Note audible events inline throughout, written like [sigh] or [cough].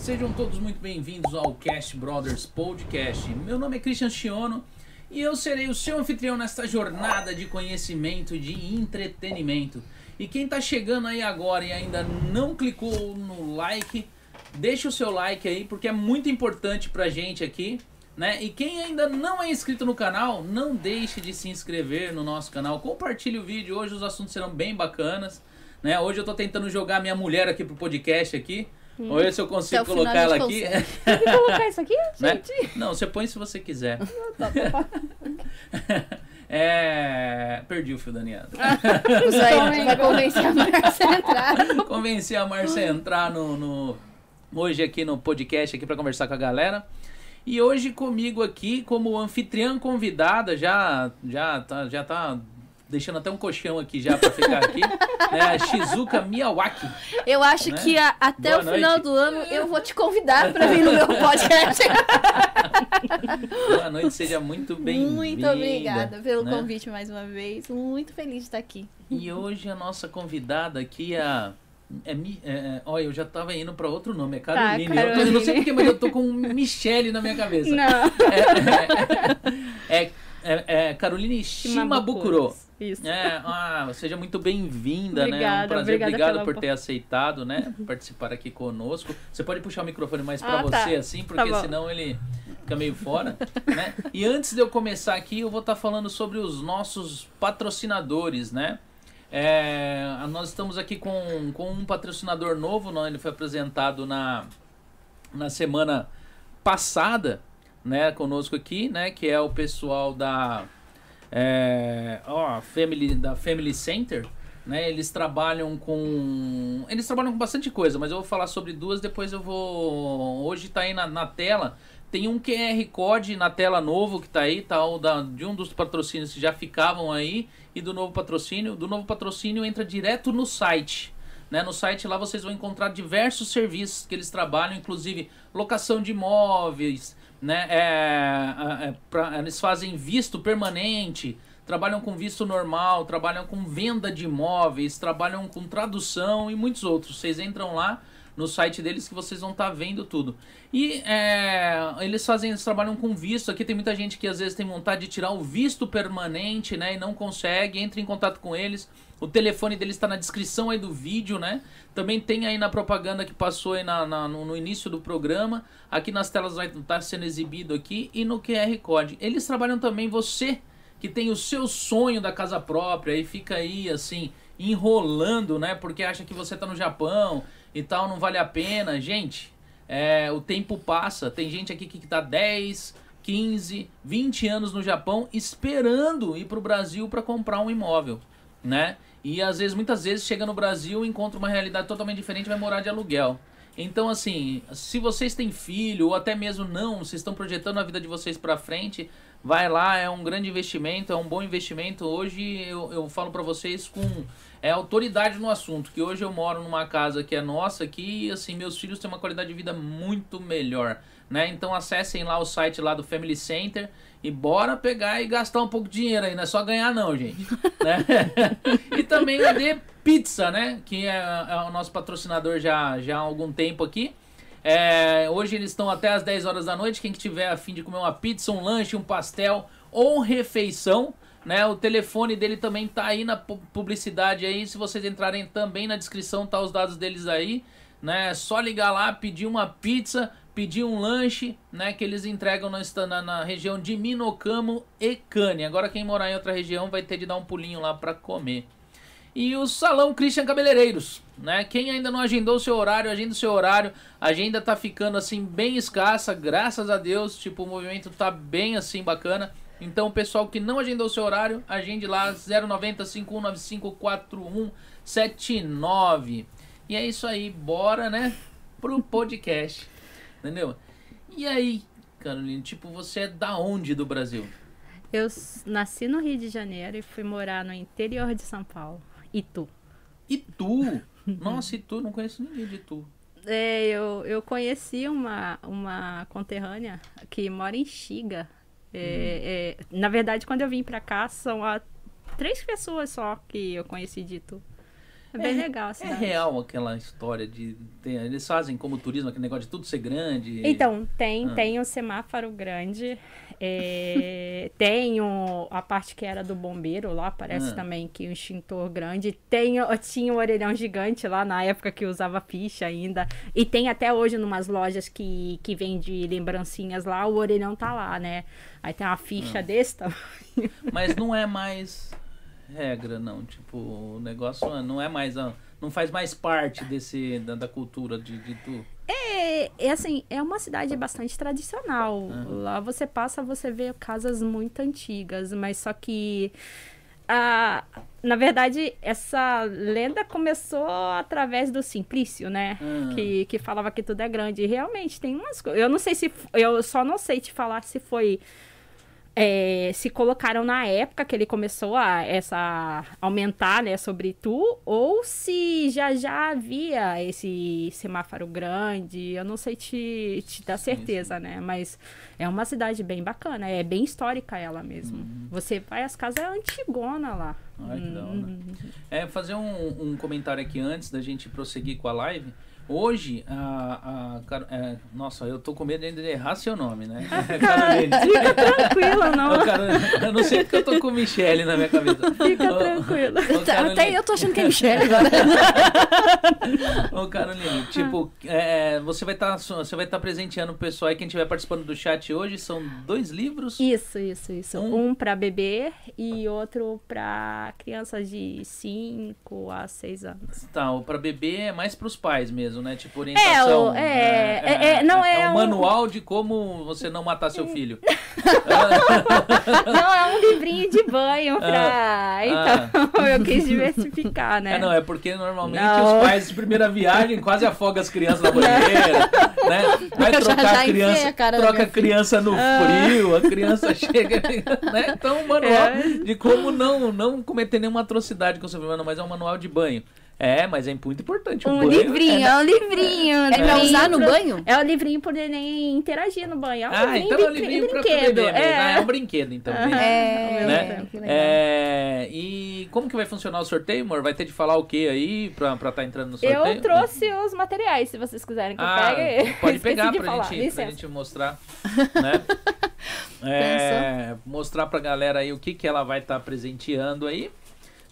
Sejam todos muito bem-vindos ao Cast Brothers Podcast. Meu nome é Christian Chiono e eu serei o seu anfitrião nesta jornada de conhecimento e de entretenimento. E quem está chegando aí agora e ainda não clicou no like, deixa o seu like aí porque é muito importante pra gente aqui. Né? E quem ainda não é inscrito no canal, não deixe de se inscrever no nosso canal. Compartilhe o vídeo, hoje os assuntos serão bem bacanas. Né? Hoje eu tô tentando jogar minha mulher aqui pro podcast aqui. Hum. Vamos ver se eu consigo colocar ela aqui. [laughs] Tem que colocar isso aqui, Né? gente? Não, você põe se você quiser. [laughs] Tá, tá, tá. [laughs] É. Perdi o fio da Niada. Isso aí, vai convencer a Márcia a entrar. Convenci a Márcia a entrar no, no- hoje aqui no podcast aqui para conversar com a galera. E hoje comigo aqui como anfitriã convidada, já já tá, já tá deixando até um colchão aqui já para ficar aqui, né? A Shizuka Miyawaki. Eu acho Né? que a- até Boa o final noite. do ano eu vou te convidar pra vir no meu podcast. [laughs] Boa noite, seja muito bem-vinda. Muito obrigada pelo né? convite mais uma vez. Muito feliz de estar aqui. E hoje a nossa convidada aqui é a. É, é, é, olha, eu já tava indo pra outro nome, é Caroline. Eu, tô- eu não sei Tá, Caroline. porquê, mas eu tô com Michele na minha cabeça. Não. É, é, é, é Caroline [laughs] Shimabukuro. Isso. É, ah, seja muito bem-vinda, né? É um prazer, obrigado por ter aceitado, né? Participar aqui conosco. Você pode puxar o microfone mais pra Ah, tá. você, assim, porque bom. senão ele fica meio fora, né? E antes de eu começar aqui, eu vou estar falando sobre os nossos patrocinadores, né? É, nós estamos aqui com, com um patrocinador novo, não? ele foi apresentado na, na semana passada, né, conosco aqui, né, que é o pessoal da é, ó, Family, da Family Center, né, eles trabalham com eles trabalham com bastante coisa, mas eu vou falar sobre duas, depois eu vou hoje tá aí na, na tela, tem um QR Code na tela novo que tá aí, tá o da, de um dos patrocínios que já ficavam aí e do novo patrocínio, do novo patrocínio entra direto no site, né? No site lá vocês vão encontrar diversos serviços que eles trabalham, inclusive locação de imóveis, né? É, é, pra- eles fazem visto permanente, trabalham com visto normal, trabalham com venda de imóveis, trabalham com tradução e muitos outros. Vocês entram lá no site deles que vocês vão estar vendo tudo. E é, eles fazem, eles trabalham com visto. Aqui tem muita gente que às vezes tem vontade de tirar o visto permanente, né? E não consegue. Entre em contato com eles. O telefone deles está na descrição aí do vídeo, né? Também tem aí na propaganda que passou aí na, na- no, no início do programa. Aqui nas telas vai estar sendo exibido aqui e no QR Code. Eles trabalham também você que tem o seu sonho da casa própria e fica aí assim enrolando, né? Porque acha que você tá no Japão e tal, não vale a pena. Gente, é, o tempo passa. Tem gente aqui que tá 10, 15, 20 anos no Japão esperando ir pro Brasil para comprar um imóvel, né? E às vezes, muitas vezes, chega no Brasil, encontra uma realidade totalmente diferente vai morar de aluguel. Então, assim, se vocês têm filho, ou até mesmo não, vocês estão projetando a vida de vocês pra frente, vai lá, é um grande investimento, é um bom investimento. Hoje eu, eu falo pra vocês com é, autoridade no assunto, que hoje eu moro numa casa que é nossa aqui e, assim, meus filhos têm uma qualidade de vida muito melhor, né? Então acessem lá o site lá do Family Center e bora pegar e gastar um pouco de dinheiro aí, não é só ganhar não, gente. [laughs] né? [laughs] e também a de Pizza, né? Que é, é o nosso patrocinador já, já há algum tempo aqui. É, hoje eles estão até as 10 horas da noite. Quem que tiver a fim de comer uma pizza, um lanche, um pastel ou refeição, né? O telefone dele também tá aí na pu- publicidade aí. Se vocês entrarem também na descrição, tá os dados deles aí, né? É Só ligar lá, pedir uma pizza, pedir um lanche, né? Que eles entregam na, na, na região de Minocamo e Cane. Agora quem morar em outra região vai ter de dar um pulinho lá para comer. E o Salão Christian Cabeleireiros, né? Quem ainda não agendou o seu horário, agenda o seu horário. A agenda tá ficando assim bem escassa, graças a Deus. Tipo, o movimento tá bem assim bacana. Então, o pessoal que não agendou o seu horário, agende lá 090 5195 4179. E é isso aí, bora, né? Pro podcast. [laughs] Entendeu? E aí, Caroline, tipo, você é da onde do Brasil? Eu nasci no Rio de Janeiro e fui morar no interior de São Paulo, Itu. Itu! [laughs] Nossa, Itu, não conheço ninguém de Itu. É, eu, eu conheci uma, uma conterrânea que mora em Xiga. É, é, na verdade, quando eu vim pra cá, são a, três pessoas só que eu conheci de Itu. É bem É- legal É real aquela história de. tem- eles fazem como turismo, aquele negócio de tudo ser grande. Então, tem, Ah. tem um semáforo grande, é, [laughs] tem o- a parte que era do bombeiro lá, parece Ah. também que um extintor grande, tem, o- tinha um orelhão gigante lá na época que usava ficha ainda, e tem até hoje numas lojas que, que vende lembrancinhas lá, o orelhão tá lá, né? Aí tem uma ficha Ah. desse tamanho. Mas [laughs] não é mais regra, não. Tipo, o negócio não é mais. Não faz mais parte desse, da, da cultura de, de tu. É, é assim, é uma cidade bastante tradicional. Ah. Lá você passa, você vê casas muito antigas, mas só que a, na verdade essa lenda começou através do Simplício, né? Ah. Que, que falava que tudo é grande. E realmente tem umas coisas. Eu não sei se eu só não sei te falar se foi é, se colocaram na época que ele começou a essa aumentar, né, sobre tu, ou se já já havia esse semáforo grande, eu não sei te, te dar Sim, certeza, né, mas é uma cidade bem bacana, é bem histórica ela mesmo. Uhum. Você vai, as casas é antigona lá. Ai, que da hora. Uhum. É, fazer um, um comentário aqui antes da gente prosseguir com a live. Hoje, a. a Car- é, nossa, eu tô com medo ainda de errar seu nome, né? [laughs] Fica tranquila, não. Ô, eu não sei porque eu tô com Michele na minha cabeça. Fica Ô, tranquila. ô, Caroline, Até eu tô achando que é Michelle agora. [laughs] Ô, Caroline, tipo, é, você vai estar você vai estar presenteando o pessoal aí, quem estiver participando do chat hoje, são dois livros. Isso, isso, isso. Um- Um, pra bebê e outro pra crianças de 5 a 6 anos. Tá, o pra bebê é mais pros pais mesmo, né? Tipo, orientação. o- é, é, é, não, é um um- manual de como você não matar seu filho. [laughs] Não, é um livrinho de banho pra. [laughs] Então, eu quis diversificar, né? É, não, é porque normalmente Não. os pais de primeira viagem quase afogam as crianças na banheira, né? Vai [laughs] Eu trocar já a criança, a troca a criança no frio, a criança chega, né? Então, um manual É. de como não, não cometer nenhuma atrocidade com o seu filho, mas é um manual de banho. É, mas é muito importante o Um banho. livrinho, É, é um livrinho. É pra livrinho usar no banho? É o livrinho pro neném interagir no banho. É um Ah, livrinho então é um livrinho pra brinquedo. bebê mesmo. Ah, é. É um brinquedo, então. Beleza. É, né? que legal. É, e como que vai funcionar o sorteio, amor? Vai ter de falar o que aí pra estar tá entrando no sorteio? Eu trouxe os materiais, se vocês quiserem que eu Ah, pegue. pode [laughs] pegar pra falar. gente, pra gente mostrar, [laughs] né? É, mostrar pra galera aí o que, que ela vai estar presenteando aí,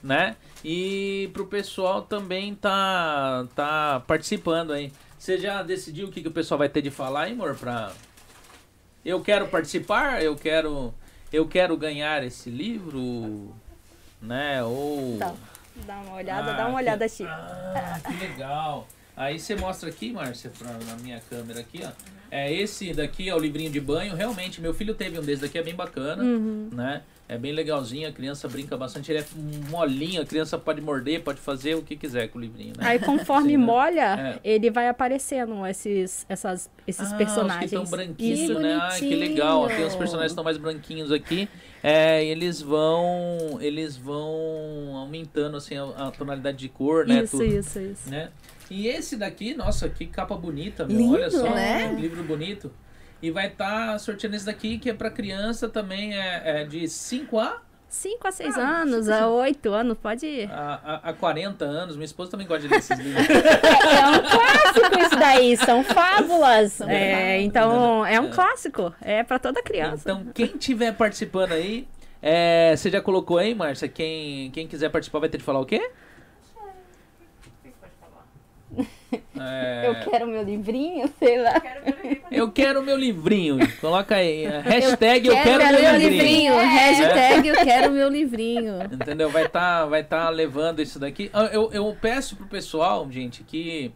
né? E pro pessoal também tá, tá participando aí. Você já decidiu o que, que o pessoal vai ter de falar aí, amor? Pra... Eu quero participar, eu quero, eu quero ganhar esse livro, né? Ou... Tá. Dá uma olhada, Ah, dá uma olhada, Chico. Ah, que legal. Aí você mostra aqui, Márcia, pra, na minha câmera aqui, ó. É, esse daqui é o livrinho de banho. Realmente, meu filho teve um desse daqui, é bem bacana, Uhum. né? É bem legalzinho, a criança brinca bastante. Ele é molinho, a criança pode morder, pode fazer o que quiser com o livrinho, né? Aí conforme [laughs] Sim, né? molha, É. ele vai aparecendo esses, essas, esses Ah, personagens. Os que estão branquinhos, Isso. né? Ai, que legal. Tem os personagens que estão mais branquinhos aqui. É, eles vão. Eles vão aumentando assim, a, a tonalidade de cor, né? Isso, tudo. isso, isso. né? E esse daqui, nossa, que capa bonita, meu. Lindo, Olha só, né? que livro bonito. E vai estar sorteando esse daqui, que é pra criança também, é, é de 5 a, 5 a 6 Ah, anos, a 8 anos, pode ir. a, a, a 40 anos. Minha esposa também gosta de ler esses livros. [laughs] É um clássico isso daí, são fábulas. É, então, é um clássico. É pra toda criança. Então, quem tiver participando aí, é, você já colocou aí, Márcia? Quem, quem quiser participar vai ter de falar o quê? É, Eu quero meu livrinho, sei lá. eu quero meu livrinho. Coloca aí. Hashtag eu, Quero, quero, meu meu livrinho. livrinho. Hashtag eu quero meu livrinho. Entendeu? Vai estar vai tá levando isso daqui. Ah, Eu, eu peço pro pessoal, gente, que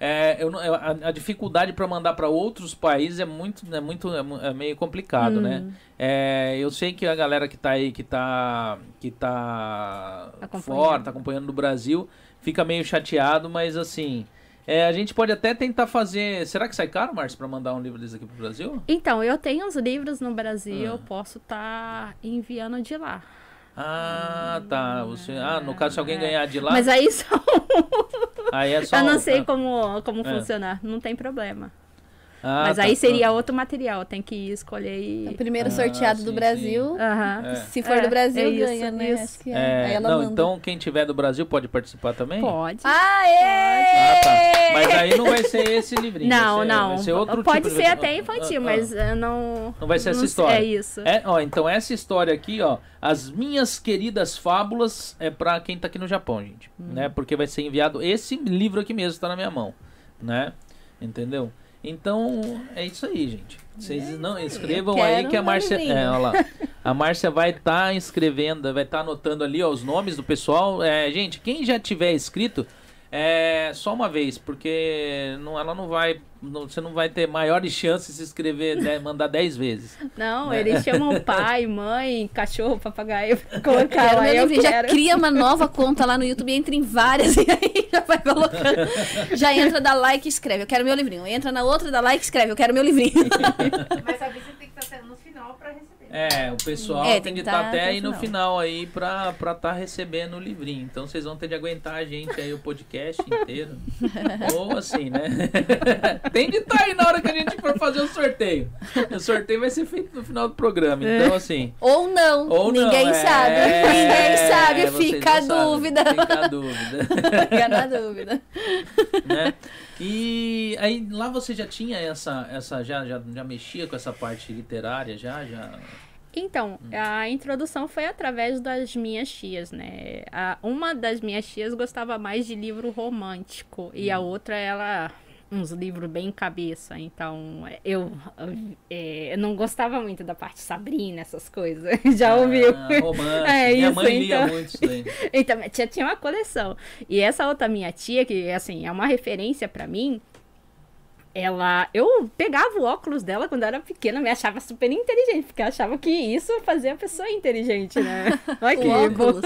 é, eu, eu- a, a dificuldade para mandar para outros países é muito, é muito é, é meio complicado, né? É, eu sei que a galera que tá aí, que tá, que tá Acompanhando. fora, tá acompanhando no Brasil, fica meio chateado, mas assim. É, a gente pode até tentar fazer. Será que sai caro, Márcio, para mandar um livro desse aqui pro Brasil? Então, eu tenho uns livros no Brasil, Ah. eu posso estar enviando de lá. Ah, tá. Você, ah, no caso, se alguém ganhar de lá, Mas aí só. aí é só. [laughs] eu não sei ah. como, como É. funcionar. Não tem problema. Ah, Mas tá. aí seria outro material, tem que escolher O e. primeiro Ah, sorteado sim, do. Brasil. Aham. É. Se for É, do Brasil, é isso, ganha, né? isso. Acho que é. É, Aí ela não, manda. então quem tiver do Brasil pode participar também? Pode. Aê! Ah, tá. Mas aí não vai ser esse livrinho. Não, vai ser, não. Vai ser outro Pode tipo de- ser até infantil, Ah, ah. mas eh, não. Não vai ser essa não- história. É isso. É, ó, então essa história aqui, ó, as minhas queridas fábulas é pra quem tá aqui no Japão, gente, Hum. né? Porque vai ser enviado esse livro aqui mesmo, tá na minha mão, né? Entendeu? Então, é isso aí, gente. Vocês não escrevam aí que a Márcia, é, olha lá. [laughs] A Márcia vai estar escrevendo, vai estar anotando ali ó, os nomes do pessoal. É, gente, quem já tiver escrito, é só uma vez, porque não, ela não vai, não- você não vai ter maiores chances de se inscrever, né, mandar 10 vezes. Não, Né? eles chamam [laughs] pai, mãe, cachorro, papagaio. Colocar quero lá, meu eu livrinho. Já quero. cria uma nova conta lá no YouTube, entra em várias [laughs] e aí já vai colocando. Já entra, dá like e escreve. Eu quero meu livrinho. Entra na outra, dá like e escreve. Eu quero meu livrinho. Mas a vista tem que estar receber. É, o pessoal É, tem, tem que estar tá até até aí no final. aí pra estar tá recebendo o livrinho. Então vocês vão ter de aguentar a gente aí o podcast inteiro. [laughs] Ou assim, né? [laughs] tem de estar aí na hora que a gente for fazer o sorteio. O sorteio vai ser feito no final do programa. Então, assim. Ou não. Ou não, Ninguém é, sabe. Ninguém sabe. vocês Fica a não sabem, dúvida. Fica a dúvida. [laughs] Fica na dúvida. né? E aí lá você já tinha essa, essa já, já, já mexia com essa parte literária já, já. Então, a introdução foi através das minhas tias, né? A, uma das minhas tias gostava mais de livro romântico e a outra, ela. Uns livros bem cabeça, então eu, é, eu não gostava muito da parte Sabrina, essas coisas. [laughs] Já ouviu? Ah, romance. É Minha isso, mãe lia então. muito isso daí. [laughs] Então, minha tia tinha uma coleção. E essa outra minha tia, que assim, é uma referência pra mim, ela. Eu pegava o óculos dela quando eu era pequena, me achava super inteligente, porque eu achava que isso fazia a pessoa inteligente, né? [laughs] Olha que óculos.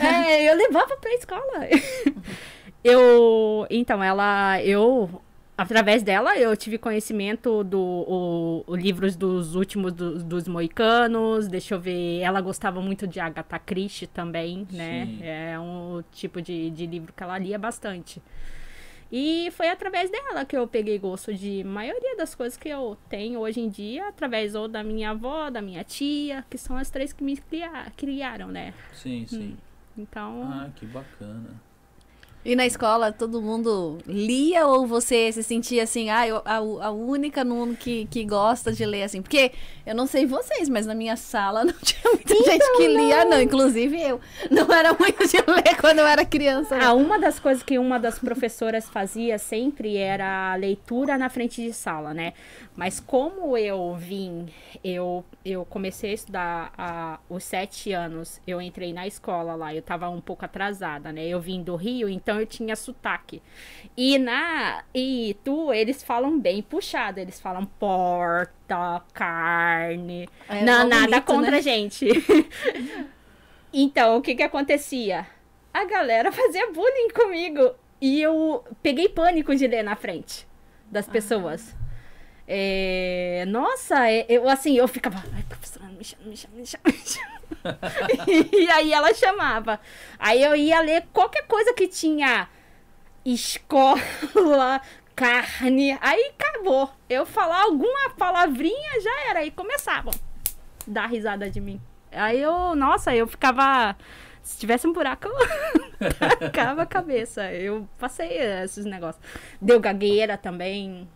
É, eu levava pra escola. Eu. Então, ela. Eu. Através dela, eu tive conhecimento do o, o livros dos últimos do- dos moicanos. Deixa eu ver. Ela gostava muito de Agatha Christie também, né? Sim. É um tipo de, de livro que ela lia bastante. E foi através dela que eu peguei gosto de maioria das coisas que eu tenho hoje em dia, através ou da minha avó, da minha tia, que são as três que me cria- criaram, né? Sim, sim. Então. Ah, que bacana. E na escola, todo mundo lia ou você se sentia assim, ah, eu, a, a única no mundo que, que gosta de ler, assim? Porque eu não sei vocês, mas na minha sala [laughs] não tinha muita gente que lia, não. Inclusive eu. Não era muito de ler quando eu era criança. Ah, uma das coisas que uma das professoras fazia sempre era a leitura na frente de sala, né? Mas como eu vim, eu, eu comecei a estudar há os sete anos, eu entrei na escola lá, eu tava um pouco atrasada, né? Eu vim do Rio, então eu tinha sotaque. E na e tu, eles falam bem puxado, eles falam porta, carne. É, não, mó nada bonito, contra né? a gente. [laughs] então, o que que acontecia? A galera fazia bullying comigo e eu peguei pânico de ler na frente das pessoas. É, nossa, é- eu assim, eu ficava, ai, professora, me chama, me chama, me chama. [laughs] e aí ela chamava. Aí eu ia ler qualquer coisa que tinha escola, carne, aí acabou. Eu falar alguma palavrinha já era, aí começavam a dar risada de mim. Aí eu, nossa, eu ficava. Se tivesse um buraco, [laughs] eu tacava a cabeça. Eu passei esses negócios. Deu gagueira também.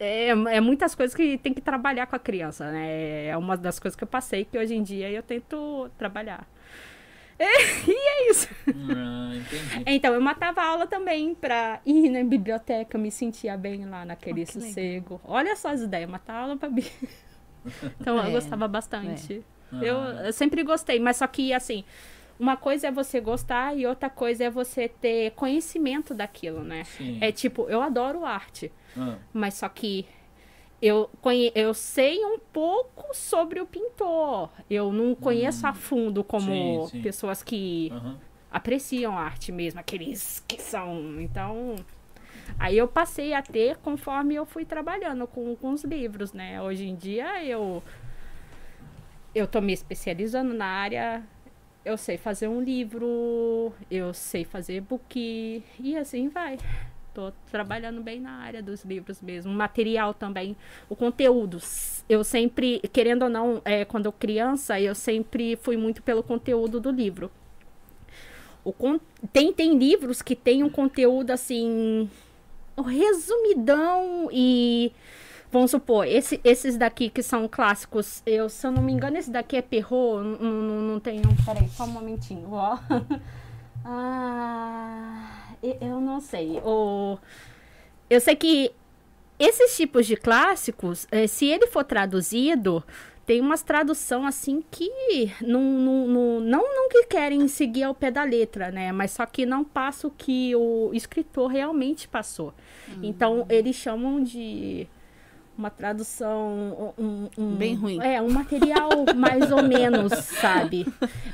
É, é muitas coisas que tem que trabalhar com a criança, né? É uma das coisas que eu passei que hoje em dia eu tento trabalhar. É, [laughs] e é isso. Ah. Então, eu matava a aula também pra ir na biblioteca, me sentia bem lá naquele Oh, que legal. sossego. Olha só as ideias, matar aula pra bi. [laughs] Então, eu É, gostava bastante. Eu, Ah, eu sempre gostei, mas só que, assim, uma coisa é você gostar e outra coisa é você ter conhecimento daquilo, né? sim. É tipo, eu adoro arte, Ah, mas só que eu, conhe eu sei um pouco sobre o pintor. Eu não conheço a fundo como Sim, sim. pessoas que aham. apreciam a arte mesmo, aqueles que são. Então. Aí eu passei a ter conforme eu fui trabalhando com, com os livros, né? Hoje em dia eu. Eu tô me especializando na área. Eu sei fazer um livro, eu sei fazer book e assim vai. Tô trabalhando bem na área dos livros mesmo. Material também. O conteúdo. Eu sempre, querendo ou não, é, quando eu criança, eu sempre fui muito pelo conteúdo do livro. O con- tem, tem livros que tem um conteúdo assim. resumidão e. Vamos supor, esse- esses daqui que são clássicos, eu, se eu não me engano, esse daqui é Perrault, não. Não, peraí, só um momentinho, ó. [laughs] ah, eu não sei. O, eu sei que esses tipos de clássicos, eh, se ele for traduzido, tem umas tradução assim que não, não, não, não, que querem seguir ao pé da letra, né? Mas só que não passa o que o escritor realmente passou. Então, eles chamam de uma tradução um, um- Bem ruim. É, um material [laughs] mais ou menos, sabe?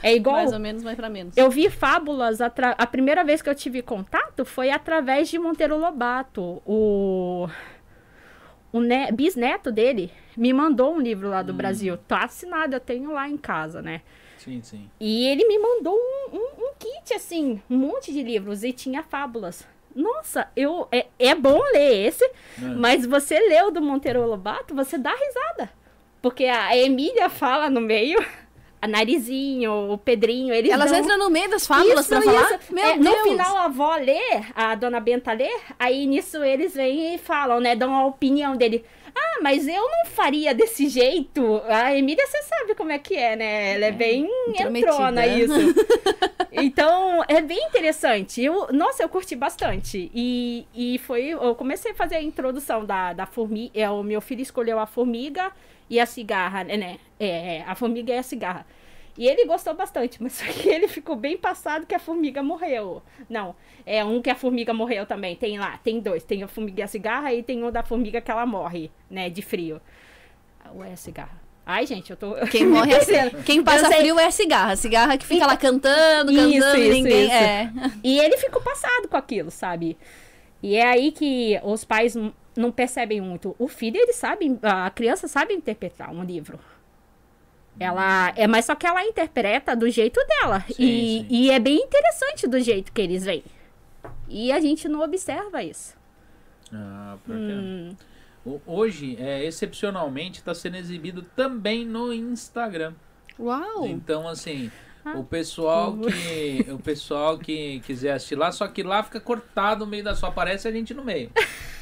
É igual Mais ou menos, mas pra menos. eu vi fábulas, atra- a primeira vez que eu tive contato foi através de Monteiro Lobato. O, o ne- bisneto dele me mandou um livro lá do Brasil. Tá assinado, eu tenho lá em casa, né? Sim, sim. E ele me mandou um, um- um kit, assim, um monte de livros e tinha fábulas. Nossa, eu é, é bom ler esse, mas você leu do Monteiro Lobato, você dá risada. Porque a Emília fala no meio, [laughs] a Narizinho, o Pedrinho, eles Elas dão- entram no meio das fábulas isso, pra falar? isso. Meu É, Deus! No final, a avó lê, a dona Benta lê, aí nisso eles vêm e falam, né? Dão a opinião dele. Ah, mas eu não faria desse jeito. A Emília, você sabe como é que é, né? Ela é, bem intrometida. entrona, isso. [laughs] então, é bem interessante. Eu, nossa, eu curti bastante. E, e foi. Eu comecei a fazer a introdução da, da formiga. É, o meu filho escolheu a formiga e a cigarra, né? É, a formiga e a cigarra. E ele gostou bastante, mas [laughs] só que ele ficou bem passado que a formiga morreu. Não, é um que a formiga morreu também. Tem lá, tem dois. Tem a formiga e a cigarra e tem um da formiga que ela morre, né, de frio. Ou é a cigarra? Ai, gente, eu tô. [laughs] Quem morre é. Quem passa frio é a cigarra. A cigarra que fica lá cantando, cantando Isso, e isso, ninguém. isso. É. E ele ficou passado com aquilo, sabe? E é aí que os pais não percebem muito. O filho, ele sabe, a criança sabe interpretar um livro. Ela é, mas só que ela interpreta do jeito dela. Sim, e, sim. e é bem interessante do jeito que eles veem. E a gente não observa isso. Ah, por quê? Hum, Hoje, é, excepcionalmente, está sendo exibido também no Instagram. Uau! Então, assim, Ah. o pessoal que o pessoal que quiser assistir lá, só que lá fica cortado no meio da só aparece a gente no meio,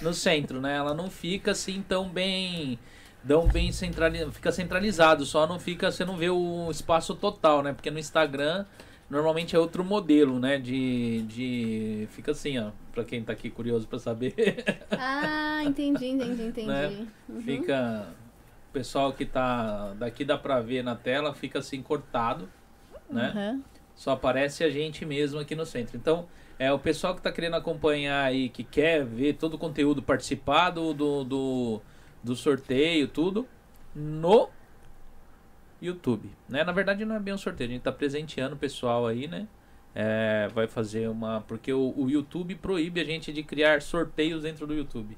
no centro, né? Ela não fica assim tão bem tão bem centralizado, fica centralizado, só não fica, você não vê o espaço total, né? Porque no Instagram normalmente é outro modelo, né? De, de fica assim, ó, para quem tá aqui curioso para saber. [laughs] Ah, entendi, entendi, entendi. Né? Fica. O pessoal que tá. Daqui dá pra ver na tela, fica assim cortado, né? Aham. Só aparece a gente mesmo aqui no centro. Então, é o pessoal que tá querendo acompanhar aí, que quer ver todo o conteúdo, participar do, do, do, sorteio, tudo, no YouTube, né? Na verdade não é bem um sorteio, a gente tá presenteando o pessoal aí, né? É, vai fazer uma... Porque o, o YouTube proíbe a gente de criar sorteios dentro do YouTube.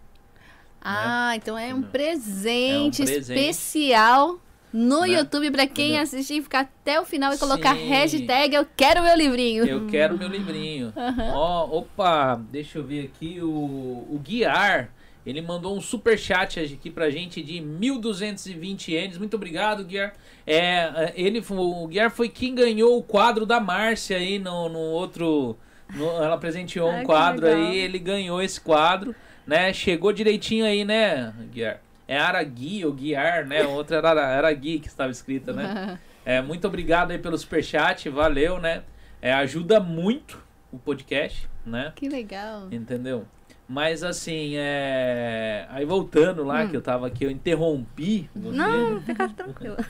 Ah, então é um presente, É um presente. especial no Né? YouTube pra quem Entendeu? assistir e ficar até o final e colocar Sim. hashtag eu quero meu livrinho. Eu quero meu livrinho. [laughs] Ó, opa, deixa eu ver aqui o, o Guiar. Ele mandou um super chat aqui pra gente de 1220 ienes. Muito obrigado, Guiar. É, ele foi- o Guiar foi quem ganhou o quadro da Márcia aí no, no outro no- ela presenteou Ai, um quadro legal. aí, ele ganhou esse quadro, né? Chegou direitinho aí, né, Guiar? É Aragui ou Guiar, né? Outra era Aragui que estava escrita, né? [laughs] É, muito obrigado aí pelo superchat, valeu, né? É, ajuda muito o podcast, né? Que legal. Entendeu? Mas assim, é... aí voltando lá, que eu tava aqui, eu interrompi você. Hum. Não, fica tranquilo. [laughs]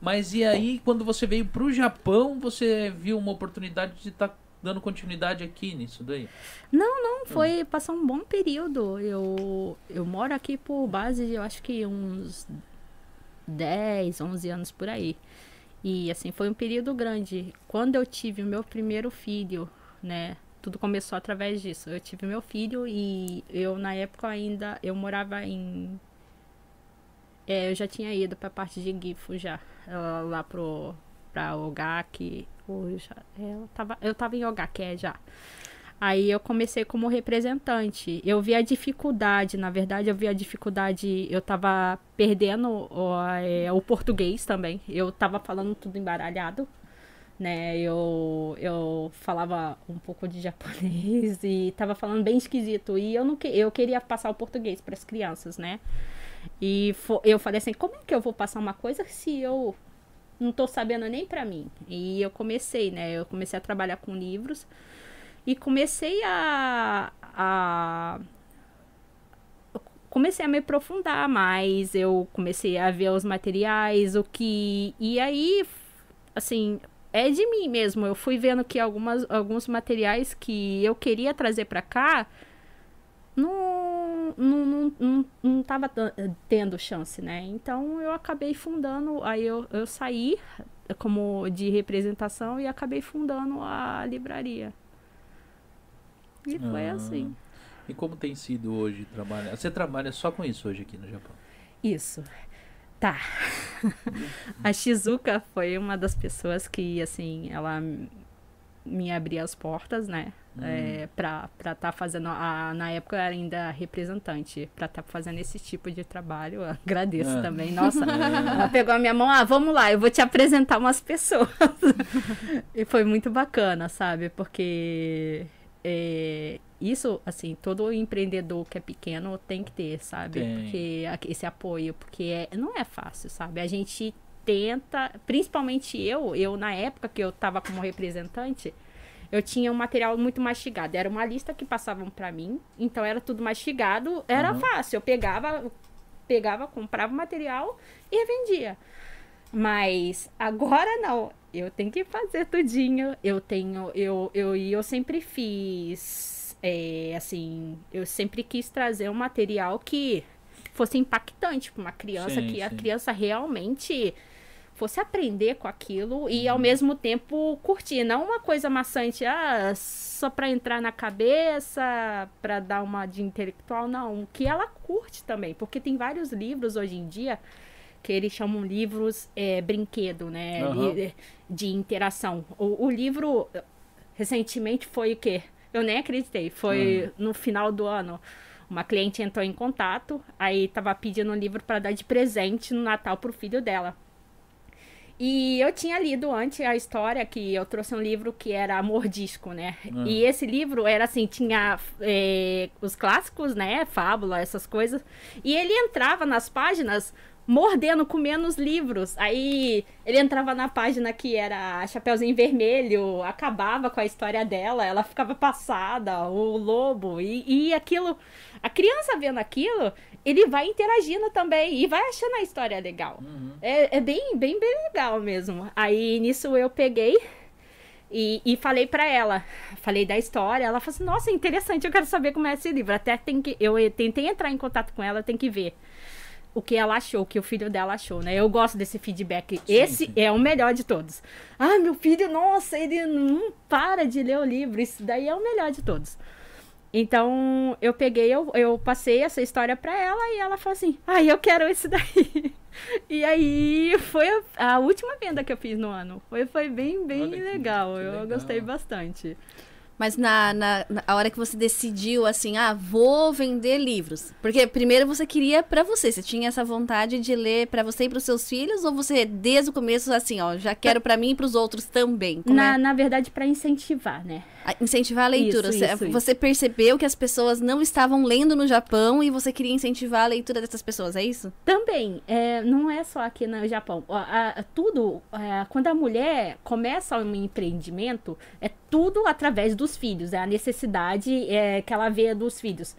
Mas e aí, quando você veio pro Japão, você viu uma oportunidade de estar dando continuidade aqui nisso daí? Não, não, foi passar um bom período. Eu, eu moro aqui por base, eu acho que uns 10, 11 anos por aí. E assim, foi um período grande. Quando eu tive o meu primeiro filho, né? Tudo começou através disso. Eu tive meu filho e eu na época ainda eu morava em é, eu já tinha ido pra parte de Gifu já, lá- pro pra Ogaki, ou já, é, eu tava eu tava em Ogaki é, já. Aí eu comecei como representante. Eu vi a dificuldade, na verdade, eu vi a dificuldade. Eu tava perdendo é, o português também. Eu tava falando tudo embaralhado, né? Eu, eu falava um pouco de japonês e tava falando bem esquisito. E eu não que, eu queria passar o português para as crianças, né? E fo, eu falei assim: como é que eu vou passar uma coisa se eu não tô sabendo nem para mim? E eu comecei, né? Eu comecei a trabalhar com livros. E comecei a, a comecei a me aprofundar mais, eu comecei a ver os materiais, o que. E aí, assim, é de mim mesmo. Eu fui vendo que algumas, alguns materiais que eu queria trazer para cá não, não, não, não, não tava tendo chance, né? Então eu acabei fundando, aí eu, eu saí como de representação e acabei fundando a livraria. E foi Ah. assim. E como tem sido hoje trabalhar? Você trabalha só com isso hoje aqui no Japão? Isso. Tá. a Shizuka foi uma das pessoas que, assim, ela me abria as portas, né? É, pra estar tá fazendo. A, na época eu era ainda representante, pra estar fazendo esse tipo de trabalho. Eu agradeço Ah. também. Nossa, [laughs] ela pegou a minha mão, ah, vamos lá, eu vou te apresentar umas pessoas. [laughs] e foi muito bacana, sabe? Porque é, isso, assim, todo empreendedor que é pequeno tem que ter, sabe? Tem. Porque esse apoio, porque é, não é fácil, sabe? A gente tenta, principalmente eu, eu na época que eu tava como representante, eu tinha um material muito mastigado. Era uma lista que passavam pra mim, então era tudo mastigado, era Uhum. fácil. Eu pegava, pegava, comprava o material e revendia. Mas agora não. Eu tenho que fazer tudinho. Eu tenho. Eu, eu, e eu sempre fiz. é, assim. Eu sempre quis trazer um material que fosse impactante para uma criança, Sim, que a sim. criança realmente fosse aprender com aquilo e ao mesmo tempo curtir, não uma coisa maçante, ah, só para entrar na cabeça, para dar uma de intelectual, não, que ela curte também, porque tem vários livros hoje em dia que eles chamam livros é, brinquedo, né, Aham. de, de interação. O, o livro recentemente foi o quê? Eu nem acreditei, foi no final do ano. Uma cliente entrou em contato, aí tava pedindo um livro para dar de presente no Natal pro filho dela. E eu tinha lido antes a história que eu trouxe um livro que era Mordisco, né? Ah. E esse livro era assim, tinha é, os clássicos, né? Fábula, essas coisas. E ele entrava nas páginas mordendo, comendo os livros. Aí ele entrava na página que era Chapeuzinho Vermelho, acabava com a história dela, ela ficava passada, o lobo. E, e aquilo, a criança vendo aquilo, ele vai interagindo também e vai achando a história legal. É, é bem, bem, bem legal mesmo. Aí nisso eu peguei e, e falei pra ela, falei da história. Ela falou assim: Nossa, interessante, eu quero saber como é esse livro. Até tem que, eu tentei entrar em contato com ela, tem que ver o que ela achou, o que o filho dela achou, né? Eu gosto desse feedback. Esse sim. é o melhor de todos. Ah, meu filho, nossa, ele não para de ler o livro. Isso daí é o melhor de todos. Então, eu peguei, eu, eu passei essa história pra ela e ela falou assim: Ah, eu quero esse [laughs] daí. E aí foi a, a última venda que eu fiz no ano. Foi, foi bem, bem legal. que eu legal. gostei bastante. Mas na, na, na a hora que você decidiu, assim, ah, vou vender livros. Porque primeiro você queria pra você. Você tinha essa vontade de ler pra você e pros seus filhos? Ou você, desde o começo, assim, ó, já quero pra mim e pros outros também? Como Na, é? na verdade, pra incentivar, né? Ah, Incentivar a leitura. Isso, você, isso, isso. você percebeu que as pessoas não estavam lendo no Japão e você queria incentivar a leitura dessas pessoas, é isso? Também, é, não é só aqui no Japão. A- a- tudo, é, quando a mulher começa um empreendimento, é tudo através dos filhos. É a necessidade é, que ela vê dos filhos.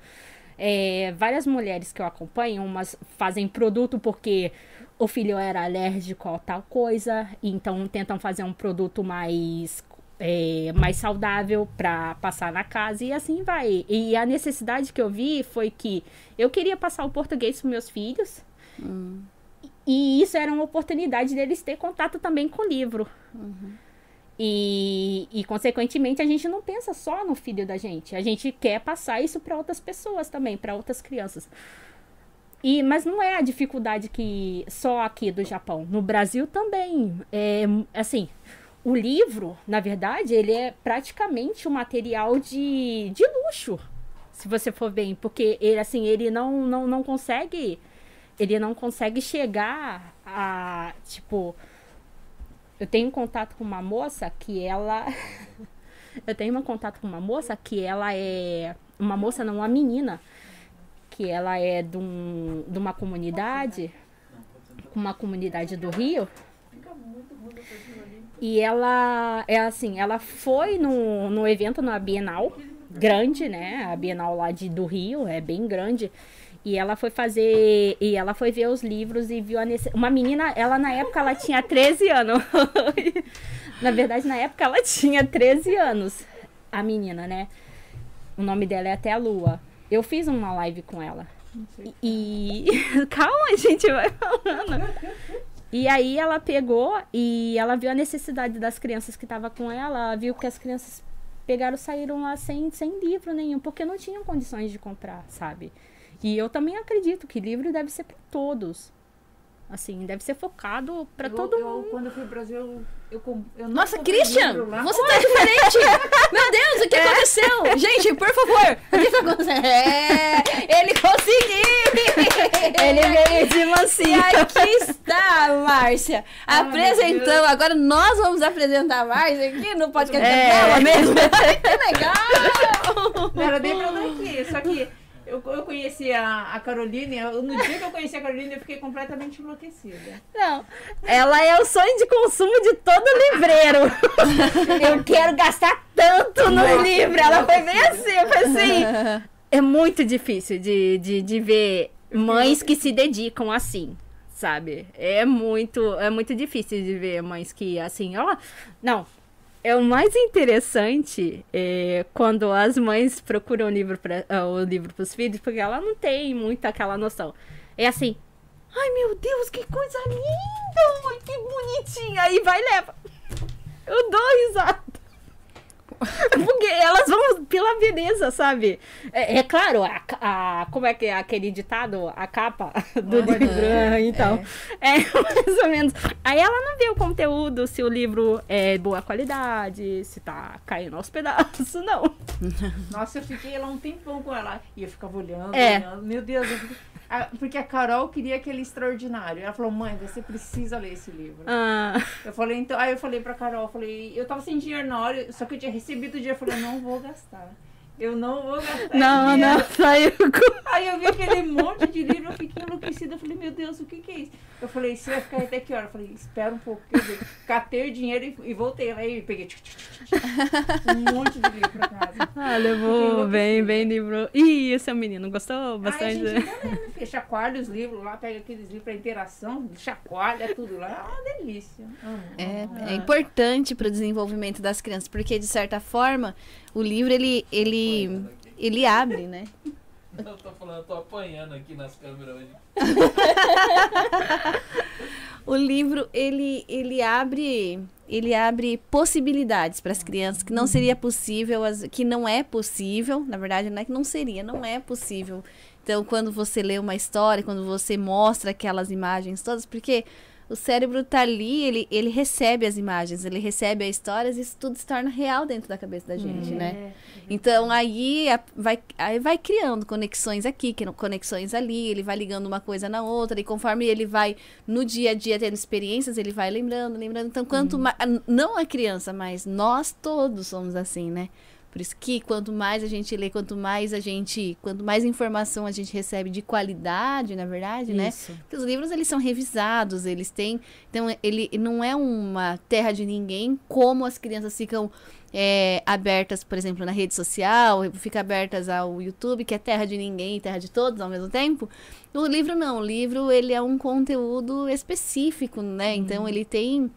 É, várias mulheres que eu acompanho, umas fazem produto porque o filho era alérgico a tal coisa, então tentam fazer um produto mais é, mais saudável para passar na casa e assim vai. E a necessidade que eu vi foi que eu queria passar o português para meus filhos. E isso era uma oportunidade deles ter contato também com o livro. E, e, consequentemente, a gente não pensa só no filho da gente. A gente quer passar isso para outras pessoas também, para outras crianças. E, mas não é a dificuldade que só aqui do Japão. No Brasil também. É, assim, o livro, na verdade, ele é praticamente um material de, de luxo, se você for bem, porque ele assim, ele não, não, não consegue ele não consegue chegar a, tipo, eu tenho contato com uma moça que ela [laughs] eu tenho um contato com uma moça que ela é uma moça não, uma menina que ela é de, um, de uma comunidade uma comunidade do Rio e ela é assim, ela foi no, no evento na Bienal, grande, né? A Bienal lá de, do Rio, é bem grande. E ela foi fazer. E ela foi ver os livros e viu a necessidade. Uma menina, ela na época ela tinha 13 anos. [laughs] na verdade, na época ela tinha 13 anos. A menina, né? O nome dela é Até a Lua. Eu fiz uma live com ela. E. [laughs] Calma, a gente vai falando. E aí ela pegou e ela viu a necessidade das crianças que estavam com ela, viu que as crianças pegaram saíram lá sem, sem livro nenhum, porque não tinham condições de comprar, sabe? E eu também acredito que livro deve ser para todos. Assim, deve ser focado para Eu- todo eu, mundo. Quando eu fui pro Brasil, eu, eu, eu não Nossa, Christian, você tá diferente! [laughs] Meu Deus, o que aconteceu? Gente, por favor, [laughs] o que tá acontecendo? É, ele conseguiu! [laughs] Ele veio de E mansinho. aqui está, Márcia, Ah. Agora nós vamos apresentar a Márcia aqui no podcast É. dela mesmo. que legal! Não era nem pra estar aqui, só que eu, eu conheci a, a Caroline, eu- no dia que eu conheci a Caroline, eu fiquei completamente enlouquecida. Não, ela é o sonho de consumo de todo livreiro. [laughs] Eu quero gastar tanto no Nossa, livro. Ela foi bem assim, eu falei assim. [laughs] É muito difícil de, de, de ver mães que se dedicam assim, sabe? É muito, é muito difícil de ver mães que assim, ó. Não. É o mais interessante é quando as mães procuram o livro para o livro para os filhos, porque ela não tem muito aquela noção. É assim, Ai, meu Deus, que coisa linda! Que bonitinha! Aí vai e leva. Eu dou risada. [laughs] Porque elas vão pela beleza, sabe? É, é claro, a, a- como é que é aquele ditado? A capa do Ah, livro. é, ah, então, é. [laughs] mais ou menos. Aí ela não vê o conteúdo, se o livro é boa qualidade, se tá caindo aos pedaços, não. [laughs] Nossa, eu fiquei lá um tempão com ela. E eu ficava olhando, É. olhando. Meu Deus, eu fiquei- Ah, porque a Carol queria aquele extraordinário. Ela falou, mãe, você precisa ler esse livro. Ah, Eu falei, então, aí eu falei pra Carol, eu falei, eu tava sem dinheiro na hora, só que eu tinha recebido o dinheiro, eu falei, eu não vou gastar. Eu não vou gastar. não, dinheiro. não, saiu com. Aí eu vi aquele monte de livro, eu fiquei enlouquecida. Eu falei, meu Deus, o que que é isso? Eu falei, você vai ficar até que hora? Eu falei, espera um pouco. Eu dei- catei o dinheiro e, e voltei lá e peguei tch, tch, tch, tch, um monte de livro pra casa. Ah, levou bem, bem livro. Ih, seu menino gostou bastante? a gente tá lendo, filha, chacoalha os livros lá, pega aqueles livros pra interação, chacoalha tudo lá. É uma delícia. É, amo. é importante para o desenvolvimento das crianças, porque de certa forma o livro ele ele ele abre, né? Eu tô falando, eu tô apanhando aqui nas câmeras hoje. [laughs] O livro ele ele abre ele abre possibilidades para as crianças que não seria possível, que não é possível, na verdade não é que não seria, não é possível. Então quando você lê uma história, quando você mostra aquelas imagens todas, porque o cérebro tá ali, ele, ele recebe as imagens, ele recebe as histórias e isso tudo se torna real dentro da cabeça da gente, né? Então aí a- vai, aí vai criando conexões aqui, conexões ali, ele vai ligando uma coisa na outra, e conforme ele vai no dia a dia tendo experiências, ele vai lembrando, lembrando. Então, quanto mais. Não a criança, mas nós todos somos assim, né? Por isso que quanto mais a gente lê, quanto mais a gente. Quanto mais informação a gente recebe de qualidade, na verdade, né? Isso. Porque os livros eles são revisados, eles têm. Então, ele não é uma terra de ninguém, como as crianças ficam é, abertas, por exemplo, na rede social, fica abertas ao YouTube, que é terra de ninguém, terra de todos ao mesmo tempo. O livro não, o livro ele é um conteúdo específico, né? Então ele tem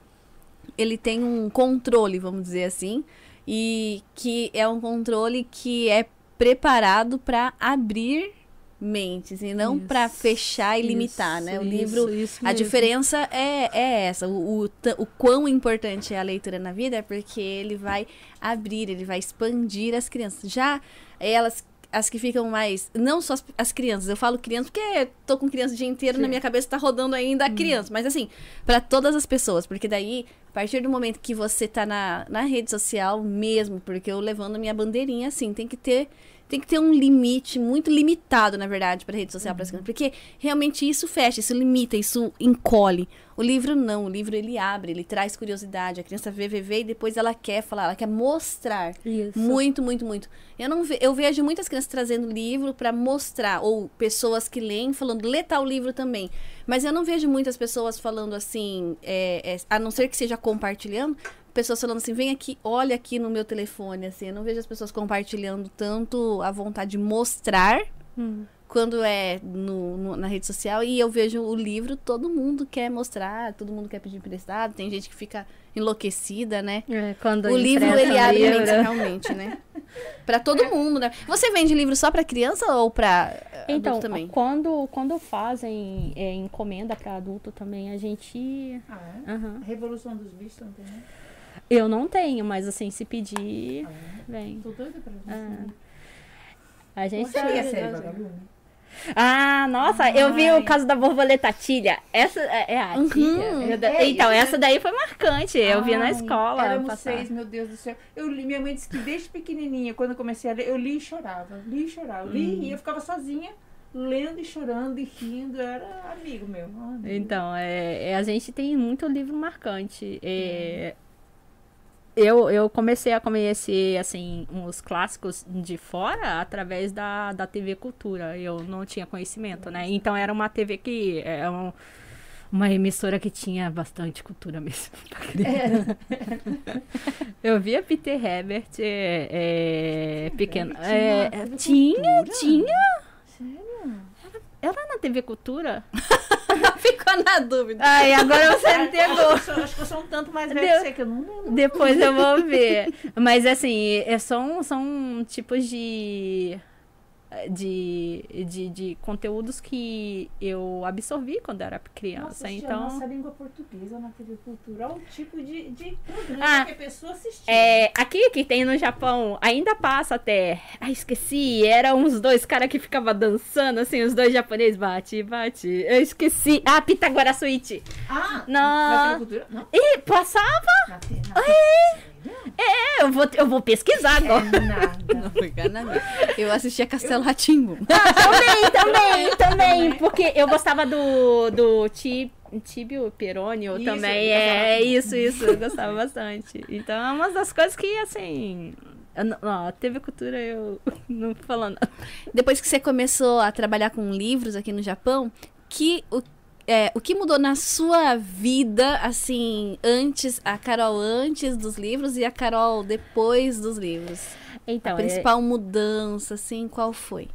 ele tem um controle, vamos dizer assim, e que é um controle que é preparado para abrir mentes e não para Isso, fechar e limitar, né? O Isso, livro isso, isso a diferença é, é essa. O, o, o quão importante é a leitura na vida é porque ele vai abrir, ele vai expandir as crianças. Já elas, as que ficam mais. Não só as, as crianças, eu falo crianças porque tô com criança o dia inteiro na minha cabeça, tá rodando ainda a criança. Mas assim, pra todas as pessoas, porque daí, a partir do momento que você tá na, na rede social mesmo, porque eu levando minha bandeirinha assim, tem que ter. Tem que ter um limite muito limitado, na verdade, para rede social para crianças. Porque realmente isso fecha, isso limita, isso encolhe. O livro não, o livro ele abre, ele traz curiosidade. A criança vê, vê, vê e depois ela quer falar, ela quer mostrar. Isso. Muito, muito, muito. Eu não ve- eu vejo muitas crianças trazendo livro para mostrar, ou pessoas que leem falando, lê tal livro também. Mas eu não vejo muitas pessoas falando assim, é, é, a não ser que seja compartilhando, pessoas falando assim, vem aqui, olha aqui no meu telefone, assim. Eu não vejo as pessoas compartilhando tanto a vontade de mostrar Hum. quando é no, no- na rede social e eu vejo o livro, todo mundo quer mostrar, todo mundo quer pedir emprestado, tem gente que fica enlouquecida, né? É, quando O livro ele abre livro. mente, realmente, né? Pra todo mundo, né? Você vende livro só pra criança ou pra eh, Então, adulto também? quando, quando fazem é, encomenda para adulto também, a gente. Ah, é? Aham. Revolução dos bichos, não tem, né? Eu não tenho, mas assim, se pedir, vem. Tô doida pra ver. Ah. A gente Você liga a tá- série Vagalume? Ah, nossa, eu vi Ai. o caso da borboleta Tilha. Essa é é a Uhum. Tilha. É então, isso, essa daí foi marcante. Eu vi na Ai, escola. Éramos passar. seis, meu Deus do céu. Eu li, minha mãe disse que desde pequenininha, quando eu comecei a ler, eu li e chorava. Li e chorava. Li e eu ficava sozinha, lendo e chorando e rindo. Era amigo meu. Ai, meu Então, é, é, a gente tem muito livro marcante. É, eu, eu comecei a conhecer, assim, uns clássicos de fora através da, da TV Cultura. Eu não tinha conhecimento, né? Então, era uma TV que... É um- uma emissora que tinha bastante cultura mesmo. criança. [laughs] Eu via Peter Herbert, é, é, pequeno. Tinha é, tinha, tinha. Sério? Era na TV Cultura? [laughs] Ficou na dúvida. Ai, agora você Acho entendeu. que eu sou- Acho que eu sou um tanto mais velha que você, que eu não lembro. Depois eu vou ver. Mas assim, é, são, são tipos de, de, de, de conteúdos que eu absorvi quando era criança. Nossa, então. nossa língua portuguesa na TV Cultura. Olha o tipo de, de programa Ah, que a pessoa assistia. É, aqui que tem no Japão, ainda passa até. Ah, esqueci. Era uns dois caras que ficavam dançando, assim, os dois japoneses. Bate, bate. Eu esqueci. Ah, Pitagora Switch. Ah, Não. na TV Cultura? Não. Ih, passava? Na na. É, eu vou, eu vou pesquisar agora. É nada. Fica na minha. Eu assistia Castelo Ratimbo. também, [laughs] também, também. Porque eu gostava do, do Ti- Tibio Isso, também. eu gostava. É isso, isso. Eu gostava bastante. Então é uma das coisas que, assim. eu não- TV Cultura eu [laughs] não falando. Depois que você começou a trabalhar com livros aqui no Japão, que o, é, o que mudou na sua vida, assim, antes, a Carol antes dos livros e a Carol depois dos livros? Então, a principal mudança, assim, qual foi?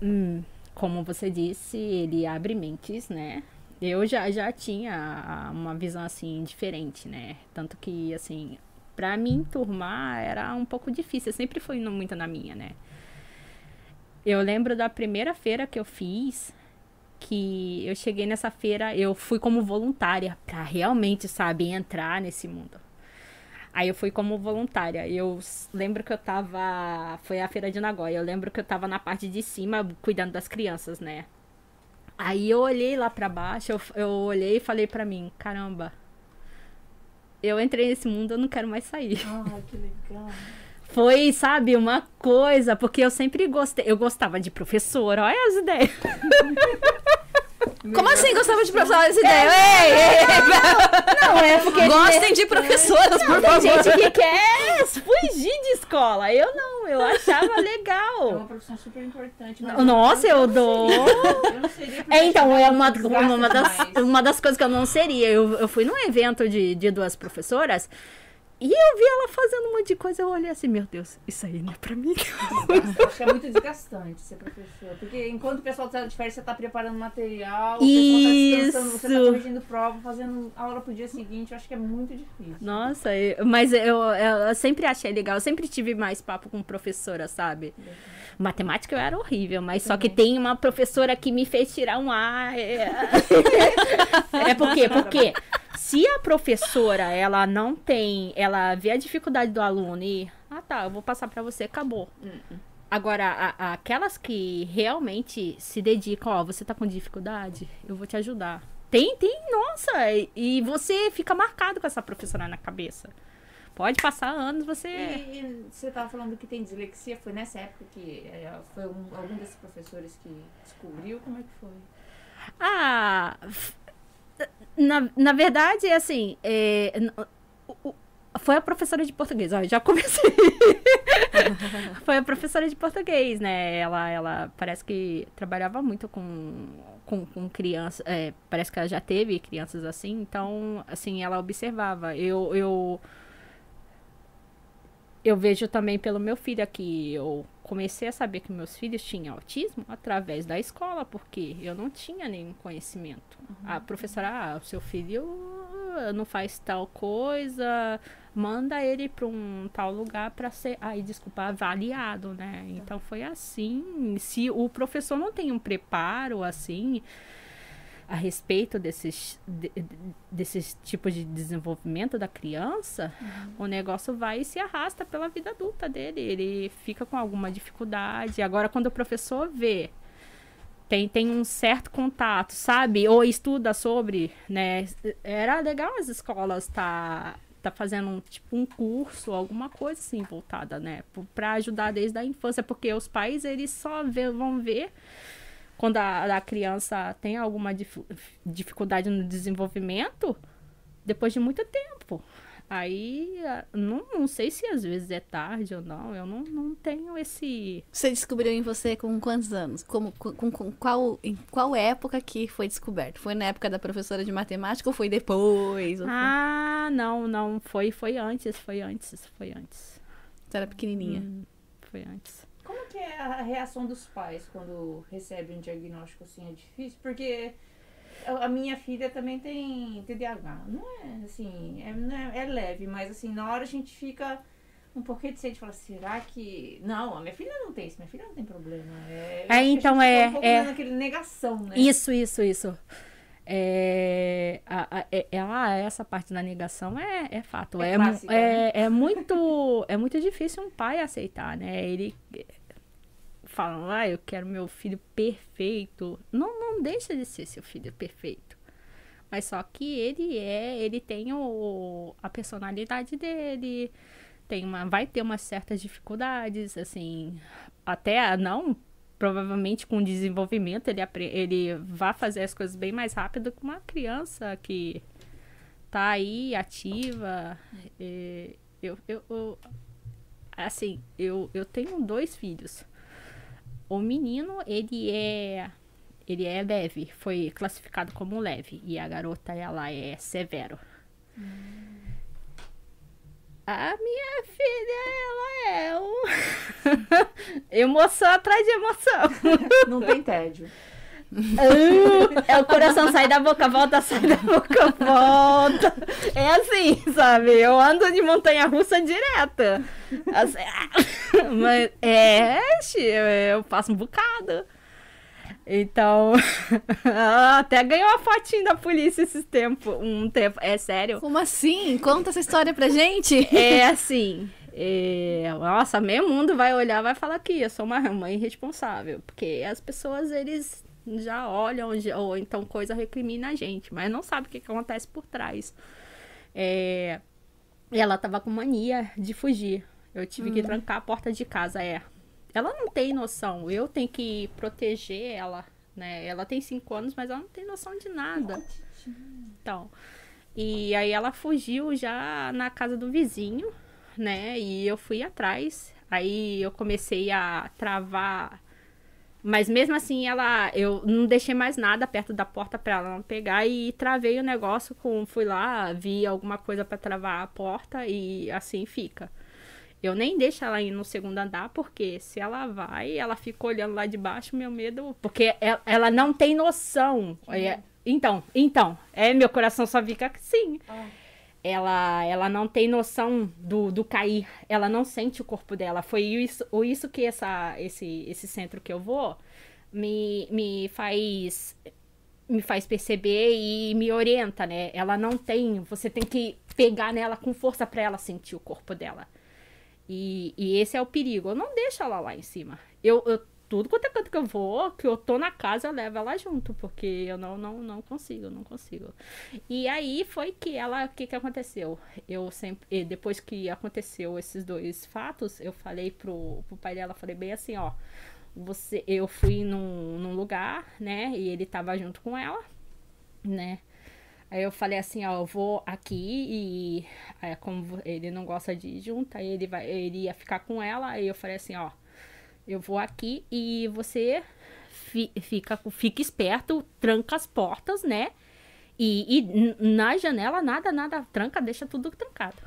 é, hum, como você disse, ele abre mentes, né? Eu já, já tinha uma visão assim diferente, né? Tanto que, assim, pra mim turmar era um pouco difícil. Eu sempre fui no- muito na minha, né? Eu lembro da primeira feira que eu fiz, que eu cheguei nessa feira, eu fui como voluntária pra realmente, sabe, entrar nesse mundo. Aí eu fui como voluntária. Eu lembro que eu tava. Foi a feira de Nagoya. Eu lembro que eu tava na parte de cima cuidando das crianças, né? Aí eu olhei lá pra baixo, eu, eu olhei e falei pra mim: caramba, eu entrei nesse mundo, eu não quero mais sair. Ai, que legal. Foi, sabe, uma coisa, porque eu sempre gostei. Eu gostava de professora, olha as ideias. Como assim gostava de professor dessa ideia? Ei, ei, ei, Não, é porque. Gostem de professoras, por Tem favor. gente que quer fugir de escola. Eu não, eu achava É uma legal. profissão super importante. Nossa, eu dou. Eu não seria É, então, é uma, uma, das, uma das coisas que eu não seria. Eu, eu fui num evento de, de duas professoras e eu vi ela fazendo um monte de coisa. Eu olhei assim, meu Deus, isso aí não é pra mim. Acho que é muito desgastante ser professor. Porque enquanto o pessoal tá de férias, você tá preparando material, o pessoal tá descansando, você tá Isso. corrigindo prova, fazendo aula pro dia seguinte. Eu acho que é muito difícil. Nossa, eu- mas eu, eu, eu sempre achei legal. Eu sempre tive mais papo com professora, sabe? Matemática eu era horrível, mas só que tem uma professora que me fez tirar um A. É, [laughs] é por quê? Porque se a professora, ela não tem, ela vê a dificuldade do aluno e, ah tá, eu vou passar pra você, acabou. Agora, a- a- aquelas que realmente se dedicam, ó, você tá com dificuldade, eu vou te ajudar. Tem, tem, nossa, e, e você fica marcado com essa professora na cabeça. Pode passar anos, você. E, e você estava falando que tem dislexia, foi nessa época que é, foi um- algum desses professores que descobriu? Como é que foi? Ah, f- na, na verdade, assim, é, o- foi a professora de português, ó, já comecei. [laughs] foi a professora de português, né? Ela, ela parece que trabalhava muito com, com, com crianças, é, parece que ela já teve crianças assim, então, assim, ela observava. Eu, eu, eu vejo também pelo meu filho aqui, eu comecei a saber que meus filhos tinham autismo através da escola, porque eu não tinha nenhum conhecimento. A professora, ah, o seu filho não faz tal coisa, manda ele para um tal lugar para ser, ai, desculpa, avaliado, né? Então foi assim. Se o professor não tem um preparo assim a respeito desses, de- de- desses tipos de desenvolvimento da criança, o negócio vai e se arrasta pela vida adulta dele. Ele fica com alguma dificuldade. Agora, quando o professor vê, tem, tem um certo contato, sabe? Ou estuda sobre, né? Era legal as escolas tá, tá fazendo um, tipo um curso, alguma coisa assim voltada, né? Para ajudar desde a infância, porque os pais, eles só vê- vão ver quando a, a criança tem alguma difu- dificuldade no desenvolvimento depois de muito tempo. Aí, não, não sei se às vezes é tarde ou não, eu não, não tenho esse. Você descobriu em você com quantos anos? Como, com, com- com qual, em qual época que foi descoberto? Foi na época da professora de matemática ou foi depois? Ou foi- Ah, não, não, foi, foi antes, foi antes, foi antes. Você era pequenininha. Hum, foi antes. Como que é a reação dos pais quando recebem um diagnóstico assim? É difícil? Porque a minha filha também tem TDAH. Não é assim, é, não é, é leve, mas assim, na hora a gente fica um pouquinho de sede. Fala, será que. Não, a minha filha não tem isso, minha filha não tem problema. É, a então é- fica Um é- naquele negação, né? Isso, isso, isso. É, a, a- é- ela- essa parte da negação é, é fato. É É, clássica, é, é muito, [laughs] é muito difícil um pai aceitar, né? Ele fala, ah, eu quero meu filho perfeito. Não, não deixa de ser seu filho perfeito. Mas só que ele é, ele tem o, a personalidade dele, tem uma, vai ter umas certas dificuldades, assim, até não provavelmente com o desenvolvimento ele, ele vai fazer as coisas bem mais rápido que uma criança que tá aí ativa. É, eu, eu, eu- assim, eu, eu tenho dois filhos. O menino, ele é ele é leve, foi classificado como leve e a garota ela é severo. A minha filha, ela é um [laughs] emoção atrás de emoção. Não tem tédio. Uh, [laughs] é o coração sai da boca, volta, sai da boca, volta. É assim, sabe? Eu ando de montanha russa direta. Assim, ah, [laughs] mas é, eu faço um bocado. Então, [laughs] até ganhou uma fotinho da polícia esses tempos, um tempo. É sério. Como assim? Conta essa história pra gente. É assim. é, nossa, meio mundo vai olhar, vai falar que eu sou uma mãe responsável. Porque as pessoas, eles já olham, ou então coisa recrimina a gente, mas não sabe o que, que acontece por trás. É, ela tava com mania de fugir. Eu tive que trancar a porta de casa, é. Ela não tem noção, eu tenho que proteger ela, né? Ela tem cinco anos, mas ela não tem noção de nada. Então, e aí ela fugiu já na casa do vizinho, né? E eu fui atrás. Aí eu comecei a travar. Mas mesmo assim, ela, eu não deixei mais nada perto da porta para ela não pegar e travei o negócio com, fui lá, vi alguma coisa para travar a porta e assim fica. Eu nem deixo ela ir no segundo andar, porque se ela vai, ela fica olhando lá de baixo, meu medo. Porque ela, ela não tem noção. É, então, então, é, meu coração só fica assim. Ela, ela não tem noção do, do cair. Ela não sente o corpo dela. Foi isso, isso que essa, esse, esse centro que eu vou me, me faz me faz perceber e me orienta, né? Ela não tem, você tem que pegar nela com força para ela sentir o corpo dela. E, e esse é o perigo. Eu não deixo ela lá em cima. Eu, eu tudo quanto é canto que eu vou, que eu tô na casa, eu levo ela junto, porque eu não, não, não consigo, não consigo. E aí foi que ela, o que que aconteceu? Eu sempre, depois que aconteceu esses dois fatos, eu falei pro, pro pai dela, falei bem assim, ó, você, eu fui num, num lugar, né, e ele tava junto com ela, né, Aí eu falei assim, ó, eu vou aqui e aí, como ele não gosta de ir junto, aí ele vai, ele ia ficar com ela, aí eu falei assim, ó, eu vou aqui e você fi, fica, fica esperto, tranca as portas, né? E, e na janela nada, nada tranca, deixa tudo trancado.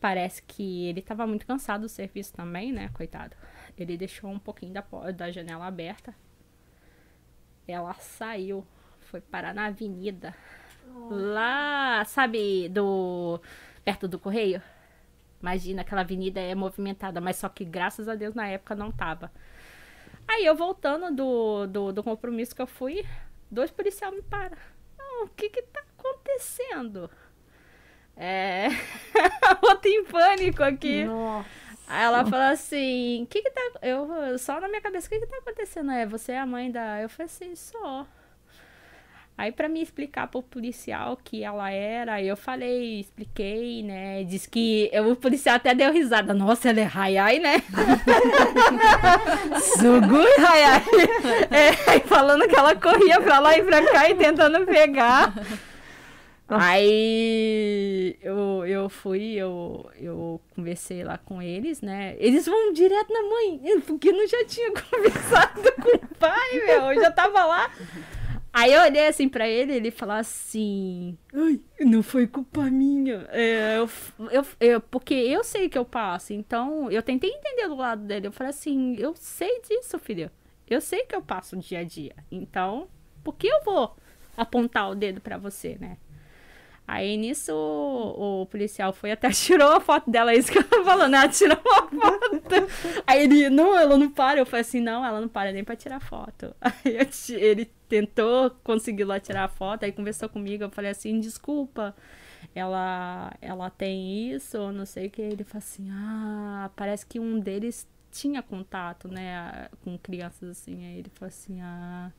Parece que ele tava muito cansado do serviço também, né, coitado. Ele deixou um pouquinho da, da janela aberta. Ela saiu foi parar na avenida. Oh. Lá, sabe, do. perto do correio? Imagina, aquela avenida é movimentada, mas só que graças a Deus na época não tava. Aí eu voltando do, do, do compromisso que eu fui, dois policiais me param. Oh, o que que tá acontecendo? É. [laughs] Outra em pânico aqui. Nossa. Aí ela falou assim: o que que tá. Eu, só na minha cabeça, o que que tá acontecendo? É, você é a mãe da. Eu falei assim: só. Aí para me explicar pro policial que ela era, eu falei, expliquei, né? Diz que eu, o policial até deu risada. Nossa, ela é Hayai, né? [laughs] Sugui Hayai. É, falando que ela corria pra lá e pra cá e tentando pegar. Aí eu, eu fui, eu, eu conversei lá com eles, né? Eles vão direto na mãe, porque eu não já tinha [laughs] conversado com o pai, meu. Eu já tava lá. Aí eu olhei assim pra ele ele falou assim: Ai, não foi culpa minha. É, eu, eu, eu, porque eu sei que eu passo, então eu tentei entender do lado dele. Eu falei assim: Eu sei disso, filho. Eu sei que eu passo dia a dia. Então, por que eu vou apontar o dedo pra você, né? Aí nisso o, o, policial foi até [laughs] tirou a foto dela, é isso que eu tô falando, ela tirou uma foto. Aí ele, não, ela não para. Eu falei assim, não, ela não para nem pra tirar foto. [laughs] Aí eu, ele tentou conseguir lá tirar a foto, aí conversou comigo, eu falei assim, desculpa, ela, ela tem isso, não sei o que. Ele falou assim, ah, parece que um deles tinha contato, né, com crianças assim. Aí ele falou assim, ah,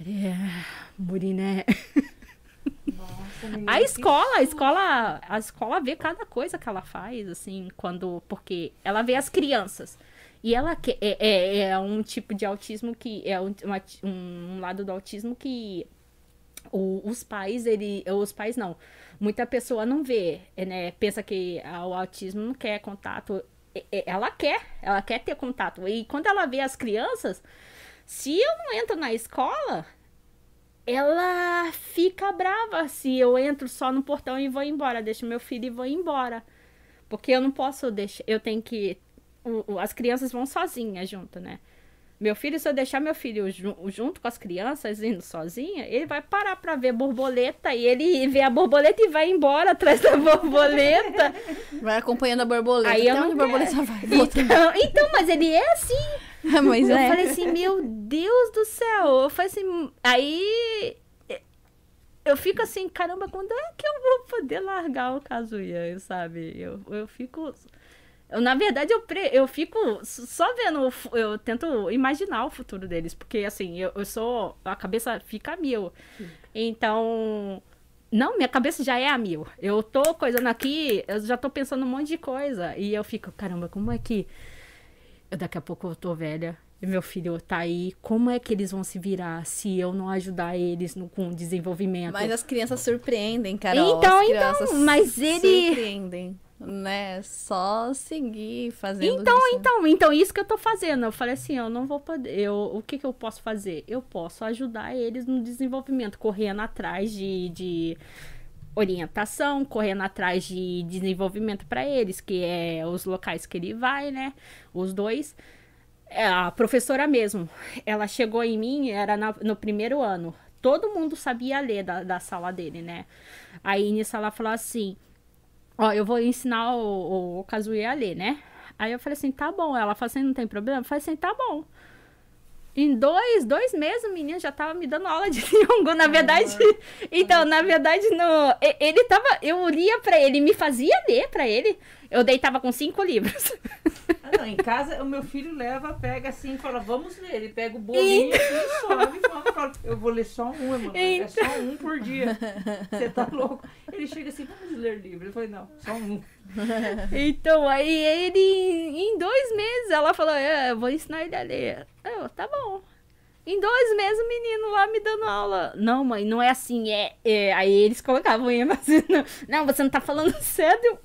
ele é [laughs] Muriné. a escola, a escola, a escola vê cada coisa que ela faz, assim, quando. Porque ela vê as crianças. E ela que, é, é, é um tipo de autismo que. É um, um lado do autismo que o, os pais, ele. Os pais não. Muita pessoa não vê, né? Pensa que o autismo não quer contato. Ela quer, ela quer ter contato. E quando ela vê as crianças, se eu não entro na escola, ela fica brava se eu entro só no portão e vou embora, deixo meu filho e vou embora. Porque eu não posso deixar, eu tenho que o, as crianças vão sozinhas junto, né? Meu filho, se eu deixar meu filho junto com as crianças, indo sozinha, ele vai parar pra ver borboleta e ele vê a borboleta e vai embora atrás da [laughs] borboleta. Vai acompanhando a borboleta. Aí eu não a borboleta vai. Então, então, mas ele é assim. [laughs] mas eu é. falei assim, meu Deus do céu. Eu falei assim, aí eu fico assim, caramba, quando é que eu vou poder largar o Kazuya, sabe? Eu, eu fico eu, na verdade, eu, pre... eu fico só vendo, eu tento imaginar o futuro deles, porque assim, eu, eu sou. A cabeça fica a mil. Sim. Então. Não, minha cabeça já é a mil. Eu tô coisando aqui, eu já tô pensando um monte de coisa. E eu fico, caramba, como é que. Eu, daqui a pouco eu tô velha. E meu filho tá aí. Como é que eles vão se virar se eu não ajudar eles no, com o desenvolvimento? Mas as crianças surpreendem, Carol. Então, então, mas ele. Surpreendem né? Só seguir fazendo Então, isso. então, então isso que eu tô fazendo. Eu falei assim, eu não vou poder, eu, o que que eu posso fazer? Eu posso ajudar eles no desenvolvimento, correndo atrás de, de orientação, correndo atrás de desenvolvimento para eles, que é os locais que ele vai, né? Os dois. É, a professora mesmo, ela chegou em mim, era na, no primeiro ano. Todo mundo sabia ler da, da sala dele, né? Aí nisso ela falou assim: ó, eu vou ensinar o, o, o Kazuya a ler, né? Aí eu falei assim, tá bom. Ela falou assim, não tem problema? Eu falei assim, tá bom. Em dois, dois meses o menino já tava me dando aula de [laughs] Nyong'o, na verdade. [laughs] Então, na verdade, no, e- ele tava, eu lia pra ele, me fazia ler pra ele. Eu deitava com cinco livros. Ah, não, em casa o meu filho leva, pega assim e fala, vamos ler. Ele pega o bolinho assim, sobe e fala, fala, eu vou ler só um, mano. É só um por dia. Você tá louco? Ele chega assim, vamos ler livro. Eu falei, não, só um. [laughs] Então, aí ele, em dois meses, ela falou, é, eu vou ensinar ele a ler. Eu, tá bom. Em dois meses o menino lá me dando aula. Não, mãe, não é assim, é. é. Aí eles colocavam em assim, não, não, você não tá falando [laughs] sério.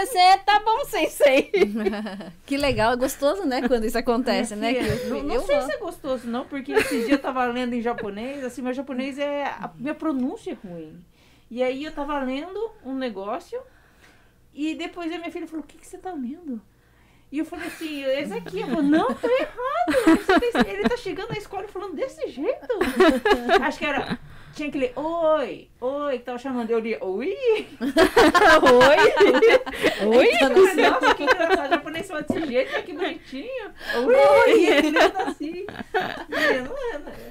Assim, é, tá bom, sensei. [laughs] Que legal, é gostoso, né? Quando isso acontece, né? Minha Que não, sei gosto. se é gostoso, não, porque esses dias eu tava lendo em japonês, assim, meu japonês é. A minha pronúncia é ruim. E aí eu tava lendo um negócio e depois a minha filha falou: O que, que você tá lendo? E eu falei assim, esse aqui, eu falei, não, tá errado. Ele tá chegando na escola falando desse jeito. [laughs] Acho que era. Tinha que ler, oi, oi, que tava chamando. Eu li, oi. [laughs] Oi? Oi? Nossa, que engraçado, o japonês fala desse jeito, que bonitinho. Oi, ele lendo assim.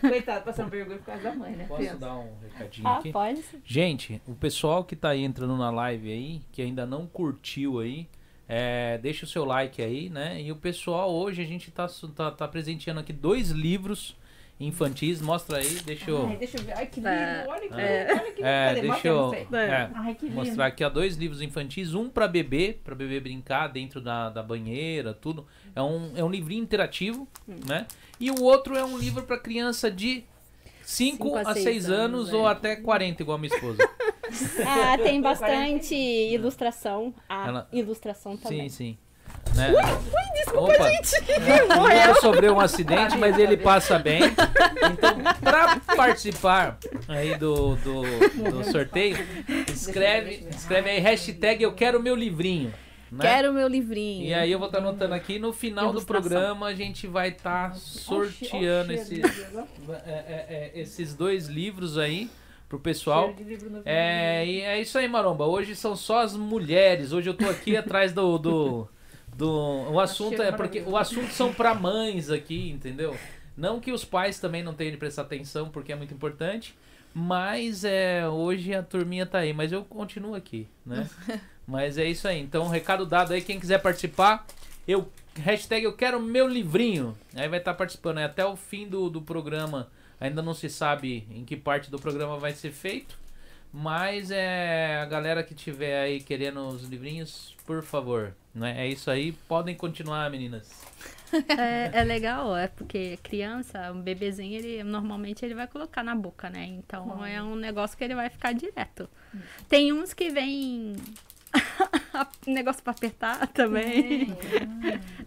Coitado, passando vergonha por causa da mãe, né? Posso dar um recadinho Ah, aqui? pode. Gente, o pessoal que tá aí entrando na live aí, que ainda não curtiu aí, é, deixa o seu like aí, né? E o pessoal, hoje a gente tá, tá, tá presenteando aqui dois livros infantis. Mostra aí, deixa eu. Ai, deixa eu ver. Ai, que lindo. É. Olha que lindo. É. Olha que lindo. É, deixa eu é, Ai, que lindo. mostrar aqui, ó, dois livros infantis, um pra bebê, pra bebê brincar dentro da, da banheira, tudo. É um, é um livrinho interativo, né? E o outro é um livro pra criança de 5 Cinco a a seis 6 anos, anos, ou é. até 40, igual a minha esposa. [laughs] Ah, tem bastante ilustração. A Ela- ilustração sim, também. sim. Né? Opa, Morreu. sofreu um acidente, mas ele passa bem. Então, para participar aí do, do, do sorteio, escreve, escreve aí hashtag eu quero meu livrinho. Né? Quero meu livrinho. E aí eu vou estar anotando aqui, no final do programa a gente vai estar sorteando Olha o esses, livro, é, é, é, esses dois livros aí pro pessoal. Cheiro de livro no É, e é isso aí, Maromba. Hoje são só as mulheres. Hoje eu tô aqui [laughs] atrás do. do, do o assunto é porque o assunto são pra mães aqui, entendeu? Não que os pais também não tenham de prestar atenção, porque é muito importante. Mas é, hoje a turminha tá aí, mas eu continuo aqui, né? [laughs] mas é isso aí. Então, recado dado aí, quem quiser participar, eu hashtag eu quero meu livrinho. Aí vai estar participando aí até o fim do, do programa. Ainda não se sabe em que parte do programa vai ser feito. Mas é a galera que tiver aí querendo os livrinhos, por favor. Né? É isso aí. Podem continuar, meninas. É, é legal, é porque criança, um bebezinho, ele normalmente ele vai colocar na boca, né? Então é um negócio que ele vai ficar direto. Tem uns que vem [laughs] negócio pra apertar [laughs] também.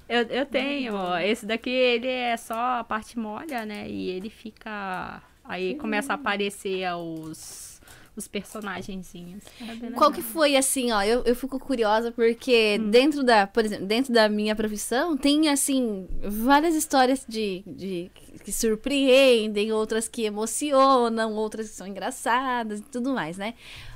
Eu, eu tenho, ó, esse daqui ele é só a parte molha, né? E ele fica aí começa a aparecer os os personagenzinhos. É bem Qual que foi assim, ó? Eu, eu fico curiosa porque dentro da, por exemplo, dentro da minha profissão tem assim várias histórias de, de que surpreendem, outras que emocionam, outras que são engraçadas e tudo mais, né?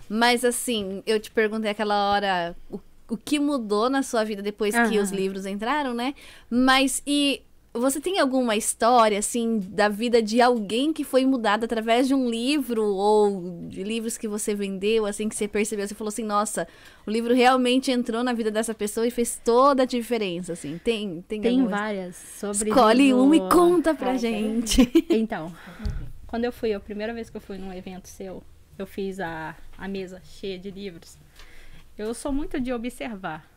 Mas assim, eu te perguntei aquela hora o, o que mudou na sua vida depois que Aham. os livros entraram, né? Mas e você tem alguma história, assim, da vida de alguém que foi mudada através de um livro ou de livros que você vendeu, assim, que você percebeu? Você falou assim, nossa, o livro realmente entrou na vida dessa pessoa e fez toda a diferença, assim. Tem, tem, Tem alguma- várias sobre Escolhe livro- uma e conta pra Ai, gente. [laughs] Então, quando eu fui, a primeira vez que eu fui num evento seu, eu fiz a, a mesa cheia de livros. Eu sou muito de observar.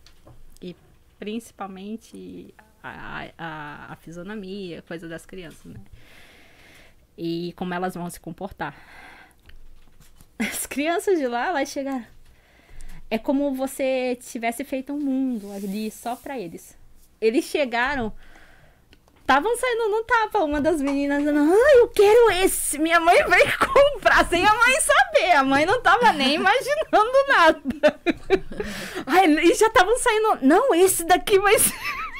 E principalmente a, a, a fisionomia, coisa das crianças, né? E como elas vão se comportar. As crianças de lá, elas chegaram. É como você tivesse feito um mundo ali só pra eles. Eles chegaram Estavam saindo no tapa, uma das meninas dizendo, ai, eu quero esse, minha mãe vai [laughs] comprar, sem a mãe saber, a mãe não tava nem imaginando nada. [laughs] ai, e já estavam saindo, não, esse daqui vai ser.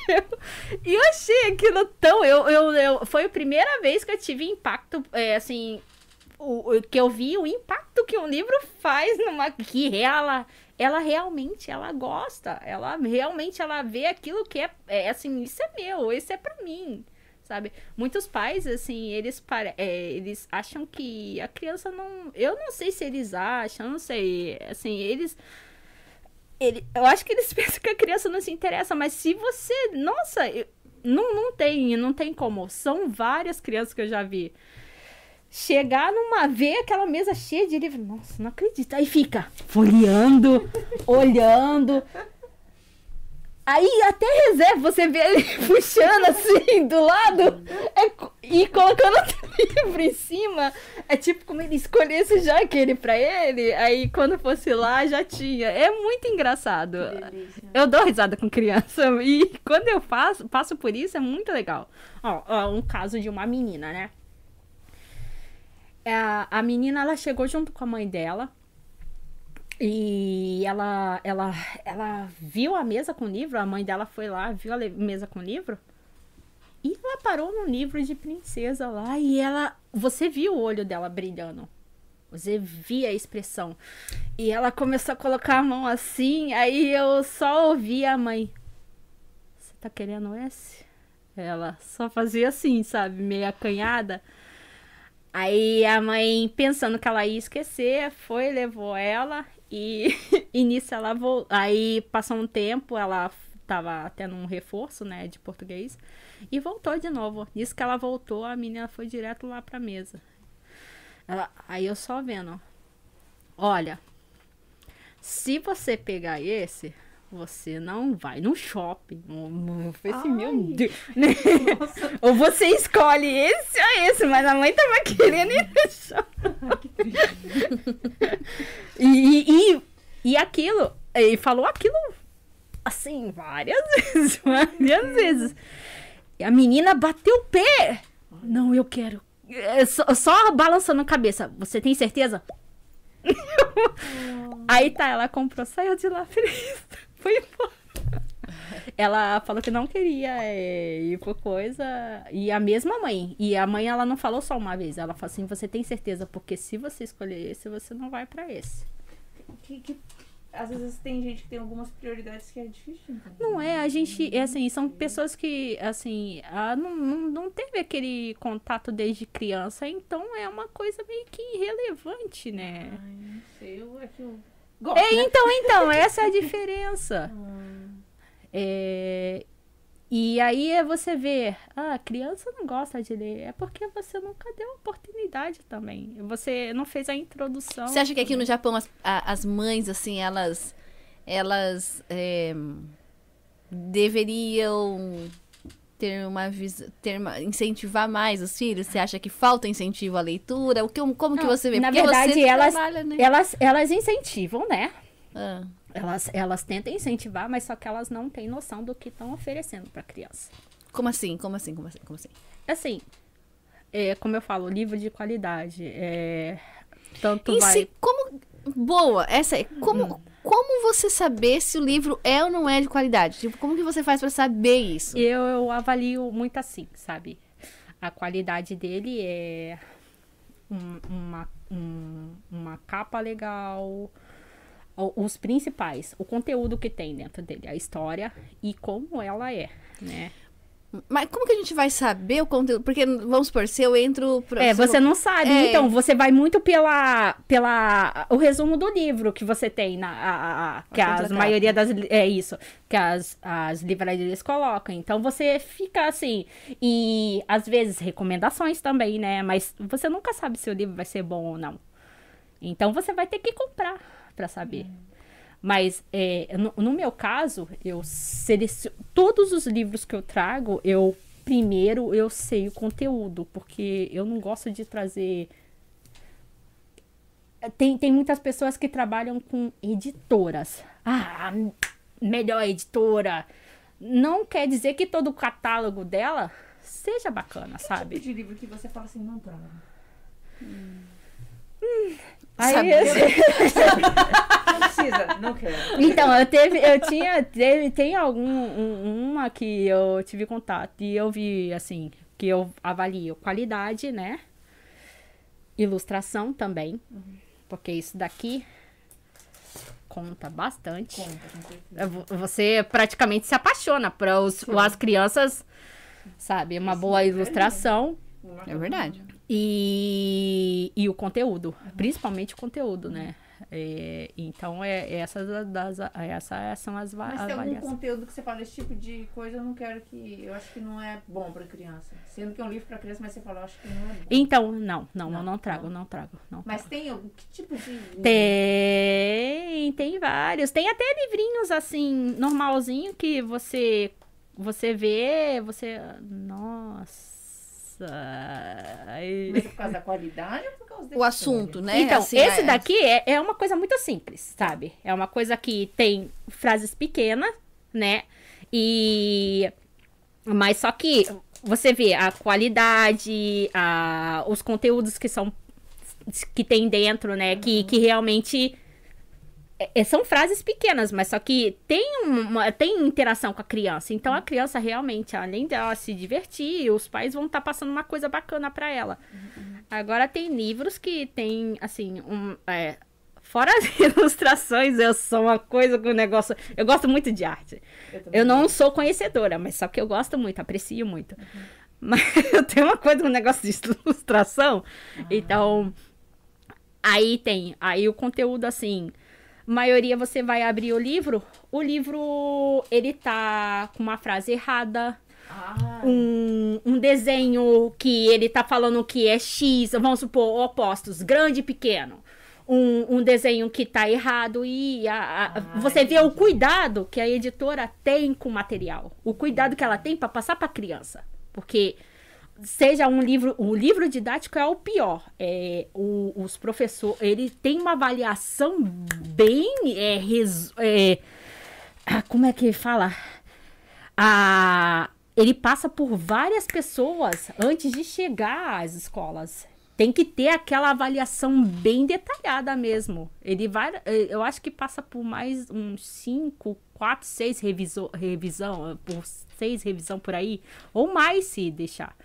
[laughs] E eu achei aquilo tão, eu, eu, eu, foi a primeira vez que eu tive impacto, é, assim, o, o- que eu vi o impacto que um livro faz numa, que ela, ela realmente, ela gosta, ela realmente, ela vê aquilo que é, é assim, isso é meu, esse é pra mim. sabe? Muitos pais, assim, eles, pare... é, eles acham que a criança não. Eu não sei se eles acham, não sei. Assim, eles. Ele... Eu acho que eles [laughs] pensam que a criança não se interessa, mas se você. Nossa, não, não tem, não tem como. São várias crianças que eu já vi. Chegar numa. ver aquela mesa cheia de livro. Nossa, não acredito. Aí fica folheando, [laughs] olhando. Aí até reserva, você vê ele [laughs] puxando assim do lado é e colocando outro livro em cima. É tipo como ele escolhesse já aquele pra ele, aí quando fosse lá já tinha. É muito engraçado. Eu dou risada com criança [laughs] e quando eu faço, passo por isso é muito legal. Ó, ó, um caso de uma menina, né? A, a menina, ela chegou junto com a mãe dela e ela, ela, ela viu a mesa com o livro, a mãe dela foi lá, viu a mesa com o livro e ela parou no livro de princesa lá e ela, você viu o olho dela brilhando. Você via a expressão. E ela começou a colocar a mão assim, aí eu só ouvi a mãe. Você tá querendo esse? Ela só fazia assim, sabe? Meio acanhada. Aí a mãe, pensando que ela ia esquecer, foi, levou ela e, [laughs] e nisso ela voltou. Aí passou um tempo, ela tava tendo um reforço, né, de português e voltou de novo. Nisso que ela voltou, a menina foi direto lá pra mesa. Ela- aí eu só vendo, ó. Olha, se você pegar esse, você não vai no shopping. Assim, meu. Deus. [laughs] [laughs] ou você escolhe esse ou esse, mas a mãe tava querendo ir no shopping. [laughs] Ai, que triste. E, e, e aquilo, ele falou aquilo assim, várias vezes, várias vezes. E a menina bateu o pé. Não, eu quero. É, Só, só balançando a cabeça. Você tem certeza? Aí tá, ela comprou, saiu de lá feliz. Foi embora. Ela falou que não queria é, ir por coisa. E a mesma mãe. E a mãe, ela não falou só uma vez. Ela falou assim: você tem certeza? Porque se você escolher esse, você não vai pra esse. Que, que, às vezes tem gente que tem algumas prioridades que é difícil de entender. Não é, a gente, é assim, são pessoas que, assim, ah, não, não, não teve aquele contato desde criança, então é uma coisa meio que irrelevante, né? Ai, não sei, eu é que eu É, né? então, então, [laughs] essa é a diferença. Hum, É, e aí é você vê, ah, a criança não gosta de ler, é porque você nunca deu oportunidade também. Você não fez a introdução. Você acha que aqui no Japão as, a- as mães, assim, elas. Elas. é, deveriam ter uma. Ter uma, incentivar mais os filhos? Você acha que falta incentivo à leitura? O que, como que você vê? na Porque verdade, você elas- trabalha, né? Elas, elas incentivam, né? Ah. Elas, elas tentam incentivar, mas só que elas não têm noção do que estão oferecendo para criança. Como assim? Como assim? Como assim? Como assim? Assim, é, como eu falo, livro de qualidade. É, tanto Em vai. si, como. Boa, essa é. Como, como você saber se o livro é ou não é de qualidade? Tipo, como que você faz pra saber isso? Eu, eu avalio muito assim, sabe? A qualidade dele é um- uma, um- uma capa legal. Os principais, o conteúdo que tem dentro dele, a história e como ela é, né? Mas como que a gente vai saber o conteúdo? Porque, vamos supor, se eu entro... Pra, É, eu- você não sabe. É. Então, você vai muito pela, pela o resumo do livro que você tem na a, a- que A maioria das é isso, que as, as livrarias colocam. Então você fica assim e às vezes recomendações também, né? Mas você nunca sabe se o livro vai ser bom ou não. Então você vai ter que comprar para saber. Mas é, no, no meu caso, eu seleciono todos os livros que eu trago, eu primeiro eu sei o conteúdo, porque eu não gosto de trazer. Tem, tem muitas pessoas que trabalham com editoras. Ah, melhor editora. Não quer dizer que todo o catálogo dela seja bacana, Tipo sabe? de livro que você fala assim, não traga. Aí, assim, Não precisa, não quero. Então, eu teve, eu tinha, teve, tem algum, um- uma que eu tive contato e eu vi, assim, que eu avalio qualidade, né? Ilustração também, porque isso daqui conta bastante. Conta. É, Você praticamente se apaixona para os, as crianças sabe? Uma boa ilustração É verdade. E, e o conteúdo, principalmente o conteúdo, né? É, então, é, essas, das, essas são as va- Mas tem algum avaliações. conteúdo que você fala, esse tipo de coisa eu não quero que. Eu acho que não é bom pra criança. Sendo que é um livro pra criança, mas você fala, eu acho que não é bom. Então, não, não, Não, eu não trago, não. não trago. Não Mas tem algum. Que tipo de. Tem, tem vários. Tem até livrinhos assim, normalzinho, que você você vê, você. Nossa. Ai. Mas é por causa da qualidade ou por causa da O história? assunto, né? Então, Assim, esse é- daqui é, é uma coisa muito simples, sabe? É uma coisa que tem frases pequenas, né? E. Mas só que você vê a qualidade, a, os conteúdos que são. que tem dentro, né? Que, que realmente. É- são frases pequenas, mas só que tem, uma, tem interação com a criança. Então a criança realmente, além dela se divertir, os pais vão estar passando uma coisa bacana pra ela. Agora tem livros que tem, assim, um. é, fora as [laughs] ilustrações, eu sou uma coisa com o negócio. Eu gosto muito de arte. também. Eu não sou conhecedora, mas só que eu gosto muito, aprecio muito. Mas [laughs] eu tenho uma coisa com o negócio de ilustração. Então. Aí tem. Aí o conteúdo, assim. Maioria você vai abrir o livro. O livro, ele tá com uma frase errada Ah, um, um desenho que ele tá falando que é X, vamos supor, opostos, grande e pequeno. Um, um desenho que tá errado e a- a- Ah, você vê o cuidado que a editora tem com o material. O cuidado que ela tem para passar para criança. Porque seja um livro, o livro didático é o pior. É, o- os professores, ele tem uma avaliação bem é, resu- é, ah, como é que fala? a, ele passa por várias pessoas antes de chegar às escolas. Tem que ter aquela avaliação bem detalhada mesmo. Ele vai, eh, eu acho que passa por mais uns cinco, quatro, seis reviso, revisão, por seis revisão por aí, ou mais se deixar.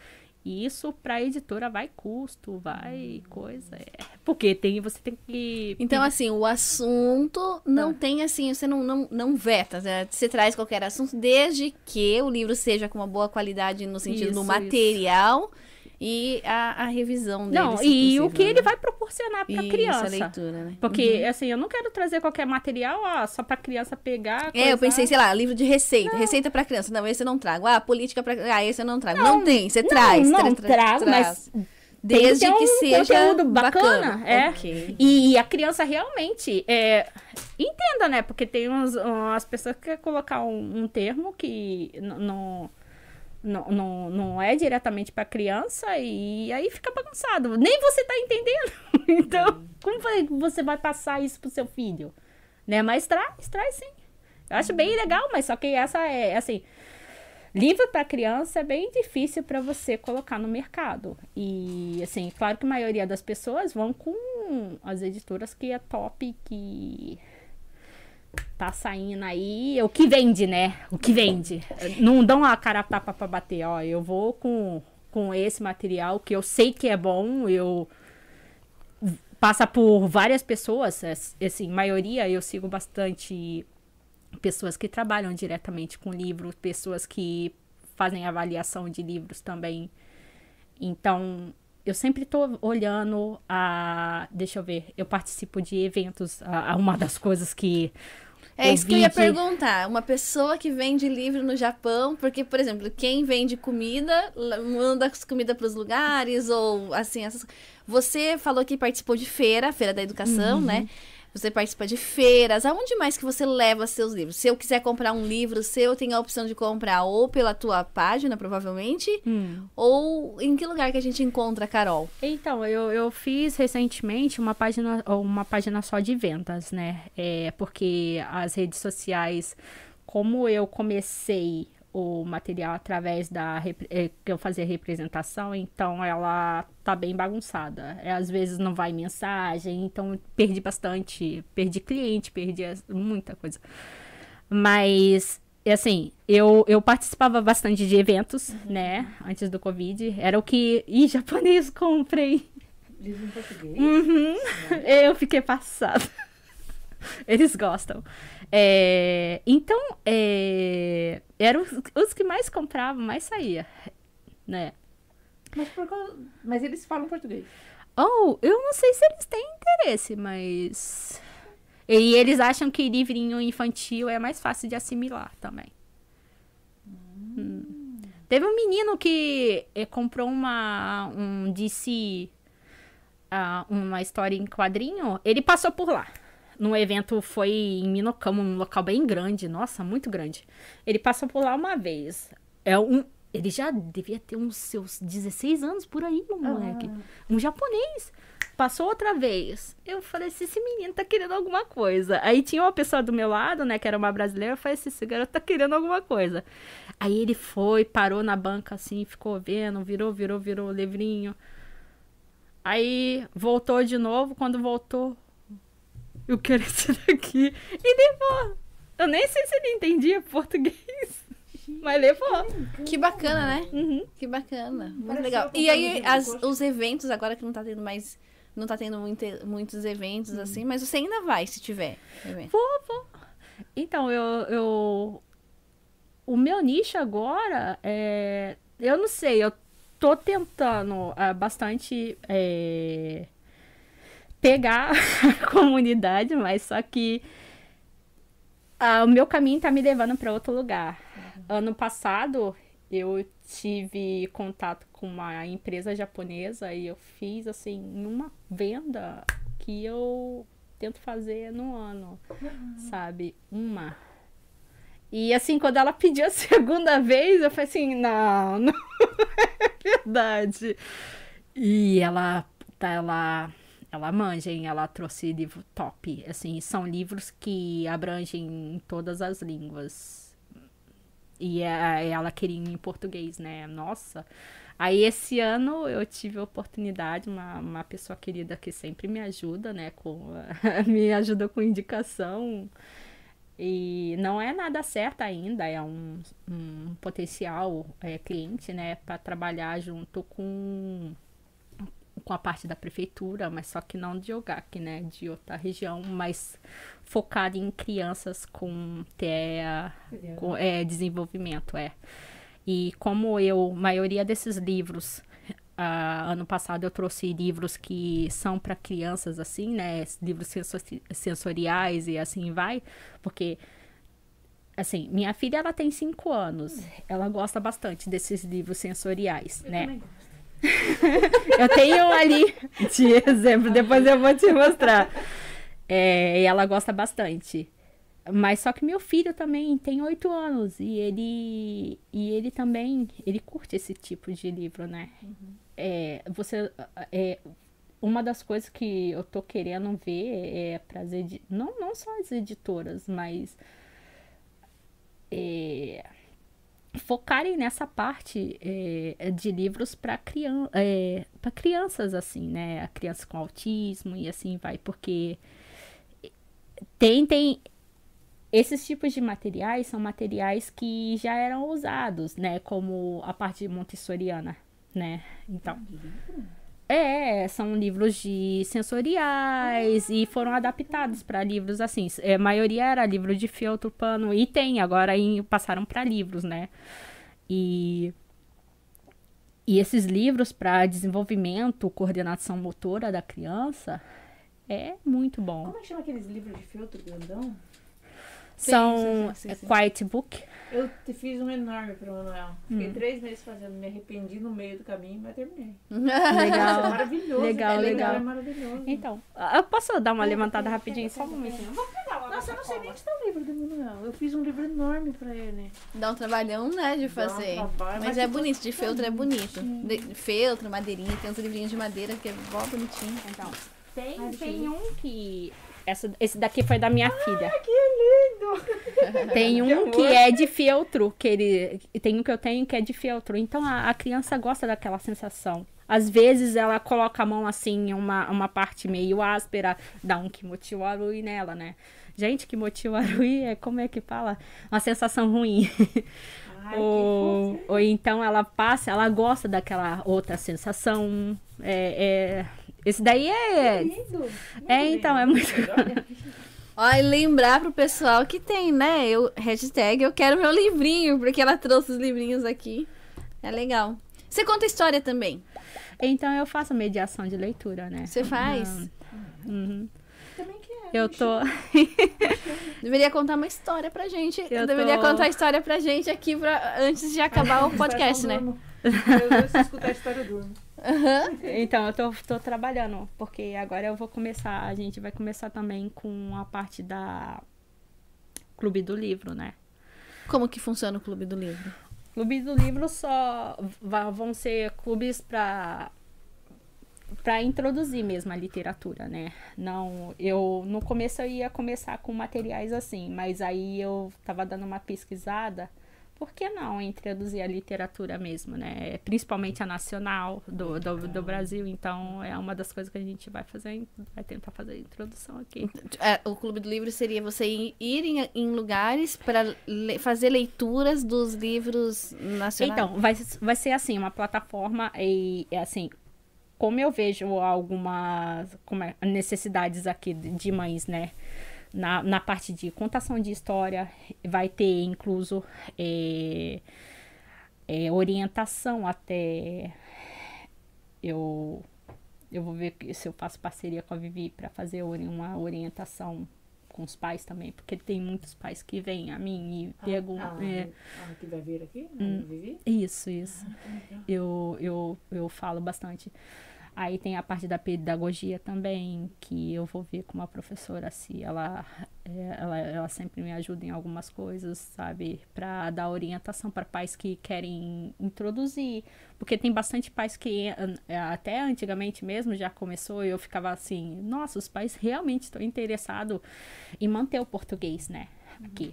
E isso para editora vai custo, vai coisa, é. porque tem você tem que Então, assim, o assunto não tem assim, você não, não, não veta, né? Você traz qualquer assunto, desde que o livro seja com uma boa qualidade no sentido Isso, do material e a, a revisão dele. Não, e o possível, que né? ele vai proporcionar para Isso, criança. a leitura, né? Porque, assim, eu não quero trazer qualquer material ó, só pra criança pegar. É, eu pensei, sei lá, livro de receita. Receita pra criança. Não, esse eu não trago. Ah, política pra. Ah, esse eu não trago. Não, tem, você traz. Não, tra- tra- trago, traz. mas. Desde que que, um seja conteúdo bacana, é. Ok. E a criança realmente é, entenda, né? Porque tem uns, umas pessoas que querem colocar um, um termo que não, não, não, não é diretamente pra criança e aí fica bagunçado. Nem você tá entendendo. [laughs] Então, como você vai passar isso pro seu filho? Né? Mas traz, traz sim. Eu acho bem legal, mas só que essa é, assim... Livro para criança é bem difícil para você colocar no mercado. E, assim, claro que a maioria das pessoas vão com as editoras que é top, que tá saindo aí. O que vende, né? O que vende. Não dão a cara a tapa pra bater. Ó, eu vou com, com esse material que eu sei que é bom, eu passa por várias pessoas, assim, maioria eu sigo bastante pessoas que trabalham diretamente com livros, pessoas que fazem avaliação de livros também. Então, eu sempre estou olhando a. Deixa eu ver, eu participo de eventos. A, a uma das coisas que. É isso que eu ia de- perguntar. Uma pessoa que vende livro no Japão, porque, por exemplo, quem vende comida, manda as comidas para os lugares, ou assim, essas... Você falou que participou de feira, Feira da Uhum. Educação, né? Você participa de feiras. Aonde mais que você leva seus livros? Se eu quiser comprar um livro seu, tem a opção de comprar ou pela tua página, provavelmente, Hum. ou em que lugar que a gente encontra, Carol? Então, eu, eu fiz recentemente uma página, uma página só de vendas, né? É, porque as redes sociais, como eu comecei o material através da é, que eu fazia representação, então ela tá bem bagunçada. É, às vezes não vai mensagem, então perdi bastante, perdi cliente, perdi muita coisa. Mas e assim, eu, eu participava bastante de eventos, né? Antes do Covid. Era o que. Ih, japonês, comprei. Em português. Uhum. Eu fiquei passada. [laughs] Eles gostam. É, então, é, eram os, os que mais compravam, mais saía, né? Mas, por mas eles falam português. Oh, eu não sei se eles têm interesse, mas. E eles acham que livrinho infantil é mais fácil de assimilar também. Hum. Teve um menino que eh, comprou uma um DC, ah, uma história em quadrinho. Ele passou por lá. No evento foi em Minocamo, um local bem grande, nossa, muito grande. Ele passou por lá uma vez. É um, ele já devia ter uns seus 16 anos por aí, meu moleque. Um japonês. Passou outra vez. Eu falei assim, esse menino tá querendo alguma coisa. Aí tinha uma pessoa do meu lado, né, que era uma brasileira. Eu falei assim, esse garoto tá querendo alguma coisa. Aí ele foi, parou na banca assim, ficou vendo, virou, virou, virou o livrinho. Aí voltou de novo. Quando voltou, eu quero esse daqui. E levou. Eu nem sei se ele entendia português. Mas levou. Que bacana, né? Uhum. Que bacana. Muito legal. E aí, as- os eventos, agora que não tá tendo mais. Não tá tendo muita- muitos eventos assim, mas você ainda vai se tiver. evento. Vou, vou. Então, eu, eu. O meu nicho agora é. Eu não sei, eu tô tentando ah, bastante é, pegar [laughs] a comunidade, mas só que ah, o meu caminho tá me levando para outro lugar. Ano passado, eu tive contato com uma empresa japonesa e eu fiz assim uma venda que eu tento fazer no ano, sabe? Uma. E assim, quando ela pediu a [laughs] segunda vez, eu falei assim, não, [laughs] não é verdade. E ela, tá, ela, ela manja, hein? Ela trouxe livro top. Assim, são livros que abrangem todas as línguas. E é- ela queria em português, né? Nossa. Aí esse ano eu tive a oportunidade, uma, uma pessoa querida que sempre me ajuda, né? Com, [laughs] me ajuda com indicação. E não é nada certo ainda, é um, um potencial é, cliente, né? Para trabalhar junto com, com a parte da prefeitura, mas só que não de Ogaki, né? De outra região, mas focada em crianças com TEA, com, é, desenvolvimento, é. E como eu, maioria desses livros, ah, ano passado eu trouxe livros que são para crianças, assim, né? Livros senso- sensoriais e assim vai, porque, assim, minha filha, ela tem cinco anos, ela gosta bastante desses livros sensoriais, Eu né? também. Eu tenho um ali de exemplo, depois eu vou te mostrar. É, e ela gosta bastante. Mas só que meu filho também tem oito anos e ele e ele também ele curte esse tipo de livro, né? É, você é uma das coisas que eu tô querendo ver é para não não só as editoras, mas é, focarem nessa parte é, de livros para crian é, crianças assim, né? A criança com autismo e assim vai, porque tem tem esses tipos de materiais são materiais que já eram usados, né? Como a parte montessoriana, né? Então. É, são livros de sensoriais e foram adaptados para livros assim. É, a maioria era livro de feltro, pano e tem, agora em- passaram para livros, né? E e esses livros para desenvolvimento, coordenação motora da criança é muito bom. Como é que chama aqueles livros de filtro grandão? São sim, sim, sim. Quiet Book. Eu te fiz um enorme pro Manuel. Fiquei Hum. três meses fazendo, me arrependi no meio do caminho, mas terminei. Legal. É maravilhoso. Legal, é legal. É maravilhoso. Então, eu posso dar uma levantada rapidinho, só um momentinho? Nossa, eu não sei nem onde está o livro do Manuel. Eu fiz um livro enorme pra ele. Dá um trabalhão, né, de Dá um fazer. trabalho, mas, mas é ficou bonito, de feltro é bonito. De- feltro, madeirinha, tem uns livrinhos de madeira que é mó bonitinho. Então, tem, eu tem um que. Essa, esse daqui foi da minha filha. Que lindo! [laughs] Tem um amor. que é de feltro, que ele. Tem um que eu tenho que é de feltro. Então a, a criança gosta daquela sensação. Às vezes ela coloca a mão assim em uma, uma parte meio áspera, dá um kimochi warui nela, né? Gente, kimochi warui é como é que fala? Uma sensação ruim. Ai, ou, que [laughs] ou então ela passa, ela gosta daquela outra sensação. É, é- esse daí é. Lindo. É, então, é muito- Ó, e [laughs] lembrar pro pessoal que tem, né? Eu, hashtag eu quero meu livrinho, porque ela trouxe os livrinhos aqui. É legal. Você conta história também? Então eu faço mediação de leitura, né? Você faz? Uhum. Também quero. Eu tô. [laughs] Deveria contar uma história pra gente. Eu Deveria tô- contar a história pra gente aqui pra, antes de acabar o podcast, né? Eu, se escutar a história, eu Aham. [laughs] Então, eu tô, tô trabalhando, porque agora eu vou começar, a gente vai começar também com a parte da Clube do Livro, né? Como que funciona o Clube do Livro? Clube do Livro só vão ser clubes para para introduzir mesmo a literatura, né? Não, eu no começo eu ia começar com materiais assim, mas aí eu tava dando uma pesquisada, por que não introduzir a literatura mesmo, né? Principalmente a nacional do, do, do Brasil, então é uma das coisas que a gente vai fazer, vai tentar fazer a introdução aqui. É, o Clube do Livro seria você ir em, em lugares para fazer leituras dos livros nacionais. Então, vai, vai ser assim, uma plataforma e é assim, como eu vejo algumas como é, necessidades aqui de de mães, né? Na, na parte de contação de história, vai ter incluso é, é, orientação até eu eu vou ver se eu faço parceria com a Vivi para fazer uma orientação com os pais também, porque tem muitos pais que vêm a mim e perguntam. Ah, é, ah, que vai vir aqui? Hum. Vivi? isso, isso. Eu, eu, eu falo bastante. Aí tem a parte da pedagogia também, que eu vou ver com uma professora se ela, é, ela, ela sempre me ajuda em algumas coisas, sabe? Para dar orientação para pais que querem introduzir. Porque tem bastante pais que, eh, até antigamente mesmo, já começou e eu ficava assim: nossa, os pais realmente estão interessados em manter o português, né? Aqui.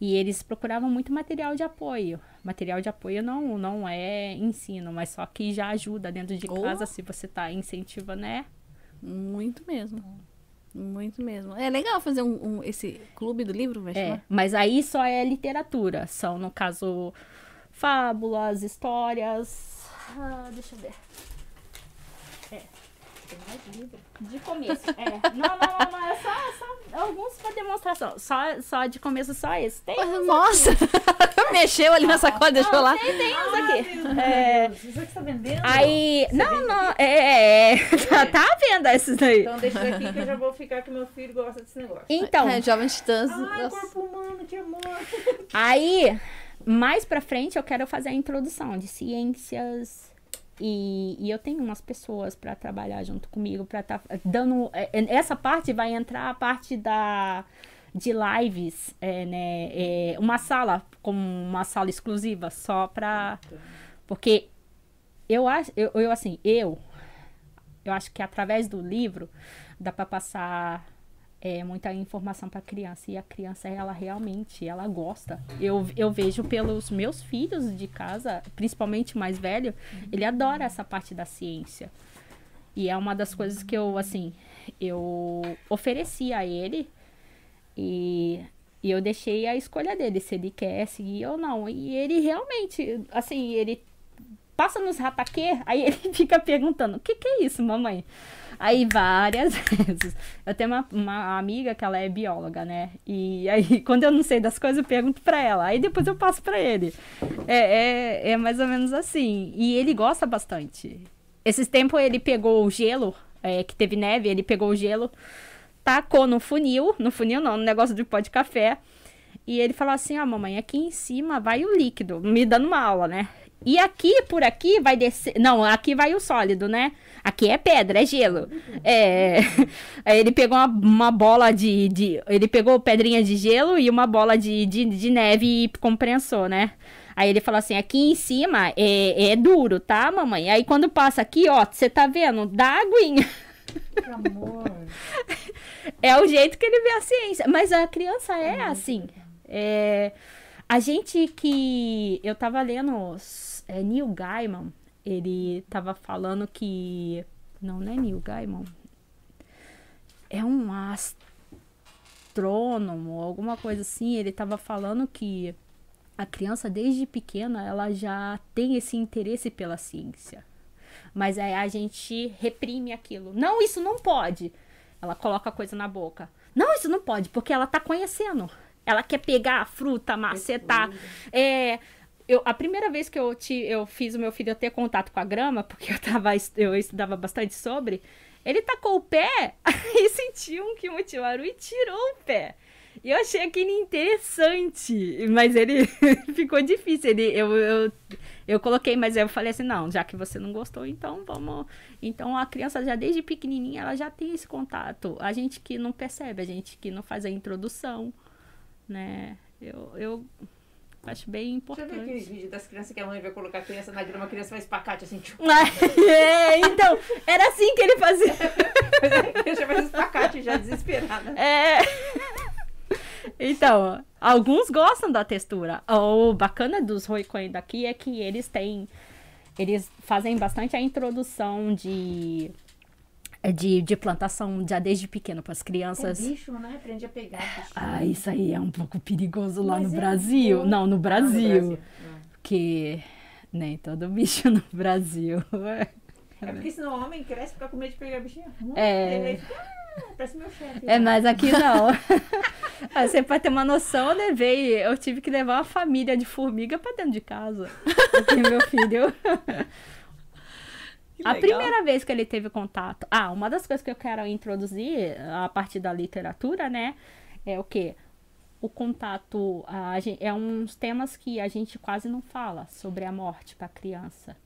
E eles procuravam muito material de apoio. Material de apoio não, não é ensino, mas só que já ajuda dentro de Oh. casa se você tá incentiva, né? Muito mesmo. Muito mesmo. É legal fazer um, um- esse clube do livro, vai É, mas aí só é literatura. São, no caso, fábulas, histórias. Ah, deixa eu ver. É. Tem mais livro. De começo. É. Não, não, não, não. É só, só alguns pra demonstração. Só, só de começo, só esse. Tem Nossa! [laughs] Mexeu ali na sacola, deixou lá. Tem, tem uns Ah, aqui. É. Isso aqui tá vendendo? Aí. Você Não, vende não. aqui? É, é. [laughs] Tá, tá à venda esses daí. Então deixa aqui que eu já vou ficar que meu filho gosta desse negócio. Então. É, Jovem Titãs. Ai, nossa. corpo humano, que amor. Aí, mais pra frente, eu quero fazer a introdução de ciências. E, e eu tenho umas pessoas pra trabalhar junto comigo, pra estar dando. é, é, Essa parte vai entrar a parte da de lives, é, né? é, uma sala, como uma sala exclusiva, só pra. Porque eu acho, eu, eu assim, eu, eu acho que através do livro dá pra passar é, muita informação para criança e a criança ela realmente ela gosta. Eu, eu vejo pelos meus filhos de casa principalmente mais velho ele adora essa parte da ciência. E é uma das coisas que eu assim eu ofereci a ele e, e eu deixei a escolha dele se ele quer seguir ou não. E ele realmente assim ele passa nos rataquê, aí ele [laughs] fica perguntando: o que, que é isso, mamãe? Aí várias [laughs] vezes. Eu tenho uma, uma amiga que ela é bióloga, né? E aí, [laughs] quando eu não sei das coisas, eu pergunto pra ela. Aí depois eu passo pra ele. É, é, é mais ou menos assim. E ele gosta bastante. Esses tempos ele pegou o gelo, é, que teve neve, ele pegou o gelo, tacou no funil, no funil não, no negócio de pó de café. E ele falou assim: ó, mamãe, aqui em cima vai o líquido, me dando uma aula, né? E aqui, por aqui, vai descer. Não, aqui vai o sólido, né? Aqui é pedra, é gelo. É. Aí [laughs] ele pegou uma, uma bola de, de. Ele pegou pedrinha de gelo e uma bola de, de, de neve e comprensou, né? Aí ele falou assim: aqui em cima é, é duro, tá, mamãe? Aí quando passa aqui, ó, você tá vendo? Dá aguinha. Que amor. [laughs] É o jeito que ele vê a ciência. Mas a criança é assim. É, a gente que. Eu tava lendo é, Neil Gaiman, ele tava falando que. Não, não é Neil Gaiman. É um astrônomo, alguma coisa assim. Ele tava falando que a criança, desde pequena, ela já tem esse interesse pela ciência. Mas aí a gente reprime aquilo. Não, isso não pode. Ela coloca a coisa na boca. Não, isso não pode, porque ela tá conhecendo. Ela quer pegar a fruta, macetar. É, eu, a primeira vez que eu, te, eu fiz o meu filho ter contato com a grama, porque eu, tava, eu estudava bastante sobre, ele tacou o pé [laughs] e sentiu que motivaram e tirou o pé. E eu achei aquele interessante, mas ele [laughs] ficou difícil. Ele, eu, eu, eu coloquei, mas eu falei assim, não, já que você não gostou, então vamos. Então a criança já desde pequenininha ela já tem esse contato. A gente que não percebe, a gente que não faz a introdução, né? Eu, eu acho bem Já viu aqueles importante. vídeos das crianças que a mãe vai colocar a criança na grama, a criança vai espacate assim, tchum, [laughs] É, então, era assim que ele fazia. [laughs] a criança vai espacate já desesperada. É. Então, alguns gostam da textura. O bacana dos Roikoi daqui é que eles têm. Eles fazem bastante a introdução de. De, de plantação já desde pequeno para as É crianças. bicho, né? Aprende a pegar bicho. Ah, isso aí é um pouco perigoso lá no é Brasil. Não, no Ah, no Brasil. Ah. Porque nem todo bicho [laughs] no Brasil. É porque senão o homem cresce e fica com medo de pegar bichinho. É. Ah, parece meu chefe. É, mas aqui não. [laughs] Ah, Você pode ter uma noção, eu levei, eu tive que levar uma família de formiga pra dentro de casa. [laughs] Porque meu filho. Que A primeira vez que ele teve contato. Ah, uma das coisas que eu quero introduzir a partir da literatura, né? É o quê? O contato. A, gen- é uns temas que a gente quase não fala sobre a morte pra criança.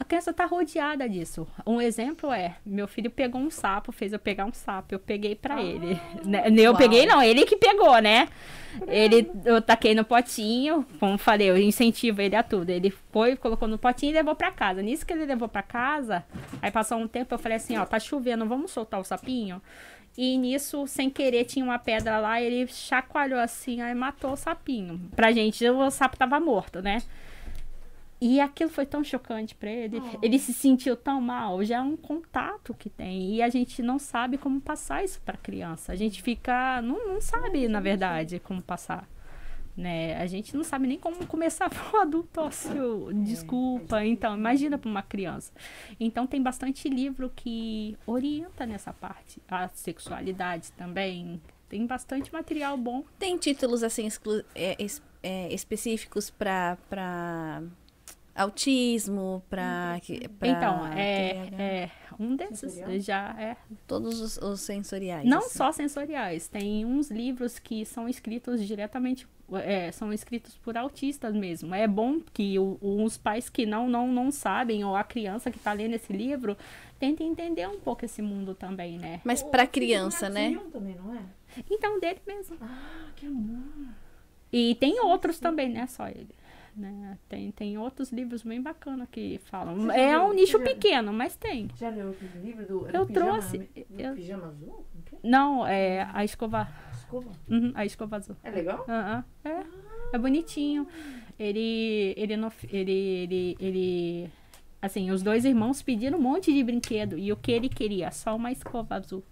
A criança tá rodeada disso. Um exemplo é, meu filho pegou um sapo, fez eu pegar um sapo, eu peguei pra ele. Né, Eu Uau. peguei não, ele que pegou, né? Ele, eu taquei no potinho, como falei, eu incentivo ele a tudo. Ele foi, colocou no potinho e levou pra casa. Nisso que ele levou pra casa, aí passou um tempo, eu falei assim, ó, tá chovendo, vamos soltar o sapinho? E nisso, sem querer, tinha uma pedra lá, ele chacoalhou assim, aí matou o sapinho. Pra gente, o sapo tava morto, né? E aquilo foi tão chocante pra ele. Ele se sentiu tão mal. Já é um contato que tem. E a gente não sabe como passar isso pra criança. A gente fica. Não, não sabe, na verdade, como passar. Né? A gente não sabe nem como começar [laughs] para um adulto. Seu, desculpa. Então, imagina para uma criança. Então, tem bastante livro que orienta nessa parte. A sexualidade também. Tem bastante material bom. Tem títulos assim é, é, específicos pra, pra autismo, pra, que- pra então, é, é um desses Sensorial? já é todos os, os sensoriais. Não assim. só sensoriais, tem uns livros que são escritos diretamente, é, são escritos por autistas mesmo. É bom que o- os pais que não, não, não sabem, ou a criança que está lendo esse livro, tentem entender um pouco esse mundo também, né? Mas do criança, né? Também, não é? Então, dele mesmo. Ah, que amor. E tem outros também, né? Só ele. Né? Tem, tem outros livros bem bacanas que falam. Você É um nicho pequeno, mas tem. Já leu aquele livro do, era Eu do pijama, trouxe, do eu- pijama azul? É? Não, é a escova. Escova. Uhum, a escova azul. É legal? É. É bonitinho. Ele, ele, não, ele, ele, ele, assim, os dois irmãos pediram um monte de brinquedo e o que ele queria? Só uma escova azul.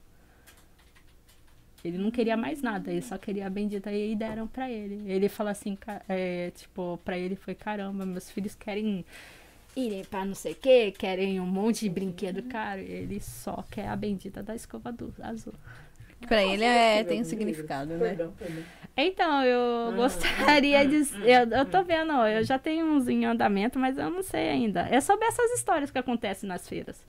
Ele não queria mais nada, ele só queria a bendita e deram pra ele. Ele fala assim, é, tipo, pra ele foi caramba, meus filhos querem irem pra não sei o que, querem um monte de brinquedo caro. Ele só quer a bendita da escova do- azul. Pra ele é, tem um significado, né? Perdão, perdão. Então, eu gostaria de. Eu, eu tô vendo, ó, eu já tenho uns em andamento, mas eu não sei ainda. É sobre essas histórias que acontecem nas feiras.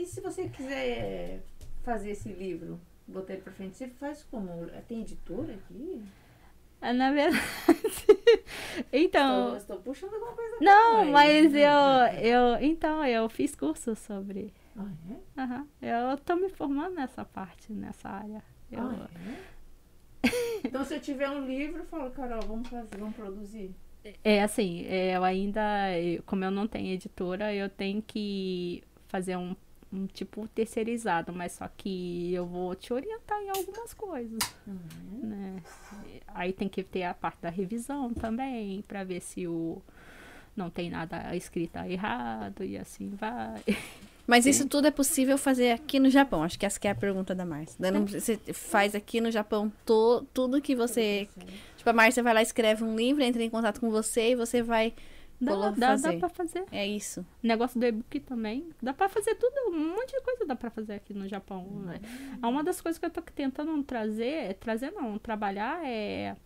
E se você quiser fazer esse livro, botar ele pra frente, você faz como? Tem editora aqui? Ah, Na verdade. [laughs] então. Estou, estou puxando alguma coisa Não, mas eu, [laughs] eu. Então, eu fiz curso sobre. Ah, é? Aham. Eu tô me formando nessa parte, nessa área. Eu, Ah, é? [laughs] Então, se eu tiver um livro, eu falo, Carol, vamos fazer, vamos produzir. É assim, é, eu ainda, como eu não tenho editora, eu tenho que fazer um, um tipo terceirizado, mas só que eu vou te orientar em algumas coisas, Uhum. né? Aí tem que ter a parte da revisão também, pra ver se o não tem nada escrito errado e assim vai. [laughs] Mas isso tudo é possível fazer aqui no Japão. Acho que essa que é a pergunta da Márcia. Daí não- Você faz aqui no Japão to- tudo que você. Tipo, a Márcia vai lá, escreve um livro, entra em contato com você e você vai Dá, dá, dá pra fazer. É isso. O negócio do e-book também. Dá pra fazer tudo, um monte de coisa dá pra fazer aqui no Japão. né? É Uma das coisas que eu tô tentando trazer, trazer não, trabalhar é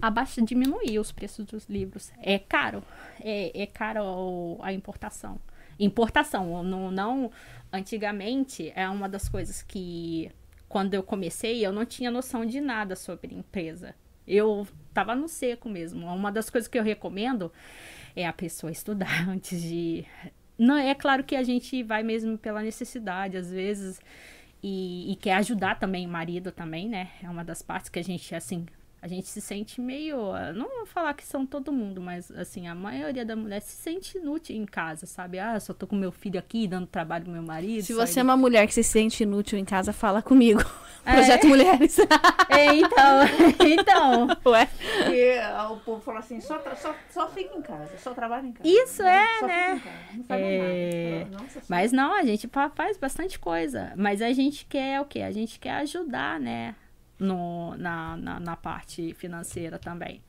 abaixa diminuir os preços dos livros. É caro. É, é caro a importação. Importação, não, não antigamente é uma das coisas que quando eu comecei eu não tinha noção de nada sobre empresa. Eu tava no seco mesmo. Uma das coisas que eu recomendo é a pessoa estudar [laughs] antes de. Não, é claro que a gente vai mesmo pela necessidade, às vezes, e, e quer ajudar também o marido também, né? É uma das partes que a gente, assim, a gente se sente meio. Não vou falar que são todo mundo, mas assim, a maioria da mulher se sente inútil em casa, sabe? Ah, só tô com meu filho aqui, dando trabalho pro meu marido. Se você é ele- uma mulher que se sente inútil em casa, fala comigo. [laughs] É? Projeto Mulheres. [laughs] É, então, [laughs] então. Ué. Porque ah, o povo fala assim, só, só, só fica em casa, só trabalha em casa. Isso é, só né? Fica em casa, não É, nada. Nossa, só- Mas não, a gente fa- faz bastante coisa. Mas a gente quer o quê? A gente quer ajudar, né? No, na, na, na parte financeira também.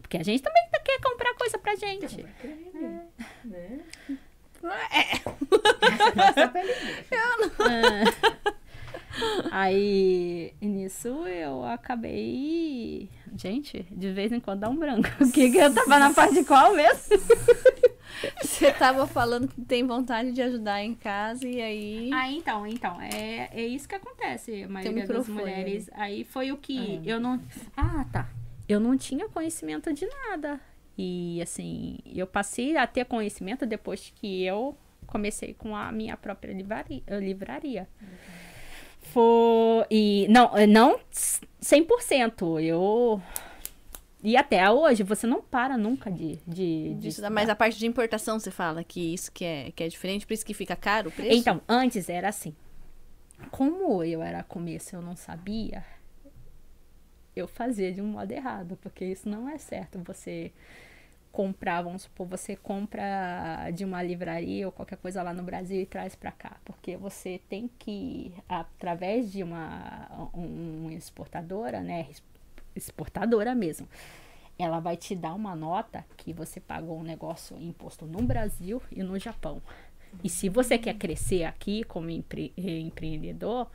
Porque a gente também tá- quer comprar coisa pra gente. né? Aí, nisso, eu acabei. Gente, de vez em quando dá um branco. O que, que eu tava na parte de qual mesmo? [laughs] Você tava falando que tem vontade de ajudar em casa e aí. Ah, então, então, é, é isso que acontece. A maioria das mulheres. Aí foi o que eu não. Ah, tá. Eu não tinha conhecimento de nada. E assim, eu passei a ter conhecimento depois que eu comecei com a minha própria livraria. livraria. Foi. E não, não 100%. Eu. E até hoje, você não para nunca de. de, de mas a parte de importação você fala que isso que é, que é diferente, por isso que fica caro o preço? Então, antes era assim. Como eu era começo, eu não sabia, eu fazia de um modo errado, porque isso não é certo. Você comprar, vamos supor, você compra de uma livraria ou qualquer coisa lá no Brasil e traz para cá, porque você tem que, através de uma um, exportadora, né, exportadora mesmo, ela vai te dar uma nota que você pagou um negócio imposto no Brasil e no Japão. E se você quer crescer aqui como empre- eh, empreendedor,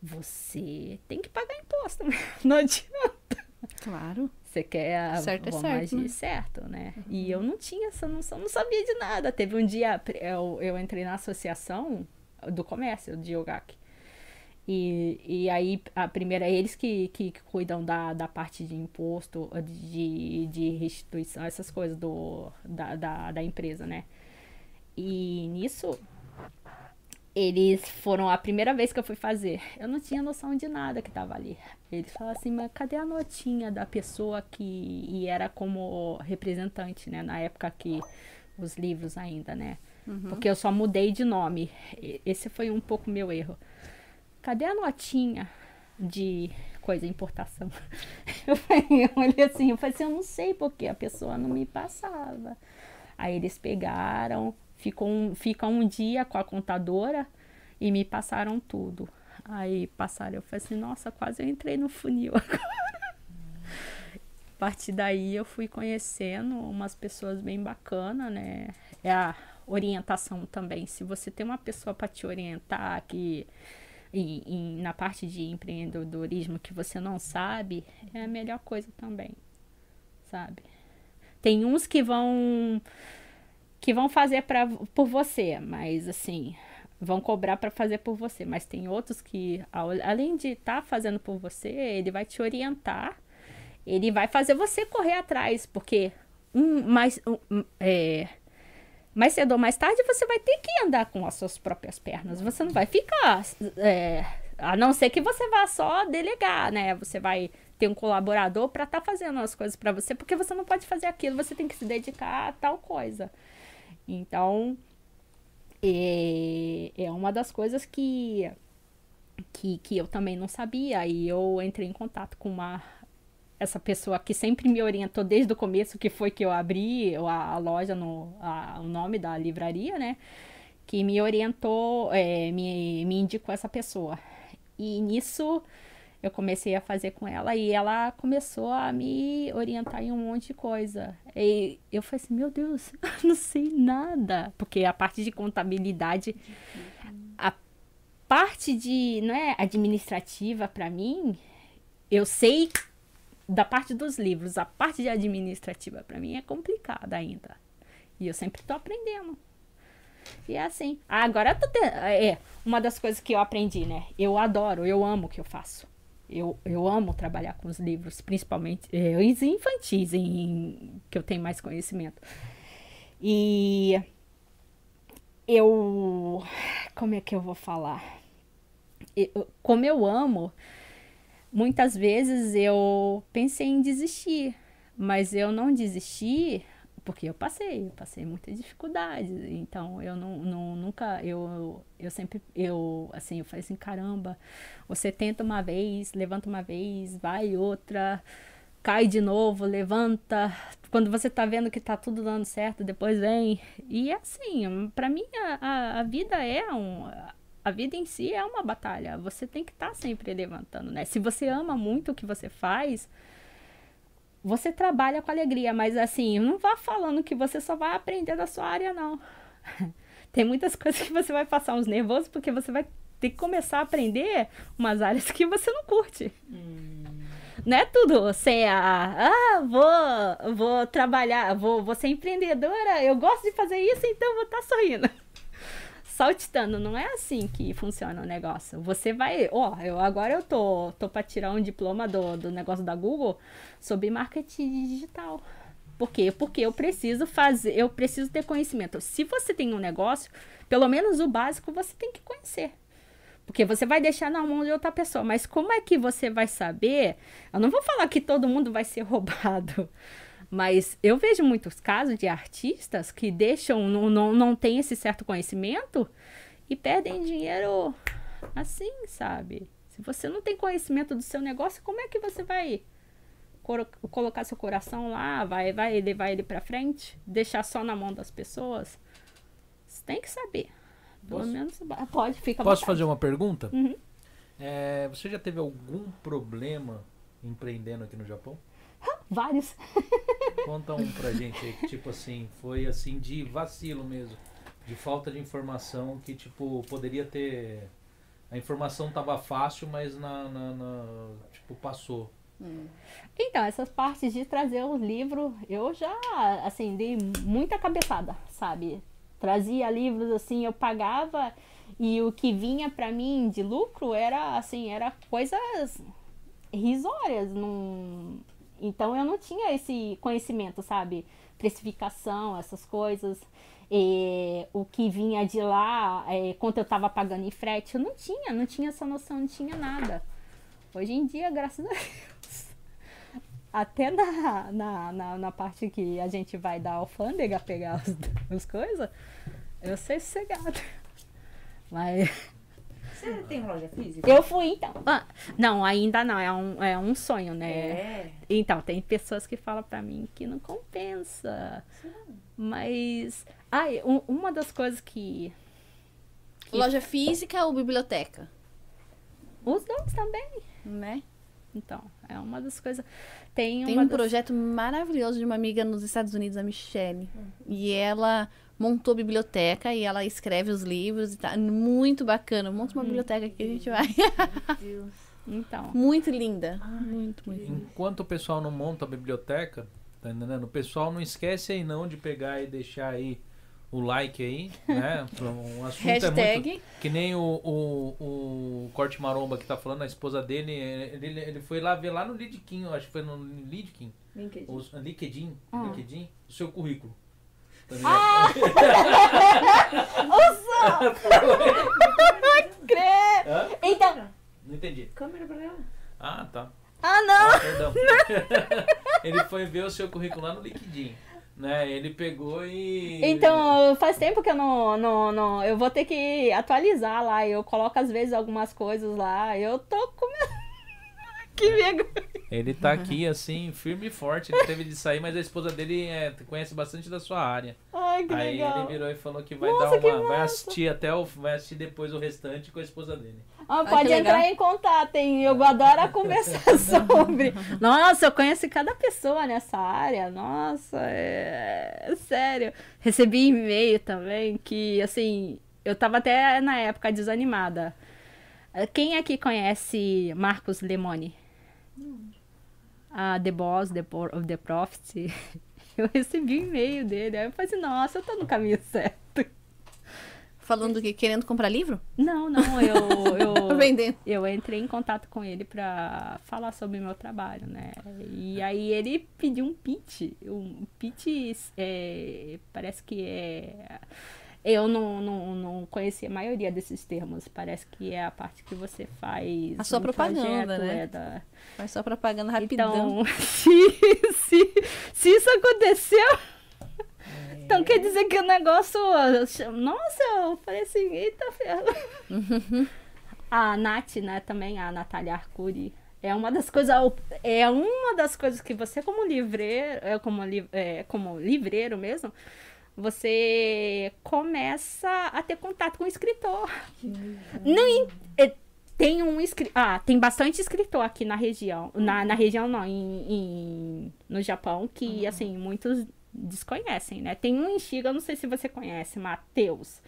você tem que pagar imposto. [laughs] Não adianta. Claro. Você quer a- Certo é vamos certo, agir né? certo, né? E eu não tinha essa noção, não sabia de nada. Teve um dia, eu, eu entrei na associação do comércio de Yogaki. E, e aí, a primeira, eles que, que cuidam da, da parte de imposto, de, de restituição, essas coisas do, da, da, da empresa, né? E nisso, eles foram a primeira vez que eu fui fazer. Eu não tinha noção de nada que tava ali. Eles falaram assim, mas cadê a notinha da pessoa que e era como representante, né? Na época que os livros ainda, né? Porque eu só mudei de nome. Esse foi um pouco meu erro. Cadê a notinha de coisa importação? [laughs] Eu, falei- eu olhei assim, eu falei assim, eu não sei porque a pessoa não me passava. Aí eles pegaram, ficou um, fica um dia com a contadora e me passaram tudo. Aí passaram, eu falei assim, nossa, quase eu entrei no funil [laughs] agora. A partir daí eu fui conhecendo umas pessoas bem bacanas, né? É a orientação também. Se você tem uma pessoa para te orientar que na parte de empreendedorismo que você não sabe, é a melhor coisa também, sabe? Tem uns que vão que vão fazer pra, por você, mas assim, vão cobrar para fazer por você, mas tem outros que ao- além de estar fazendo por você, ele vai te orientar, ele vai fazer você correr atrás, porque um mais um, é, mais cedo ou mais tarde você vai ter que andar com as suas próprias pernas. Você não vai ficar. é, a não ser que você vá só delegar, né? Você vai ter um colaborador para estar fazendo as coisas para você, porque você não pode fazer aquilo, você tem que se dedicar a tal coisa. Então, é, é uma das coisas que, que, que eu também não sabia. E eu entrei em contato com uma essa pessoa que sempre me orientou desde o começo, que foi que eu abri a, a loja, no, a- o nome da livraria, né? Que me orientou, é, me, me indicou essa pessoa. E nisso eu comecei a fazer com ela e ela começou a me orientar em um monte de coisa. E eu falei assim, meu Deus, [laughs] eu não sei nada. Porque a parte de contabilidade, a parte de, né, administrativa para mim, eu sei da parte dos livros, a parte de administrativa para mim é complicada ainda. E eu sempre tô aprendendo. E é assim. Agora eu tô te... é uma das coisas que eu aprendi, né? Eu adoro, eu amo o que eu faço. Eu, eu amo trabalhar com os livros, principalmente é, os infantis, em, que eu tenho mais conhecimento. E eu. Como é que eu vou falar? Eu, como eu amo, muitas vezes eu pensei em desistir, mas eu não desisti porque eu passei, eu passei muita dificuldade. Então eu não, não, nunca, eu, eu sempre, eu assim, eu falei assim, caramba, você tenta uma vez, levanta uma vez, vai outra, cai de novo, levanta. Quando você tá vendo que tá tudo dando certo, depois vem. E assim, para mim a, a, a vida é um a vida em si é uma batalha. Você tem que estar tá sempre levantando, né? Se você ama muito o que você faz, você trabalha com alegria, mas assim, não vá falando que você só vai aprender da sua área, não. [laughs] Tem muitas [laughs] coisas que você vai passar uns nervosos porque você vai ter que começar a aprender umas áreas que você não curte. Hum. Não é tudo você é a, ah, vou, vou trabalhar, vou, vou ser empreendedora, eu gosto de fazer isso, então vou estar tá sorrindo [laughs] saltitando. Não é assim que funciona o negócio. Você vai, ó, oh, eu agora eu tô, tô para tirar um diploma do, do negócio da Google sobre marketing digital. Por quê? Porque eu preciso fazer, eu preciso ter conhecimento. Se você tem um negócio, pelo menos o básico você tem que conhecer. Porque você vai deixar na mão de outra pessoa. Mas como é que você vai saber? Eu não vou falar que todo mundo vai ser [laughs] roubado. Mas eu vejo muitos casos de artistas que deixam, não, não, não tem esse certo conhecimento e perdem dinheiro assim, sabe? Se você não tem conhecimento do seu negócio, como é que você vai colocar seu coração lá, vai, vai levar ele para frente, deixar só na mão das pessoas? Você tem que saber. Pelo Posso? menos pode, fica Posso fazer uma pergunta? Uhum. É, você já teve algum problema empreendendo aqui no Japão? Vários. Conta um pra gente aí, que tipo assim, foi assim de vacilo mesmo. De falta de informação que, tipo, poderia ter. A informação tava fácil, mas na, na, na tipo, passou. Hum. Então, essas partes de trazer o livro, eu já, assim, dei muita cabeçada, sabe? Trazia livros, assim, eu pagava e o que vinha para mim de lucro era, assim, era coisas risórias, não então eu não tinha esse conhecimento, sabe? Precificação, essas coisas. E, o que vinha de lá, é, quanto eu estava pagando em frete, eu não tinha, não tinha essa noção, não tinha nada. Hoje em dia, graças a Deus, até na, na, na, na parte que a gente vai da alfândega pegar as coisas, eu sei sossegado. Mas você tem loja física? Eu fui, então. Ah, não, ainda não. É um, é um sonho, né? É. Então, tem pessoas que falam pra mim que não compensa. Sim. Mas. Ah, um, uma das coisas que, que. Loja física ou biblioteca? Os dois também. Né? Então, é uma das coisas. Tem, Tem um das... projeto maravilhoso de uma amiga nos Estados Unidos, a Michelle. Uhum. E ela montou biblioteca e ela escreve os livros e tá muito bacana. Monta uma uhum. biblioteca que a gente vai. Meu [laughs] Deus. Então. Muito linda. Ai, muito, muito linda. Enquanto o pessoal não monta a biblioteca, tá entendendo? O pessoal não esquece aí não de pegar e deixar aí o like aí, né? [laughs] Um assunto Hashtag. é muito... Que nem o, o, o Corte Maromba que tá falando, a esposa dele, ele, ele foi lá ver lá no LinkedIn, acho que foi no LinkedIn. LinkedIn. O, LinkedIn, ah. LinkedIn, o seu currículo. Tá ah! [laughs] [laughs] Crê! Então. Não entendi. Câmera pra ela. Ah, tá. Ah, não! Ah, perdão. [laughs] ele foi ver o seu currículo lá no LinkedIn. Né? Ele pegou e. Então, faz tempo que eu não, não, não. Eu vou ter que atualizar lá. Eu coloco às vezes algumas coisas lá. Eu tô comendo. Que vergonha. Ele tá aqui, assim, firme e forte. Ele teve de sair, mas a esposa dele é, conhece bastante da sua área. Ai, que Aí legal. ele virou e falou que vai Nossa, dar uma. Vai assistir até o. Vai assistir depois o restante com a esposa dele. Ah, pode legal. entrar em contato, hein? Eu adoro conversar [laughs] sobre. Nossa, eu conheço cada pessoa nessa área. Nossa, é... sério. Recebi e-mail também que, assim, eu tava até na época desanimada. Quem aqui conhece Marcos Lemoni? A The Boss, The, Por- of the Prophet. [laughs] Eu recebi um e-mail dele. Aí eu falei assim, nossa, eu tô no caminho certo. Falando do que? Querendo comprar livro? Não, não, eu, [laughs] eu, Vendendo. eu entrei em contato com ele pra falar sobre o meu trabalho, né? E aí ele pediu um pitch. Um pitch, é, parece que é... Eu não, não, não conhecia a maioria desses termos. Parece que é a parte que você faz... A sua no propaganda, né? é, da- Faz só propaganda rapidão. Então, [laughs] se, se, se isso aconteceu... Então quer dizer que o negócio. Nossa, eu falei assim, eita ferro. a Nath, né, também, a Natália Arcuri. É uma das coisas. É uma das coisas que você, como livreiro, é, como, li- é, como livreiro mesmo, você começa a ter contato com o escritor. Não, é, tem um ah, tem bastante escritor aqui na região. Na, na região não, em, em- no Japão, que assim, muitos desconhecem, né? Tem um em Shiga, eu não sei se você conhece, Mateus.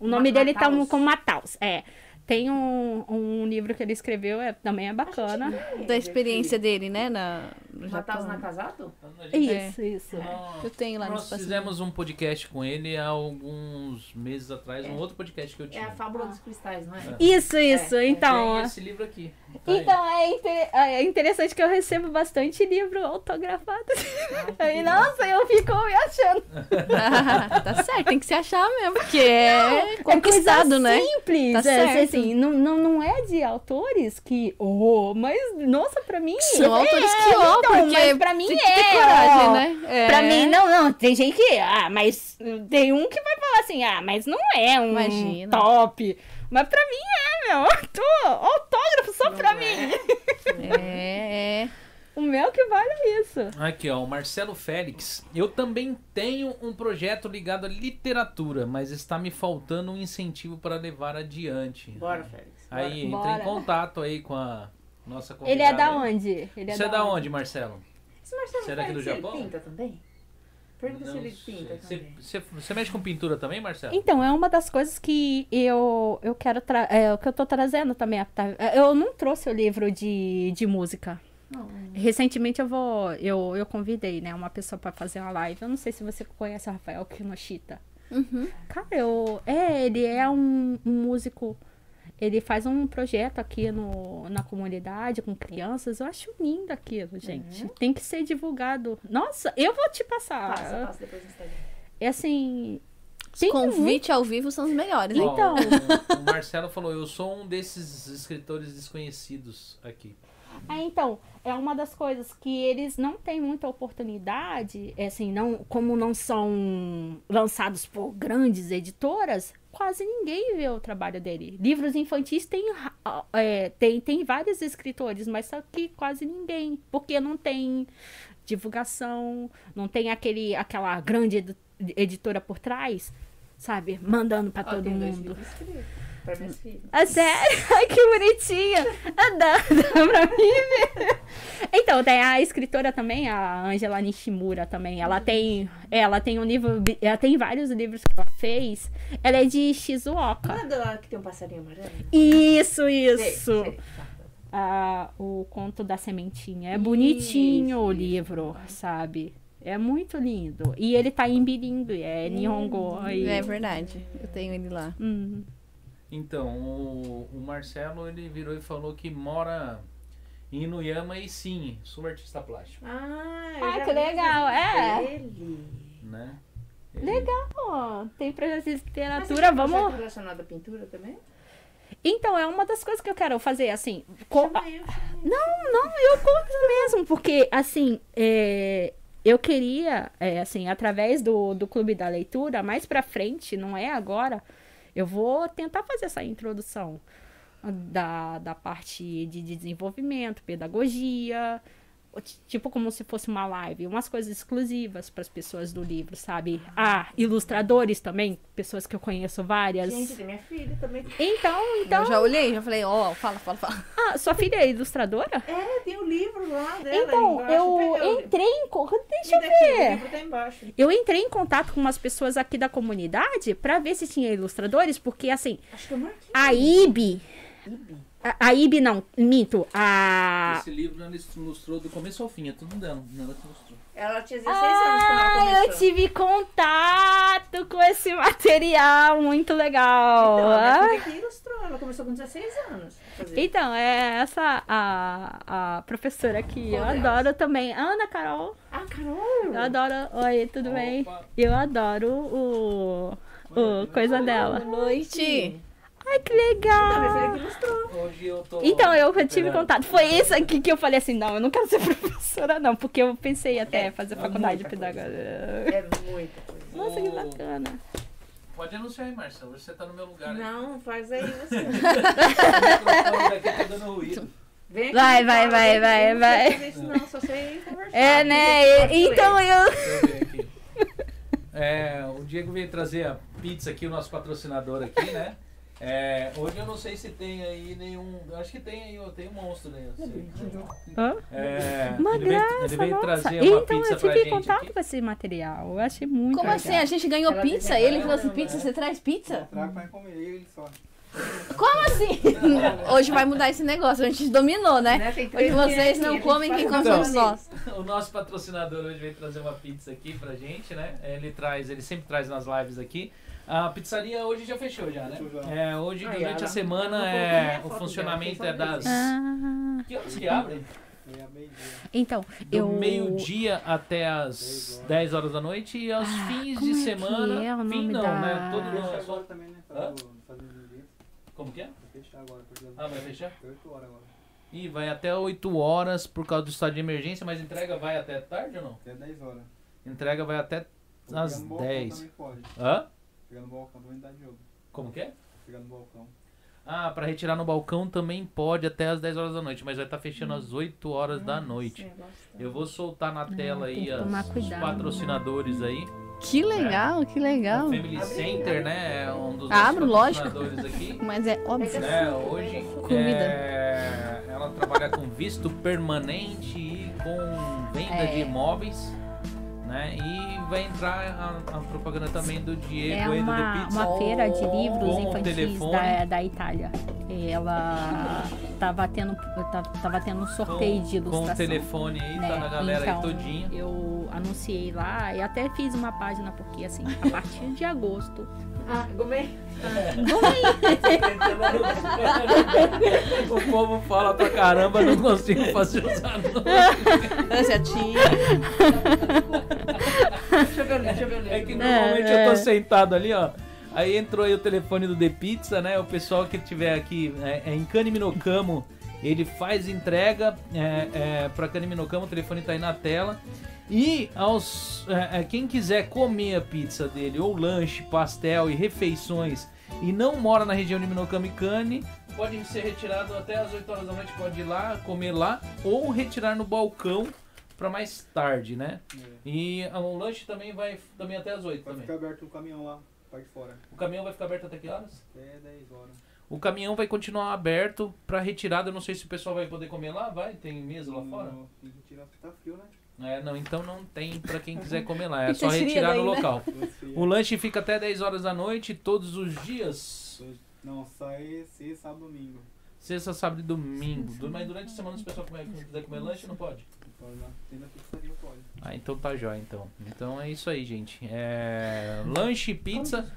O nome Ma- dele tá Mataus? como Mataus, é. Tem um, um livro que ele escreveu, é, também é bacana. Da experiência dele, né? Na, no Japão. na casado? Isso, isso. Eu tenho lá no Nós fizemos um podcast com ele há alguns meses atrás, um É. outro podcast que eu É tinha. a fábula dos cristais, não é? Isso, isso. É, é, então, Tem esse livro aqui. Tá então é, inter- é interessante que eu recebo bastante livro autografado. [laughs] Aí, delícia. nossa, eu fico me achando. [laughs] tá certo, tem que se achar mesmo, porque é É conquistado, né? simples. Tá é, certo. assim, não, não, não é de autores que. Oh, mas, nossa, pra mim. São é, autores que, ó, então, porque mas pra mim tem que é. ter coragem, ó. né? É. Pra mim, não, não. Tem gente que. Ah, mas. Tem um que vai falar assim, ah, mas não é um Imagina. top. Mas pra mim é, meu. Tô, autógrafo só Não pra é. mim. É, é. O meu que vale é isso. Aqui, ó, o Marcelo Félix. Eu também tenho um projeto ligado à literatura, mas está me faltando um incentivo para levar adiante. Bora, Félix. bora. Aí, entra Bora. em contato aí com a nossa convidada. Ele é da onde? Ele Você é da onde, Marcelo? Esse Marcelo Você é daqui do Félix, Japão? Ele pinta também? Pergunta se ele pinta Você, mexe com pintura também, Marcelo? Então, é uma das coisas que eu, eu quero tra é, o que eu tô trazendo também. tá? Eu não trouxe o livro de, de música. Não. Recentemente eu vou. Eu, eu convidei, né, uma pessoa pra fazer uma live. Eu não sei se você conhece o Rafael Kinoshita. Uhum. Cara, eu. É, ele é um, um músico. Ele faz um projeto aqui no, na comunidade com crianças. Eu acho lindo aquilo, gente. Tem que ser divulgado. Nossa, eu vou te passar. Passa, passa depois no Instagram. É assim. Os Tem muito- convite ao vivo são os melhores, né? Então. o, o Marcelo falou, eu sou um desses escritores desconhecidos aqui. É, então, é uma das coisas que eles não têm muita oportunidade, é assim, não, como não são lançados por grandes editoras, quase ninguém vê o trabalho dele. Livros infantis tem, é, tem, tem vários escritores, mas só que quase ninguém, porque não tem divulgação, não tem aquele, aquela grande editora por trás, sabe, mandando pra Ó, todo mundo. Pra minhas filhas. Ah, sério? [laughs] Ai, que bonitinha. Ah, [laughs] Dá, dá pra mim ver. Então, tem a escritora também, a Angela Nishimura também. Ela tem, ela tem um livro, ela tem vários livros que ela fez. Ela é de Não Shizuoka. é da que tem um passarinho amarelo? Isso, Sei, isso. sei. Tá. Ah, o conto da sementinha. É bonitinho o Isso, livro, sabe? É muito lindo. E ele tá em bilíngue, é Nihongo. aí. É verdade. Eu tenho ele lá. Hum. Então, o, o Marcelo, ele virou e falou que mora em Inuyama e sim, sou artista plástico, Ah, Ah, que legal, é. dele. né? Ele- Legal, ó. Tem projeto de Mas você literatura, tem vamos. projeto relacionado à pintura também? Então, é uma das coisas que eu quero fazer, assim. co- Chama eu, chama eu. Não, não, eu conto mesmo, porque, assim, é, eu queria, é, assim, através do, do Clube da Leitura, mais pra frente, não é agora, eu vou tentar fazer essa introdução da, da parte de desenvolvimento, pedagogia, tipo como se fosse uma live, umas coisas exclusivas para as pessoas do livro, sabe? Ah, ilustradores também, pessoas que eu conheço várias. Gente, tem minha filha também. Então, então, Eu já olhei, já falei, ó, fala, fala, fala. ah, sua filha é ilustradora? É, tem o livro lá dela Então, embaixo. eu entrei em deixa eu ver. livro tá embaixo. Eu entrei em contato com umas pessoas aqui da comunidade para ver se tinha ilustradores, porque assim, Acho que eu marquei. a IB, a, a IB não, minto, a Esse livro ela ilustrou do começo ao fim, é tudo dela. Ela que ilustrou. Ela tinha 16 anos quando ela Ah, eu começou. tive contato com esse material, muito legal. Então, a minha Ah. que ilustrou. Ela começou com 16 anos. Então, é essa a, a professora que eu Qual delas? adoro também. Ana Carol, Ah, Carol! eu adoro. Oi, tudo bem? Opa. Eu adoro o, o coisa dela. Boa noite. Ai, que legal. Hoje eu tô. Então, eu tive esperando. contato. Foi isso aqui que eu falei assim: não, eu não quero ser [laughs] professora, não, porque eu pensei até fazer é faculdade de pedagogia. É muita coisa. Nossa, que bacana. Pode anunciar aí, Marcelo. Você tá no meu lugar. aí. Não, faz aí [laughs] você. Tá. Vem aqui Vai, vai, vai, vai, não vai. sei fazer isso não, só sei conversar. É, né? Então eu. Eu. É, o Diego veio trazer a pizza aqui, o nosso patrocinador aqui, né? É, hoje eu não sei se tem aí nenhum. Acho que tem aí, ó, tem um monstro aí. eu sei. Hã? É, Uma ele veio, graça, ele veio nossa. trazer uma Então pizza eu tive contato aqui. com esse material. Eu achei muito Como legal. assim? A gente ganhou Ela pizza? Ele ela trouxe não, pizza? né? Você traz pizza? Trago pra comer ele só. Como assim? [laughs] Hoje vai mudar esse negócio. A gente dominou, né? Né, Hoje vocês não comem, quem come Então. somos nós. O nosso patrocinador hoje veio trazer uma pizza aqui pra gente, né? Ele traz, ele sempre traz nas lives aqui. A pizzaria hoje já fechou já, né? É, hoje Aí, durante a semana é o funcionamento dela, é das Ah, que horas que abre? Meia meio dia. então, Do eu. meio-dia até as 10 10 horas da noite e aos Ah, fins como de é que semana. é o fim nome não, da- né? Todo Fecha dia. agora também, né? Hã? Os dias. Como que é? Vai fechar agora, porque Ah, vai fechar? 8 horas agora. E vai até 8 horas por causa do estado de emergência, mas entrega vai até tarde ou não? Até 10 horas. Entrega vai até Ou às pegar no balcão 10. Também pode. Hã? Pegar no balcão também dá jogo. Como que é? Pegar no balcão. Ah, pra retirar no balcão também pode até às 10 horas da noite, mas vai estar fechando às 8 horas da noite. Eu vou soltar na tela tem aí as- tomar os cuidado. patrocinadores aí. Que legal, que legal. O Family Center, né? É um dos Abro, lógico. patrocinadores aqui. [laughs] Mas é óbvio. né, hoje Comida. é, ela trabalha com visto permanente e com venda É. de imóveis, né? E vai entrar a, a propaganda também do Diego É uma, The Pizza. uma feira de livros Com infantis da, da Itália. Ela tava tendo, tava, tava tendo um sorteio de com, com ilustração. o telefone aí, né? tá na galera então, aí todinha. Eu anunciei lá e até fiz uma página, porque assim, a partir de agosto. Ah, gomei. [laughs] o povo fala pra caramba, não consigo fazer os anúncios. É. Deixa eu ver ali, deixa eu ver ali. É que normalmente É, eu tô é. sentado ali, ó. Aí entrou aí o telefone do The Pizza, né? O pessoal que tiver aqui é, é em Caniminocamo, ele faz entrega é, é, pra Caniminocamo, o telefone tá aí na tela. E aos é, é, quem quiser comer a pizza dele, ou lanche, pastel e refeições, e não mora na região de Minocamo e Cane, pode ser retirado até as 8 horas da noite, pode ir lá, comer lá, ou retirar no balcão pra mais tarde, né? É. E ah, o lanche também vai também até as 8 Vai também. ficar aberto o caminhão lá, parte de fora. O caminhão vai ficar aberto até que horas? Até 10 horas. O caminhão vai continuar aberto pra retirada. Eu não sei se o pessoal vai poder comer lá, vai? Tem mesa lá fora? Não, Tem que tirar porque tá frio, né? É, não, então não tem pra quem quiser comer lá. É só retirar no né? local. [laughs] O lanche fica até 10 horas da noite todos os dias. Não, sai sexta, sábado, domingo. Sexta, sábado e domingo. Mas durante a semana se o pessoal comer- quiser comer lanche, não pode. Pode lá. Tem na pizzaria, pode. Ah, então tá jóia, então. Então é isso aí, gente. É... Lanche, pizza,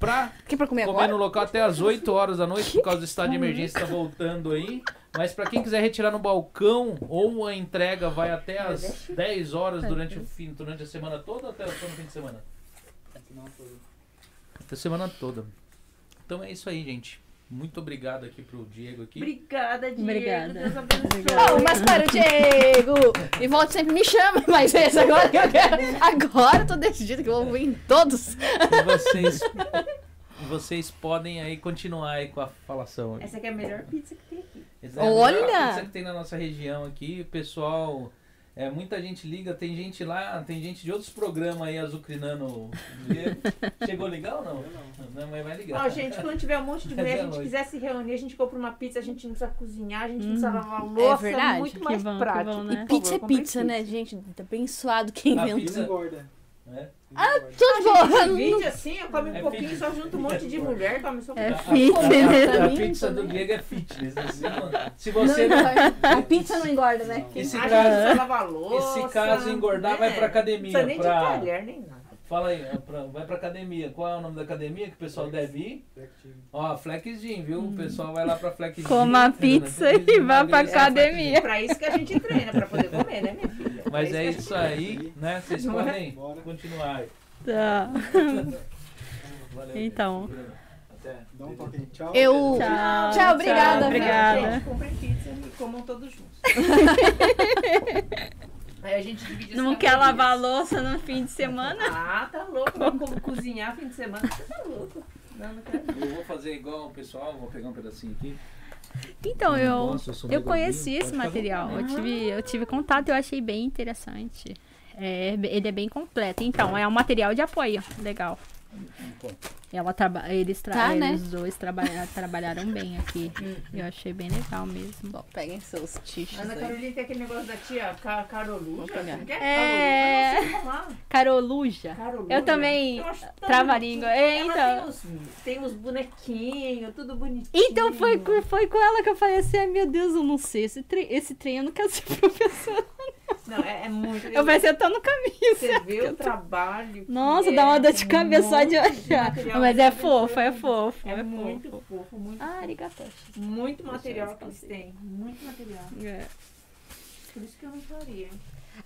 pra Aqui pra comer comer agora? no local até as 8 horas da noite, por causa do estado de emergência tá voltando aí. Mas pra quem quiser retirar no balcão, ou a entrega vai até as 10 horas durante, o fim, durante a semana toda ou até só no fim de semana? Todo. Até a semana toda. Então é isso aí, gente. Muito obrigado aqui pro Diego aqui. Obrigada, Diego. Obrigada. Deus abençoe. Palmas para o Diego! E volte sempre, me chama, mas esse agora que eu quero. Agora eu tô decidido que eu vou vir em todos. E vocês, vocês podem aí continuar aí com a falação. Essa aqui é a melhor pizza que tem aqui. Essa é a melhor Olha! pizza que tem na nossa região aqui. O pessoal É, muita gente liga, tem gente lá, tem gente de outros programas aí azucrinando. [laughs] Chegou legal ou não? Eu não. Não, mas vai ligar. Ó, gente, quando tiver um monte de [laughs] mulher, a gente Noite. quiser se reunir, a gente compra uma pizza, a gente não precisa cozinhar, a gente não Hum. precisa lavar louça, é, verdade. muito mais bom, prático. bom, né? E pizza é favor, compre pizza, né, gente? Abençoado A quem inventou. pizza- engorda. É. Ah, Tudo bom. Divide [laughs] assim, eu como um É pouquinho, fit. só junto um monte de mulher, come só um É A- a- fit, a- né? A, a Mim pizza do também. Diego é fitness. assim, [laughs] mano. Se Não você não. engorda. A pizza não engorda, né? E se, A gente caso, louça. se caso engordar, vai né? pra Não academia. precisa nem de Pra... talher, nem nada. Fala aí, é vai pra academia. Qual é o nome da academia que o pessoal deve ir? Flexible. Ó, Flex Gym, viu? O pessoal vai lá pra Flex Gym. Coma a pizza e vá pra academia. Pra isso que a gente treina, pra poder comer, né, minha filha? Mas é que a isso aí, né? Vocês Não é? podem Bora. continuar aí. Tá. Valeu, Então. Até. Dá um toque. Tchau. Eu. Tchau, Tchau, obrigada. tchau, obrigada. Gente, comprem pizza e comam todos juntos. [laughs] Aí a gente divide Não quer lavar a louça no fim de semana? Ah, tá louco. Co- cozinhar fim de semana. Você tá louco. Não, não quero. Eu vou fazer igual o pessoal, vou pegar um pedacinho aqui. Então, eu, Nossa, eu meio conheci gordinho, esse material. Eu tive, eu tive contato e eu achei bem interessante. É, ele é bem completo. Então, é um material de apoio. Legal. Ela traba eles, tra Tá, né? eles dois trabalha trabalharam bem aqui. Eu achei bem legal mesmo. Bom, peguem seus tichos Ana. Carolina tem aquele negócio da tia Ca Caroluja. Não quer? É. Caroluja. Sei. Caroluja. Eu também Eu trava-língua. É, então. Tem os, tem os bonequinhos, tudo bonitinho. Então foi, com- foi com ela que eu falei assim, meu Deus, eu não sei, esse trem, esse trem eu não quero ser [laughs] professora. Não, é, é muito. Eu pensei, eu tô no caminho. Você certo? vê o trabalho. Nossa, é, dá uma dor de cabeça só de olhar. Mas é fofo, é fofo. É É muito fofo. fofo, muito Ah. Muito material que eles têm. Muito material. É. Por isso que eu não faria.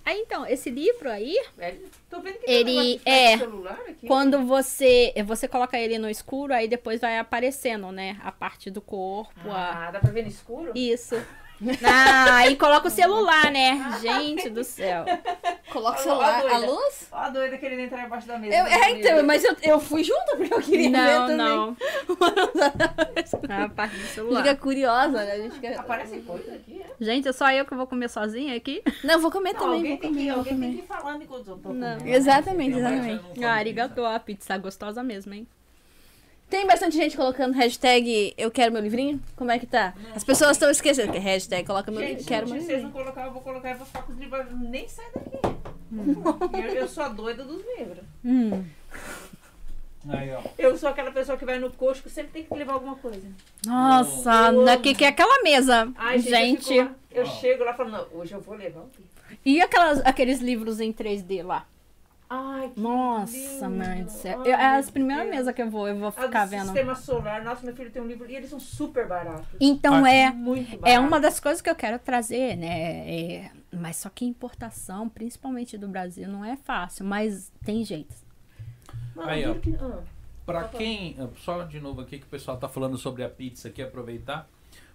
Aí então, esse livro aí, tô vendo que Ele é- celular aqui. quando você você coloca ele no escuro, aí depois vai aparecendo, né? A parte do corpo, a... Ah, dá pra ver no escuro? Isso. [laughs] Ah, aí coloca o celular, né? Gente do céu. Coloca o celular, a luz. Ó a doida querendo entrar embaixo da mesa. Eu, do é, então, mas eu, eu fui junto porque eu queria ver Não, também. não. [laughs] A parte do celular. Fica curiosa, né? A gente quer... Aparece coisa aqui, é? Gente, é só eu que vou comer sozinha aqui? Não, eu vou comer Não, também. alguém tem, comer, que, alguém tem comer. que ir falando enquanto eu tô Não. comendo. Exatamente, Não, exatamente. não como Ah, pizza. arigato, a pizza gostosa mesmo, hein? Tem bastante gente colocando hashtag eu quero meu livrinho? Como é que tá? As pessoas estão esquecendo que é hashtag coloca meu livro, Gente, quero se meu vocês não livrinho. colocar, eu vou colocar, eu vou ficar com os livros, nem sai daqui. Hum. Eu, eu sou a doida dos livros. Hum. Aí, ó. Eu sou aquela pessoa que vai no coxo que sempre tem que levar alguma coisa. Nossa, Eu daqui que é aquela mesa. Ai, gente. gente, eu, lá, eu chego lá falando, não, hoje eu vou levar o livro. E aquelas, aqueles livros em 3D lá? Ai, que Nossa, lindo. mãe do céu. Ai, Eu, é as primeiras mesas que eu vou, eu vou A do ficar vendo. sistema solar, nossa, meu filho tem um livro e eles são super baratos. Então Ah, é. É uma das coisas que eu quero trazer, né? É, mas só que importação, principalmente do Brasil, não é fácil, mas tem jeito. Aí, ó. que- ah. Pra quem. Só de novo aqui que o pessoal tá falando sobre a pizza aqui, aproveitar.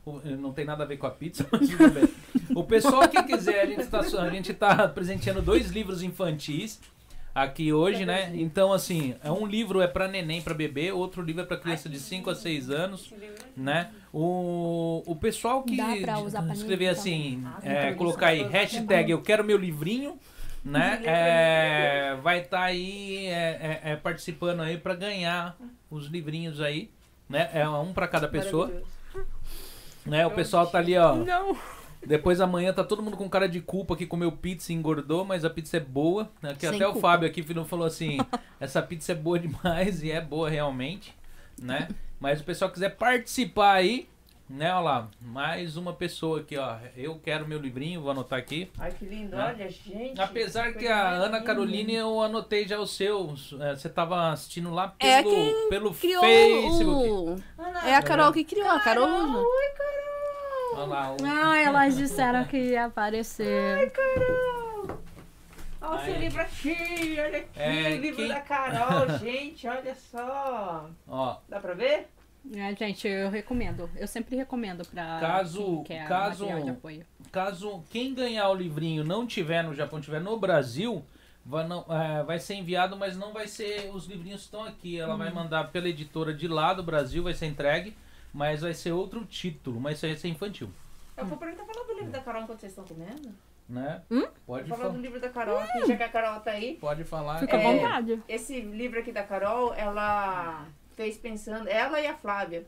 O- Não tem nada a ver com a pizza, [laughs] mas tudo bem. O pessoal que quiser, a gente, tá, a gente tá presenteando dois livros infantis aqui hoje, né? Então, assim, é um livro é pra neném, pra bebê, outro livro é pra criança de 5 a 6 anos, né? O, o pessoal que escrever assim, então? é, Ah, colocar aí, hashtag eu quero meu livrinho, né? É, vai estar aí é, é, é, participando aí pra ganhar os livrinhos aí, né? É um pra cada pessoa, né? O pessoal tá ali, ó. Não. Depois amanhã tá todo mundo com cara de culpa que comeu pizza e engordou, mas a pizza é boa. Né? Que Sem até o culpa. Fábio aqui falou assim: [laughs] essa pizza é boa demais e é boa realmente, né? Mas se o pessoal quiser participar aí, né? Olha lá, mais uma pessoa aqui, ó. Eu quero meu livrinho, vou anotar aqui. Ai, que lindo. Né? Olha, gente. Apesar que coisa a Ana linda. Caroline eu anotei já o seu. é, Você tava assistindo lá pelo, É quem pelo Criou Facebook. o... Ana, É a Carol que criou, a Carol. Oi, Carol. Olha lá, o- Ah, elas disseram que ia aparecer. Carol. Olha o seu Ai. livro aqui, olha aqui, É, livro quem- da Carol, [laughs] gente, olha só. ó. Dá pra ver? É, gente, eu recomendo. Eu sempre recomendo pra Caso- quem quer caso- material de apoio. Caso quem ganhar o livrinho não tiver no Japão, tiver no Brasil, vai, não, é, vai ser enviado, mas não vai ser. Os livrinhos estão aqui. Ela vai mandar pela editora de lá do Brasil, vai ser entregue, mas vai ser outro título, mas vai ser infantil. Eu vou perguntar falar do livro da Carol enquanto vocês estão comendo. né? Hum? Pode, Vou falar fa do livro da Carol aqui, já que a Carol tá aí. pode falar. Fica à É. vontade. Esse livro aqui da Carol, ela fez pensando, ela e a Flávia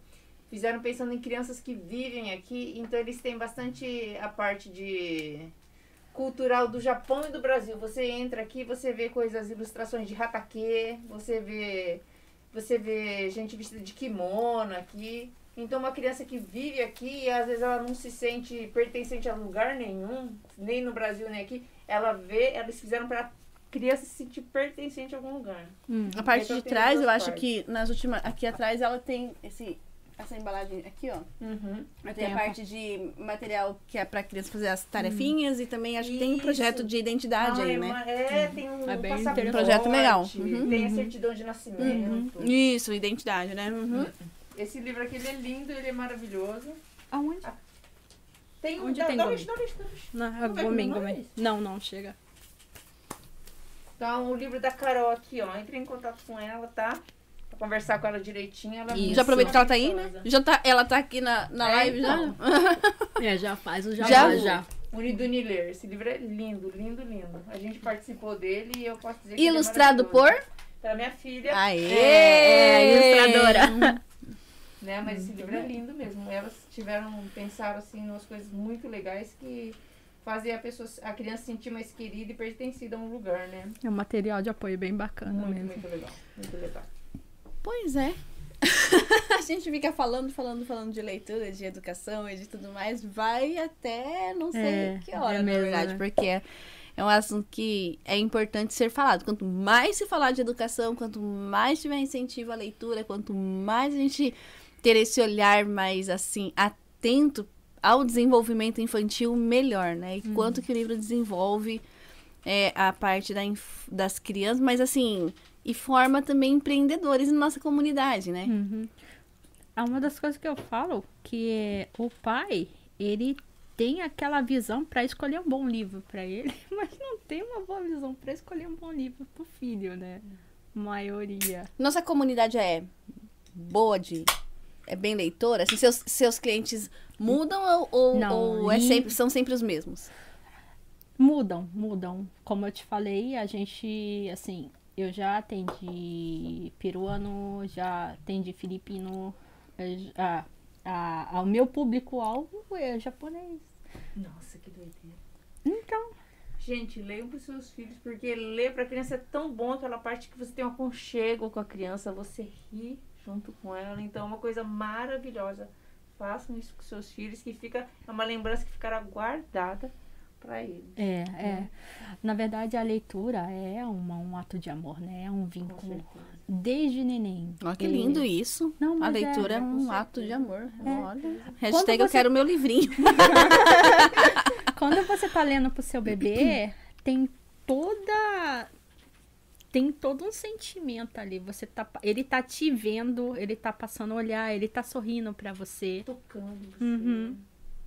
fizeram pensando em crianças que vivem aqui, então eles têm bastante a parte de cultural do Japão e do Brasil. Você entra aqui, você vê coisas, ilustrações de hatake, você vê você vê gente vestida de kimono aqui. Então uma criança que vive aqui e às vezes ela não se sente pertencente a lugar nenhum, nem no Brasil nem aqui, ela vê, eles fizeram para criança se sentir pertencente a algum lugar. Hum. A parte Então de tem trás, eu acho partes. que nas últimas. Aqui atrás ela tem esse, essa embalagem aqui, ó. Uhum. Tem Tem a a parte de material que é pra criança fazer as tarefinhas e também acho que tem um projeto de identidade Ah, aí, é, né? uma- é, tem um É bem interessante. Projeto legal. Uhum. Tem a certidão de nascimento. Isso, identidade, né? Uhum. Esse livro aqui ele é lindo, ele é maravilhoso. Aonde? Tem um Onde dá- tem dá gominho? lixo, dá lixo, dá um lixo. Não, é Não gominho. Não, não, chega. Então, o livro da Carol aqui, ó. Entre em contato com ela, tá? Pra conversar com ela direitinho. Ela Isso. Já aproveita que ela tá aí, né? Já tá, ela tá aqui na, na É, live então. já? [laughs] É, já faz o Já vou. já. Uniduni Ler. Esse livro é lindo, lindo, lindo. A gente participou dele e eu posso dizer que Ilustrado ele é por? Pela minha filha. Aê! É, ilustradora. [laughs] Né? Mas esse livro é lindo mesmo. Elas tiveram, pensaram assim, em umas coisas muito legais que fazem a pessoa, a criança se sentir mais querida e pertencida a um lugar, né? É um material de apoio bem bacana Muito, mesmo. muito legal. Muito legal. Pois é. [laughs] A gente fica falando, falando, falando de leitura, de educação e de tudo mais, vai até não sei É, que hora, é na verdade, né? porque é, é um assunto que é importante ser falado. Quanto mais se falar de educação, quanto mais tiver incentivo à leitura, quanto mais a gente ter esse olhar mais assim atento ao desenvolvimento infantil, melhor, né? E Uhum. quanto que o livro desenvolve é, a parte da das crianças, mas assim, e forma também empreendedores na nossa comunidade, né? Uhum. É uma das coisas que eu falo que é o pai, ele tem aquela visão para escolher um bom livro para ele, [laughs] mas não tem uma boa visão para escolher um bom livro pro filho, né? Maioria. Nossa comunidade é boa de. É bem leitora? Assim, seus, seus clientes mudam ou, ou, Não, ou é sempre, são sempre os mesmos? Mudam, mudam. Como eu te falei, a gente, assim, eu já atendi peruano, já atendi filipino, já- a, a, o meu público-alvo é japonês. Nossa, que doideira. Então, Gente, leiam para seus filhos, porque ler para criança é tão bom aquela parte que você tem um aconchego com a criança, você ri junto com ela, então é uma coisa maravilhosa. Façam isso com seus filhos, que fica é uma lembrança que ficará guardada para eles. é, é. Na verdade, a leitura é uma, um ato de amor, né? É um vínculo. Desde neném. Olha que Ele- lindo isso. Não, A mas leitura é, é, um ato de amor. É. Olha. Hashtag eu você- quero meu livrinho. [laughs] [laughs] Quando você tá lendo pro seu bebê, [clears throat] tem toda tem todo um sentimento ali. Você tá ele tá te vendo, ele tá passando a olhar, ele tá sorrindo pra você. Tocando você. Uhum.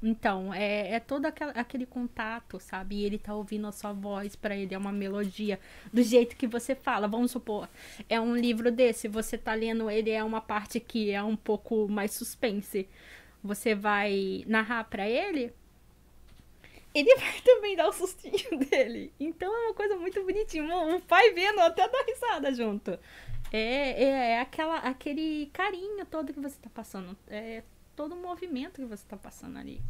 Então, é, é todo aquela- aquele contato, sabe? E ele tá ouvindo a sua voz, pra ele é uma melodia, do jeito que você fala. Vamos supor, é um livro desse, você tá lendo ele, é uma parte que é um pouco mais suspense. Você vai narrar pra ele, ele [laughs] vai também dar o sustinho [laughs] dele. Então é uma coisa muito bonitinha. O pai vendo até dá risada junto. É, é, é aquela, aquele carinho todo que você tá passando. É todo o movimento que você tá passando ali.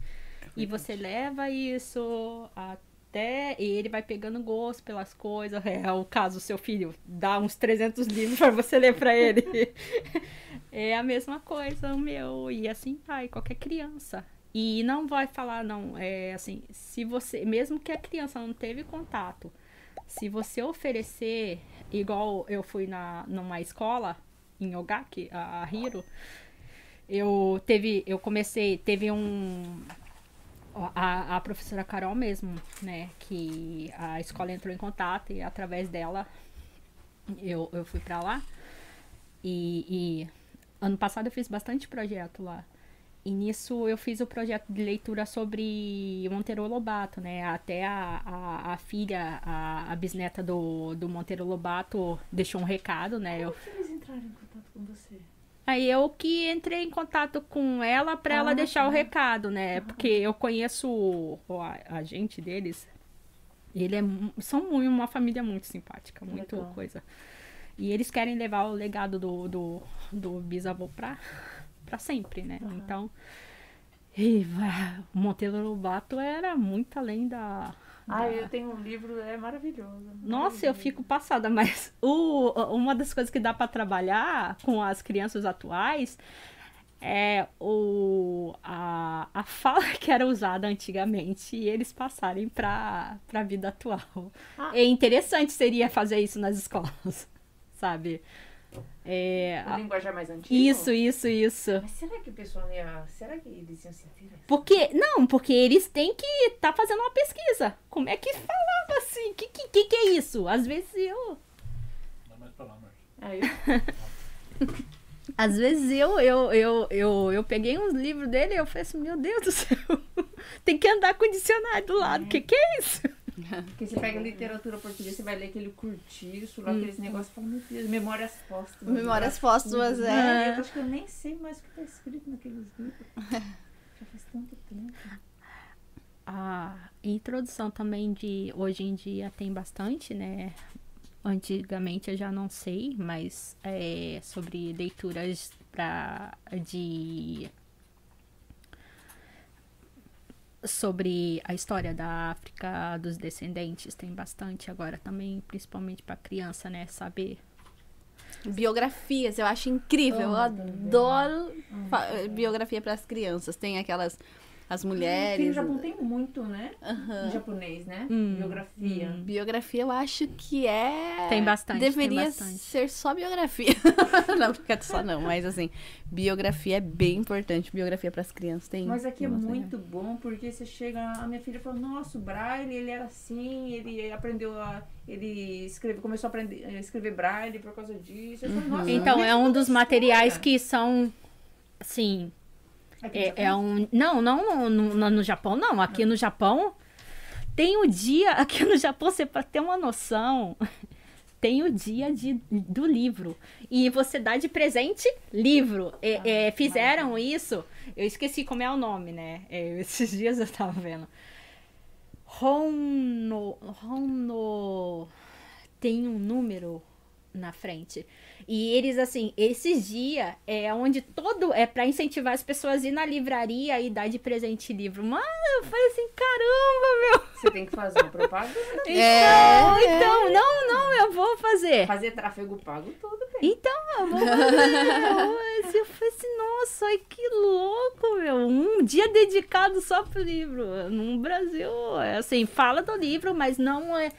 e você leva isso até. E ele vai pegando gosto pelas coisas. É o caso, seu filho dá uns 300 livros para você ler para ele. [laughs] é a mesma coisa o meu. E assim vai, qualquer criança. E não vai falar, não, é assim, se você, mesmo que a criança não teve contato, se você oferecer, igual eu fui na, numa escola em Ogaki, a, a Hiro, eu teve, eu comecei, teve um, a, a professora Carol mesmo, né, que a escola entrou em contato e através dela eu, eu fui pra lá e, e ano passado eu fiz bastante projeto lá. E nisso eu fiz o projeto de leitura sobre Monteiro Lobato, né? Até a, a, a filha, a, a bisneta do, do Monteiro Lobato deixou um recado, né? Eu, Como que eles entraram em contato com você? aí eu que entrei em contato com ela pra ela Ah, deixar o tá. recado, né? Porque eu conheço o a- agente deles Ele é, são muito, uma família muito simpática, muito Legal. coisa. E eles querem levar o legado do, do, do bisavô pra, pra sempre, né? Então, e, o Monteiro Lobato era muito além da... Ah, da- eu tenho um livro, é maravilhoso. Nossa, eu fico passada, mas o, uma das coisas que dá pra trabalhar com as crianças atuais é o, a, a fala que era usada antigamente e eles passarem pra, pra vida atual. Ah. É interessante seria fazer isso nas escolas, [laughs] sabe? É, O linguajar mais antigo? isso, isso, isso. Mas será que o pessoal ia... Será que eles iam se interessar? Porque, não, porque eles têm que estar fazendo uma pesquisa. Como é que falava assim? Que, que, que, que é isso? Às vezes eu. Não mais pra lá, Marcia. Aí. [laughs] Às vezes eu, eu, eu, eu, eu peguei uns livros dele e eu falei assim, meu Deus do céu, [laughs] tem que andar com o dicionário do lado. O que, que é isso? [laughs] Porque você pega literatura portuguesa, você vai ler aquele curtiço, lá Hum. aqueles negócios, fala, meu Deus, memórias póstumas. Memórias póstumas, Ah, é. Eu acho que eu nem sei mais o que está escrito naqueles livros. [laughs] Já faz tanto tempo. A introdução também de hoje em dia tem bastante, né? Antigamente eu já não sei, mas é sobre leituras pra, de sobre a história da África, dos descendentes, tem bastante agora também, principalmente para criança, né, saber. Biografias, eu acho incrível. Eu Amo também. adoro fa- biografia para as crianças. Tem aquelas as no mulheres. Japão tem muito, né? Em japonês, né? Hum, Biografia. Biografia eu acho que é. Tem bastante, tem Deveria bastante. ser só biografia. [laughs] não, porque só não, mas assim, biografia é bem importante. Biografia para as crianças tem. Mas aqui é muito bom, porque você chega, a minha filha fala, nossa, o Braille, ele era assim, ele aprendeu a. Ele escreve, começou a aprender a escrever Braille por causa disso. Eu falo, nossa, Então, mas é um dos materiais que são assim, no É, é um. Não, não no, no, Japão, não. Aqui no Japão tem o dia. [laughs] Aqui no Japão, você para ter uma noção, [laughs] tem o dia de, do livro. E você dá de presente livro. É, é, fizeram isso. Eu esqueci como é o nome, né? É, [laughs] esses dias eu tava vendo. Hono. Hono. Tem um número na frente. E eles, assim, esses dias é onde todo. É pra incentivar as pessoas a ir na livraria e dar de presente livro. Mano, eu falei assim: caramba, meu. Você tem que fazer uma propaganda, [laughs] Então, É, então, não, não, eu vou fazer. fazer tráfego pago todo bem. Então, eu vou fazer hoje. Eu falei assim, nossa, ai, que louco, meu. Um dia dedicado só pro livro. No Brasil, é assim, fala do livro, mas não é.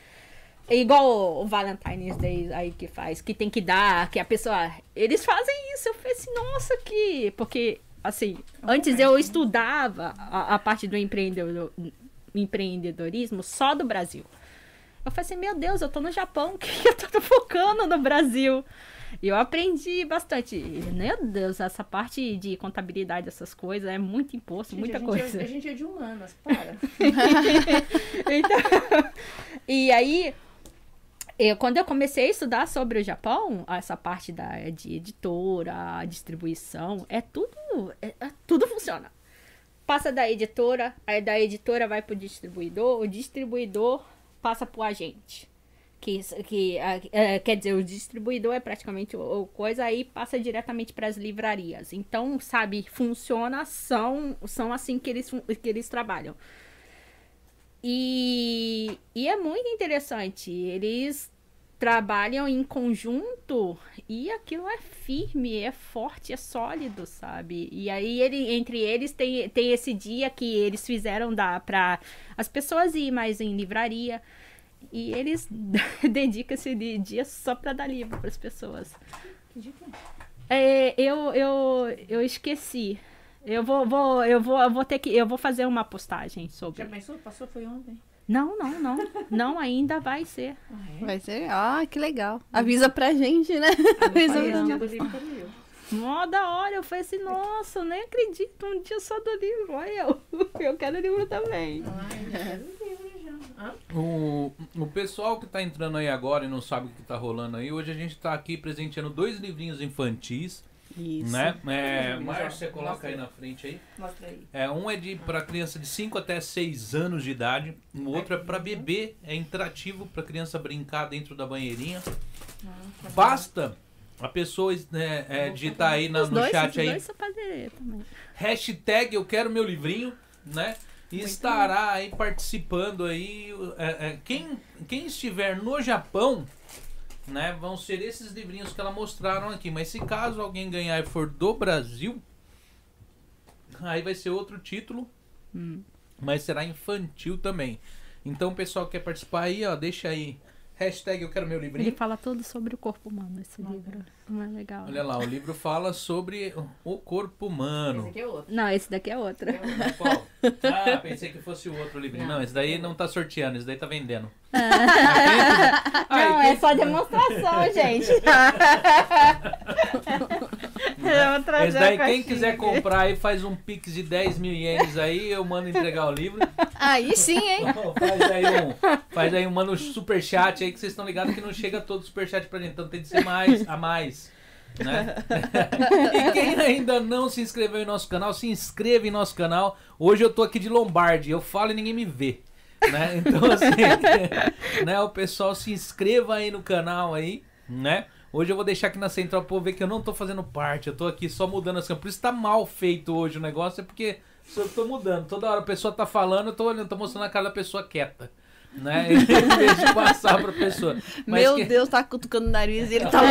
É igual o Valentine's Day aí que faz, que tem que dar, que a pessoa. Eles fazem isso. Eu falei assim, nossa, que. Porque, assim, antes eu estudava a, a parte do empreendedor, empreendedorismo só do Brasil. Eu falei assim, meu Deus, eu tô no Japão, [laughs] que eu tô focando no Brasil. E eu aprendi bastante. E, Meu Deus, essa parte de contabilidade, essas coisas, é muito imposto, Gente, muita a gente coisa. É, a gente é de humanas, para. [laughs] Então, [laughs] e aí, eu, quando eu comecei a estudar sobre o Japão, essa parte da, de editora, distribuição, é tudo, é- é- tudo funciona. Passa da editora, aí da editora vai pro distribuidor, o distribuidor passa pro agente. Que, que é, quer dizer, o distribuidor é praticamente o, o coisa, aí passa diretamente para as livrarias. Então, sabe, funciona, são, são assim que eles, que eles trabalham. E, e é muito interessante. Eles trabalham em conjunto e aquilo é firme, é forte, é sólido, sabe? E aí ele, entre eles tem, tem esse dia que eles fizeram dar para as pessoas ir mais em livraria e eles [laughs] dedicam esse di- dia só para dar livro para as pessoas. Que que É, é? eu, eu, eu esqueci. Eu vou, vou, eu vou, eu vou ter que, eu vou fazer uma postagem sobre. Já pensou? Passou? Foi ontem. Não, não, não. Não ainda vai ser. [laughs] Ah, é? Vai ser. Ah, que legal. Avisa pra gente, né? [laughs] Avisa pra quero eu. Mó da hora. Eu falei assim, nossa, eu nem acredito. Um dia só do livro. Olha eu. [laughs] Eu quero livro também. Ai, quero o livro já. O, o pessoal que tá entrando aí agora e não sabe o que tá rolando aí, hoje a gente tá aqui presenteando dois livrinhos infantis. Isso. Né? É, Isso. Márcia, você coloca aí na frente aí. Mostra aí. É, um é de para criança de 5 até 6 anos de idade, o outro é para bebê, é interativo para criança brincar dentro da banheirinha. Basta a pessoa né, é, digitar aí na- no dois, chat aí hashtag eu quero meu livrinho, né? E estará aí participando aí. é, é, quem, quem estiver no Japão, né? Vão ser esses livrinhos que ela mostraram aqui. Mas se caso alguém ganhar e for do Brasil, aí vai ser outro título. Mas será infantil também. Então, o pessoal que quer participar aí, ó, deixa aí. Hashtag eu quero meu Ele livrinho. fala tudo sobre o corpo humano, esse livro. Não é legal. Olha lá, o livro fala sobre o corpo humano. Esse aqui é outro. Não, esse daqui é outro. Qual? Ah, pensei que fosse o outro livrinho. Não, Não, esse daí não tá sorteando, esse daí tá vendendo. Não, Ah, e é quem- só demonstração, [laughs] gente. [laughs] [laughs] Eu vou trazer Esse daí, a quem quiser comprar aí, faz um pix de 10 mil ienes aí, eu mando entregar o livro. Aí sim, hein? [laughs] faz aí um, faz aí um mano superchat aí, que vocês estão ligados que não chega todo superchat pra gente, então tem que ser mais, a mais. Né? [laughs] e quem ainda não se inscreveu em nosso canal, se inscreva em nosso canal. Hoje eu tô aqui de Lombardi, eu falo e ninguém me vê. Né? Então assim, [laughs] né, o pessoal se inscreva aí no canal aí, né? Hoje eu vou deixar aqui na central pra ver que eu não tô fazendo parte, eu tô aqui só mudando as câmeras. Por isso tá mal feito hoje o negócio, é porque eu tô mudando. Toda hora a pessoa tá falando, eu tô olhando, tô mostrando a cara da pessoa quieta. Né? [laughs] Em vez de passar pra pessoa. Mas Meu que- Deus, tá cutucando o nariz e ele [laughs] tá.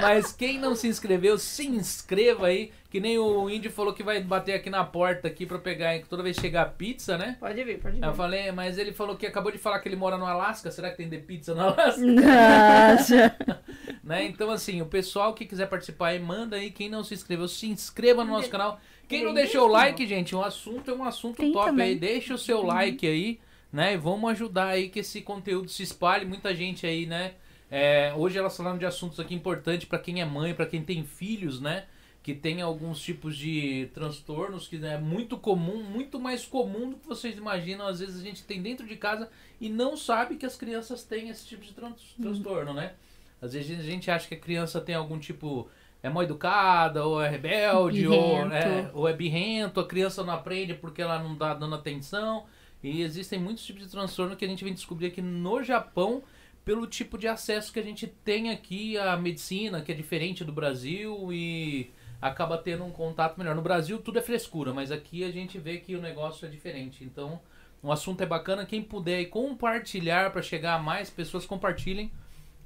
mas quem não se inscreveu, se inscreva aí. Que nem o Indy falou que vai bater aqui na porta aqui pra pegar toda vez que chegar pizza, né? Pode vir, pode vir. Eu falei, mas ele falou que acabou de falar que ele mora no Alasca. Será que tem de pizza no [laughs] Alasca? Nossa. [laughs] né? Então, assim, o pessoal que quiser participar aí, manda aí. Quem não se inscreveu, se inscreva no nosso canal. Quem não deixou o like, gente, o assunto é um assunto Tem top também. aí. Deixa o seu like aí, né? E vamos ajudar aí que esse conteúdo se espalhe. Muita gente aí, né? É, hoje elas falaram de assuntos aqui importantes para quem é mãe, para quem tem filhos, né? Que tem alguns tipos de transtornos que é muito comum, muito mais comum do que vocês imaginam. Às vezes a gente tem dentro de casa e não sabe que as crianças têm esse tipo de tran- transtorno, né? Às vezes a gente acha que a criança tem algum tipo. É mal educada, ou é rebelde, ou é, Birrento. ou é birrento, a criança não aprende porque ela não tá dando atenção. E existem muitos tipos de transtorno que a gente vem descobrir aqui no Japão pelo tipo de acesso que a gente tem aqui à medicina, que é diferente do Brasil e acaba tendo um contato melhor. No Brasil tudo é frescura, mas aqui a gente vê que o negócio é diferente. Então, o assunto é bacana. Quem puder compartilhar para chegar a mais pessoas, compartilhem.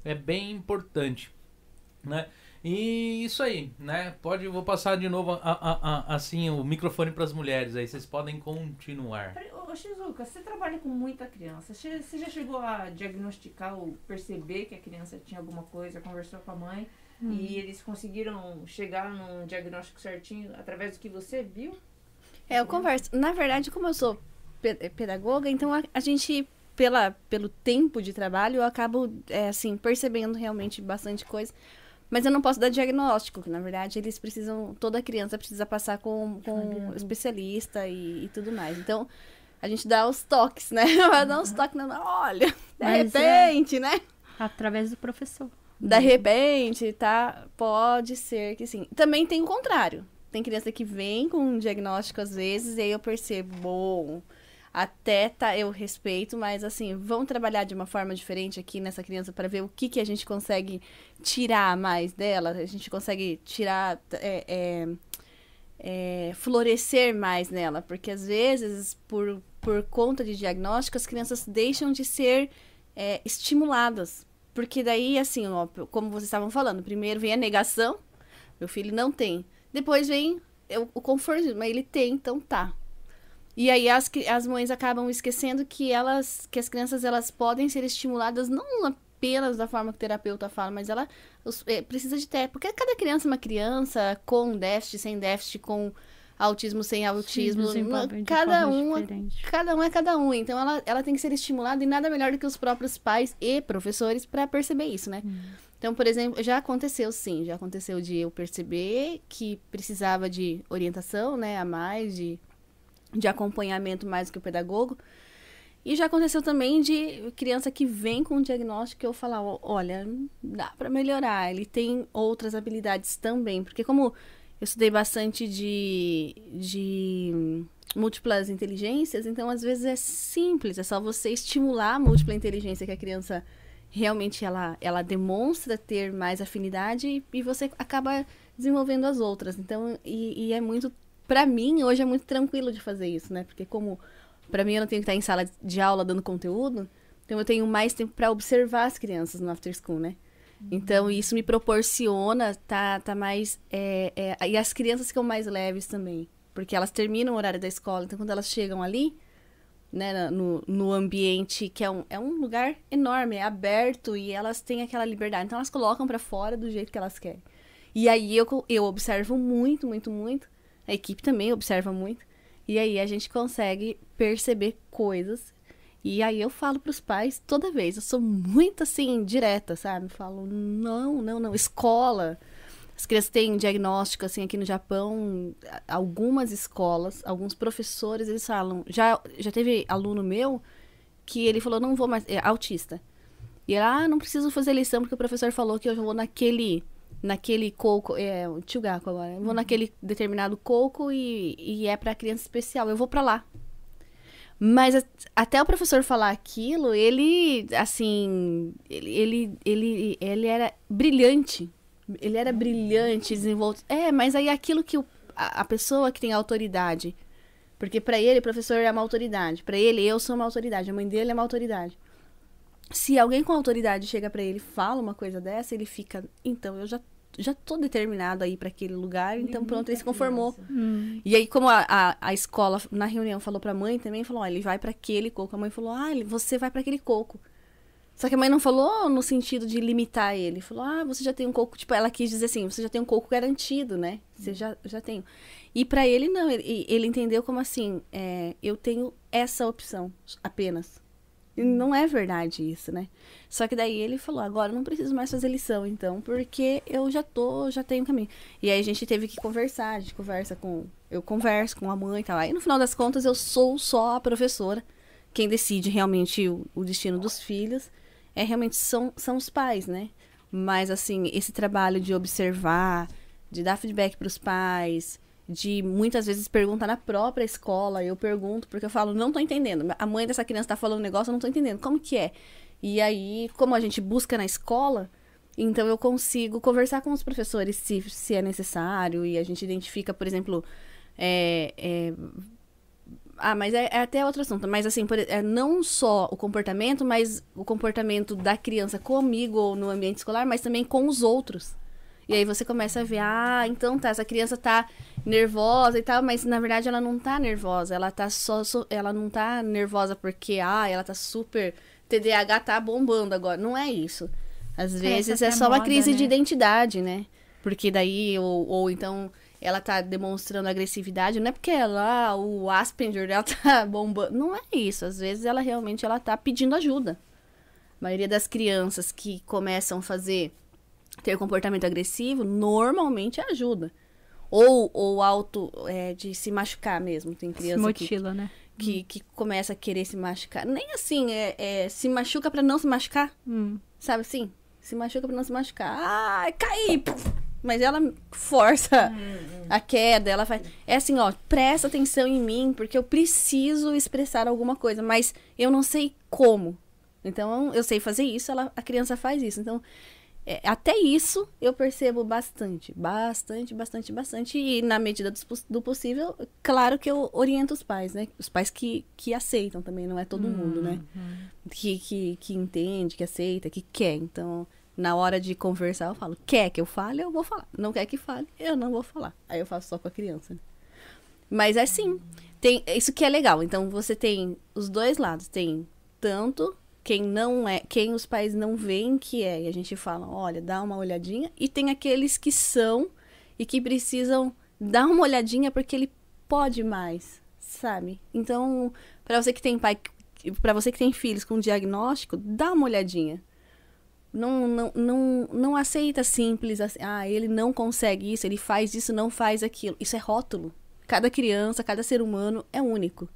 É bem importante, né? E isso aí, né? Pode, vou passar de novo a- a- a- assim o microfone para as mulheres aí. Vocês podem continuar. Ô, Shizuka, você trabalha com muita criança. Você já chegou a diagnosticar ou perceber que a criança tinha alguma coisa, conversou com a mãe e eles conseguiram chegar num diagnóstico certinho através do que você viu? É, eu converso. Na verdade, como eu sou pe- pedagoga, então a, a gente, pela, pelo tempo de trabalho, eu acabo, é, assim, percebendo realmente bastante coisa. Mas eu não posso dar diagnóstico, que na verdade eles precisam, toda criança precisa passar com, com um especialista e, e tudo mais. Então, a gente dá os toques, né? [laughs] Vai dar uns toques, não, olha, de Mas é- repente, né? Através do professor. De repente, tá? Pode ser que sim. Também tem o contrário. Tem criança que vem com um diagnóstico às vezes, e aí eu percebo, bom, até tá, eu respeito, mas assim, vamos trabalhar de uma forma diferente aqui nessa criança para ver o que, que a gente consegue tirar mais dela, a gente consegue tirar, é, é, é, florescer mais nela, porque às vezes, por, por conta de diagnóstico, as crianças deixam de ser é, estimuladas. Porque daí, assim, ó, como vocês estavam falando, primeiro vem a negação, meu filho não tem. Depois vem o, o conforto, mas ele tem, então tá. E aí as, as mães acabam esquecendo que elas, que as crianças elas podem ser estimuladas não apenas da forma que o terapeuta fala, mas ela é, precisa de ter, porque cada criança é uma criança com déficit, sem déficit, com autismo, sem autismo, de cada um diferentes. Cada um é cada um, então ela, ela tem que ser estimulada e nada melhor do que os próprios pais e professores para perceber isso, né? Então, por exemplo, já aconteceu sim, já aconteceu de eu perceber que precisava de orientação, né, a mais, de, de acompanhamento mais do que o pedagogo. E já aconteceu também de criança que vem com um diagnóstico que eu falar, "Ó, olha, dá pra melhorar, ele tem outras habilidades também, porque como eu estudei bastante de, de múltiplas inteligências, então às vezes é simples, é só você estimular a múltipla inteligência que a criança realmente ela, ela demonstra ter mais afinidade e, e você acaba desenvolvendo as outras. Então, e, e é muito, pra mim, hoje é muito tranquilo de fazer isso, né? Porque como pra mim eu não tenho que estar em sala de aula dando conteúdo, então eu tenho mais tempo pra observar as crianças no after school, né? Então isso me proporciona tá, tá mais é, é, e as crianças ficam mais leves também, porque elas terminam o horário da escola, então quando elas chegam ali, né, no, no ambiente que é um, é um lugar enorme, é aberto e elas têm aquela liberdade. Então elas colocam pra fora do jeito que elas querem. E aí eu, eu observo muito, muito, muito. A equipe também observa muito. E aí a gente consegue perceber coisas. E aí eu falo pros pais toda vez. Eu sou muito assim, direta, sabe? Eu falo, não, não, não. Escola. As crianças têm diagnóstico, assim, aqui no Japão, algumas escolas, alguns professores, eles falam. Já, já teve aluno meu que ele falou, não vou mais. É autista. E ele, ah, não preciso fazer lição porque o professor falou que eu vou naquele. Naquele coco. É, o tio Gaco agora. Eu vou naquele determinado coco e, e é pra criança especial. Eu vou pra lá. Mas até o professor falar aquilo, ele, assim, ele, ele, ele, ele era brilhante. Ele era brilhante, desenvolto. É, mas aí aquilo que o- a, a pessoa que tem autoridade, porque pra ele o professor é uma autoridade, Pra ele eu sou uma autoridade, a mãe dele é uma autoridade. Se alguém com autoridade chega pra ele e fala uma coisa dessa, ele fica, então eu já já tô determinado a ir pra aquele lugar, então pronto, ele se conformou. E aí, como a, a, a escola, na reunião, falou pra mãe também, falou, ó, ele vai pra aquele coco. A mãe falou, ah, ele- você vai pra aquele coco. Só que a mãe não falou no sentido de limitar ele. Falou, ah, você já tem um coco. Tipo, ela quis dizer assim, você já tem um coco garantido, né? Você já, já tem. E pra ele, não. Ele, ele entendeu como assim, é, eu tenho essa opção apenas. Não é verdade isso, né? Só que daí ele falou, agora eu não preciso mais fazer lição, então, porque eu já tô, já tenho caminho. E aí a gente teve que conversar, a gente conversa com. Eu converso com a mãe e tal. Aí no final das contas eu sou só a professora. Quem decide realmente o, o destino dos filhos é realmente são, são os pais, né? Mas assim, esse trabalho de observar, de dar feedback para os pais, de muitas vezes perguntar na própria escola, eu pergunto, porque eu falo, não tô entendendo. A mãe dessa criança tá falando um negócio, eu não tô entendendo. Como que é? E aí, como a gente busca na escola, então eu consigo conversar com os professores se, se é necessário, e a gente identifica, por exemplo, é, é, ah, mas é, é até outro assunto. Mas assim, por, é não só o comportamento, mas o comportamento da criança comigo ou no ambiente escolar, mas também com os outros. E aí você começa a ver, ah, então tá, essa criança tá nervosa e tal, mas na verdade ela não tá nervosa, ela tá só, ela não tá nervosa porque, ah, ela tá super, TDAH tá bombando agora. Não é isso. Às vezes é até só uma moda, crise de né? identidade, né? Porque daí, ou, ou então ela tá demonstrando agressividade, não é porque ela, ah, o Asperger dela [laughs] tá bombando. Não é isso. Às vezes ela realmente ela tá pedindo ajuda. A maioria das crianças que começam a fazer ter comportamento agressivo, normalmente ajuda. Ou, ou auto é, de se machucar mesmo. Tem Se criança que, né? que, que começa a querer se machucar. Nem assim, é, é, se machuca pra não se machucar. Hum. Sabe assim? Se machuca pra não se machucar. Ai, caí! Puf! Mas ela força a queda, ela faz. É assim, ó, presta atenção em mim, porque eu preciso expressar alguma coisa, mas eu não sei como. Então, eu sei fazer isso, ela, a criança faz isso. Então, é, até isso eu percebo bastante. Bastante, bastante, bastante. E na medida do, do possível, claro que eu oriento os pais, né? Os pais que, que aceitam também, não é todo mundo, né? que, que, que entende, que aceita, que quer. Então, na hora de conversar, eu falo, quer que eu fale, eu vou falar. Não quer que fale, eu não vou falar. Aí eu faço só com a criança. né? Mas é assim, tem, isso que é legal. Então, você tem os dois lados. Tem tanto quem não é, quem os pais não veem que é. E a gente fala, olha, dá uma olhadinha. E tem aqueles que são e que precisam dar uma olhadinha porque ele pode mais, sabe? Então, para você que tem pai para você que tem filhos com diagnóstico, dá uma olhadinha. Não, não, não, não aceita simples assim, ah, ele não consegue isso, ele faz isso, não faz aquilo. Isso é rótulo. Cada criança, cada ser humano é único.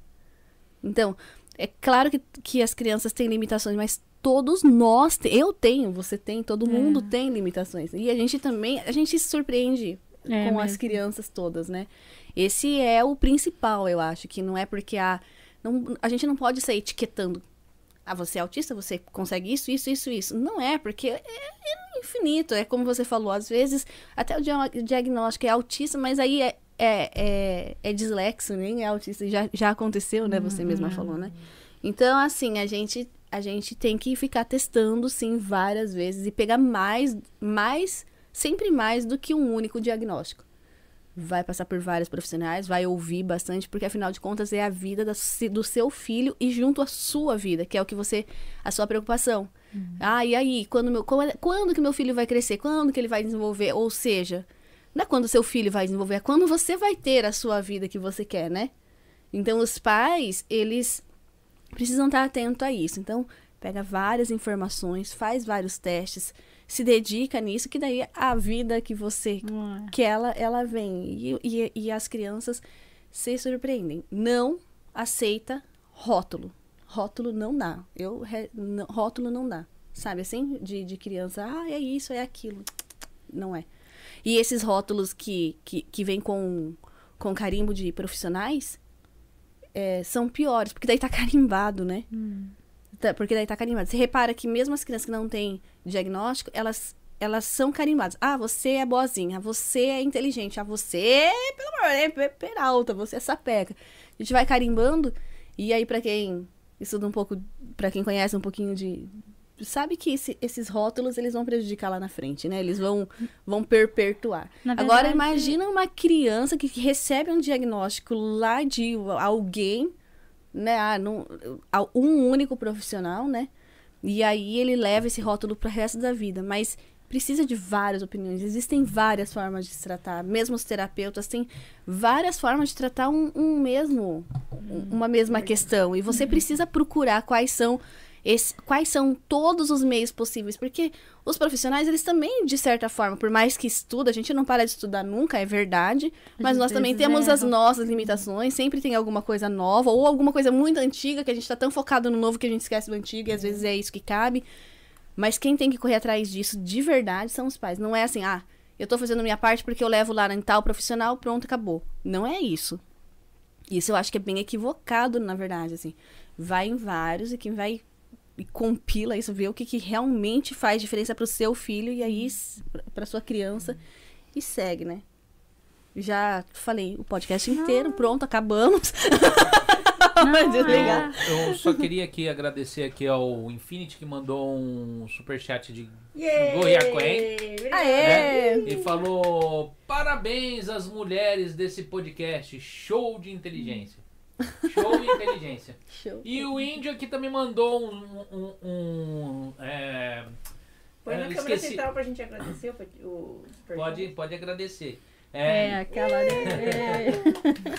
Então, É claro que, que as crianças têm limitações, mas todos nós, te- eu tenho, você tem, todo mundo tem limitações. E a gente também, a gente se surpreende É com as mesmo. crianças todas, né? Esse é o principal, eu acho, que não é porque a não, a gente não pode sair etiquetando. Ah, você é autista, você consegue isso, isso, isso, isso. Não é, porque é, é infinito. É como você falou, às vezes, até o dia- diagnóstico é autista, mas aí é, é, é, é dislexo, nem é autista. Já, já aconteceu, né? Você mesma falou, né? Então, assim, a gente, a gente tem que ficar testando, sim, várias vezes e pegar mais, mais, sempre mais do que um único diagnóstico. Vai passar por vários profissionais, vai ouvir bastante, porque afinal de contas é a vida da do seu filho e junto à sua vida, que é o que você, a sua preocupação. Ah, e aí, quando, meu, quando, quando que meu filho vai crescer? Quando que ele vai desenvolver? Ou seja, não é quando seu filho vai desenvolver, é quando você vai ter a sua vida que você quer, né? Então, os pais, eles precisam estar atentos a isso. Então, pega várias informações, faz vários testes, se dedica nisso, que daí a vida que você Ué. que ela, ela vem. E, e, e as crianças se surpreendem. Não aceita rótulo. Rótulo não dá. Eu, re- não- rótulo não dá. Sabe assim? De, de criança, ah, é isso, é aquilo. Não é. E esses rótulos que, que, que vêm com, com carimbo de profissionais é, são piores, porque daí tá [laughs] carimbado, né? Tá- Porque daí tá carimbado. Você repara que mesmo as crianças que não têm diagnóstico, elas, elas são carimbadas. Ah, você é boazinha, você é inteligente, ah, você, pelo amor, é pe- peralta, você é sapeca. A gente vai carimbando, e aí pra quem estuda um pouco, pra quem conhece um pouquinho de... Sabe que esse- esses rótulos, eles vão prejudicar lá na frente, né? Eles vão, vão perpetuar. Na Agora, verdade- imagina uma criança que, que recebe um diagnóstico lá de alguém, né? Ah, a- um único profissional, né? E aí ele leva esse rótulo para o resto da vida. Mas precisa de várias opiniões. Existem várias formas de se tratar. Mesmo os terapeutas têm várias formas de tratar um, um mesmo, um- uma mesma questão. E você precisa procurar quais são esse- quais são todos os meios possíveis, porque os profissionais, eles também, de certa forma, por mais que estuda, a gente não para de estudar nunca, é verdade, mas nós também temos as nossas limitações, sempre tem alguma coisa nova, ou alguma coisa muito antiga, que a gente tá tão focado no novo que a gente esquece do antigo, e às vezes é isso que cabe. Mas quem tem que correr atrás disso de verdade são os pais. Não é assim, ah, eu tô fazendo minha parte porque eu levo lá em tal profissional, pronto, acabou. Não é isso. Isso eu acho que é bem equivocado, na verdade, assim. Vai em vários e quem vai e compila isso, vê o que, que realmente faz diferença pro seu filho e aí pra sua criança e segue, né? Já falei o podcast inteiro, pronto, acabamos. [laughs] Vai desligar. Eu só queria aqui agradecer aqui ao Infinity que mandou um superchat de Yay! Goiacoen. Obrigada. Aê! e falou: Parabéns às mulheres desse podcast, show de inteligência. Show de inteligência. [laughs] Show. E o índio aqui também mandou um. um, um, é, Põe na eu câmera central pra gente agradecer o, o superchat. Pode, pode agradecer. É, É, aquela. É.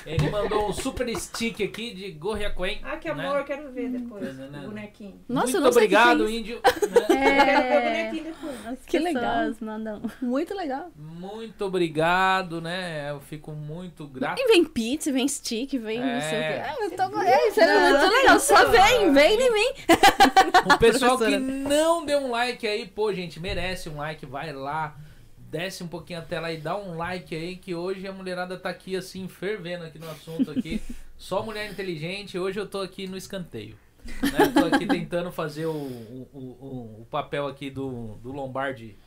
Ele mandou um super stick aqui de Gorriacoen. Ah, que né? amor, quero ver depois. Né, né, né. O bonequinho. Nossa, eu Muito não sei o que obrigado, é índio. né? Eu quero ver o É. bonequinho depois. As Que legal. Mandam. Muito legal. Muito obrigado, né? Eu fico muito grato. E vem pizza, vem stick, vem não sei o É. quê. Ah, eu tô... é, isso é muito legal. Só vem, vem em mim. O pessoal que não deu um like aí, pô, gente, merece um like, vai lá, desce um pouquinho a tela e dá um like aí, que hoje a mulherada tá aqui assim, fervendo aqui no assunto aqui. [laughs] Só mulher inteligente, hoje eu tô aqui no escanteio. Né? Tô aqui tentando fazer o, o, o, o papel aqui do, do Lombardi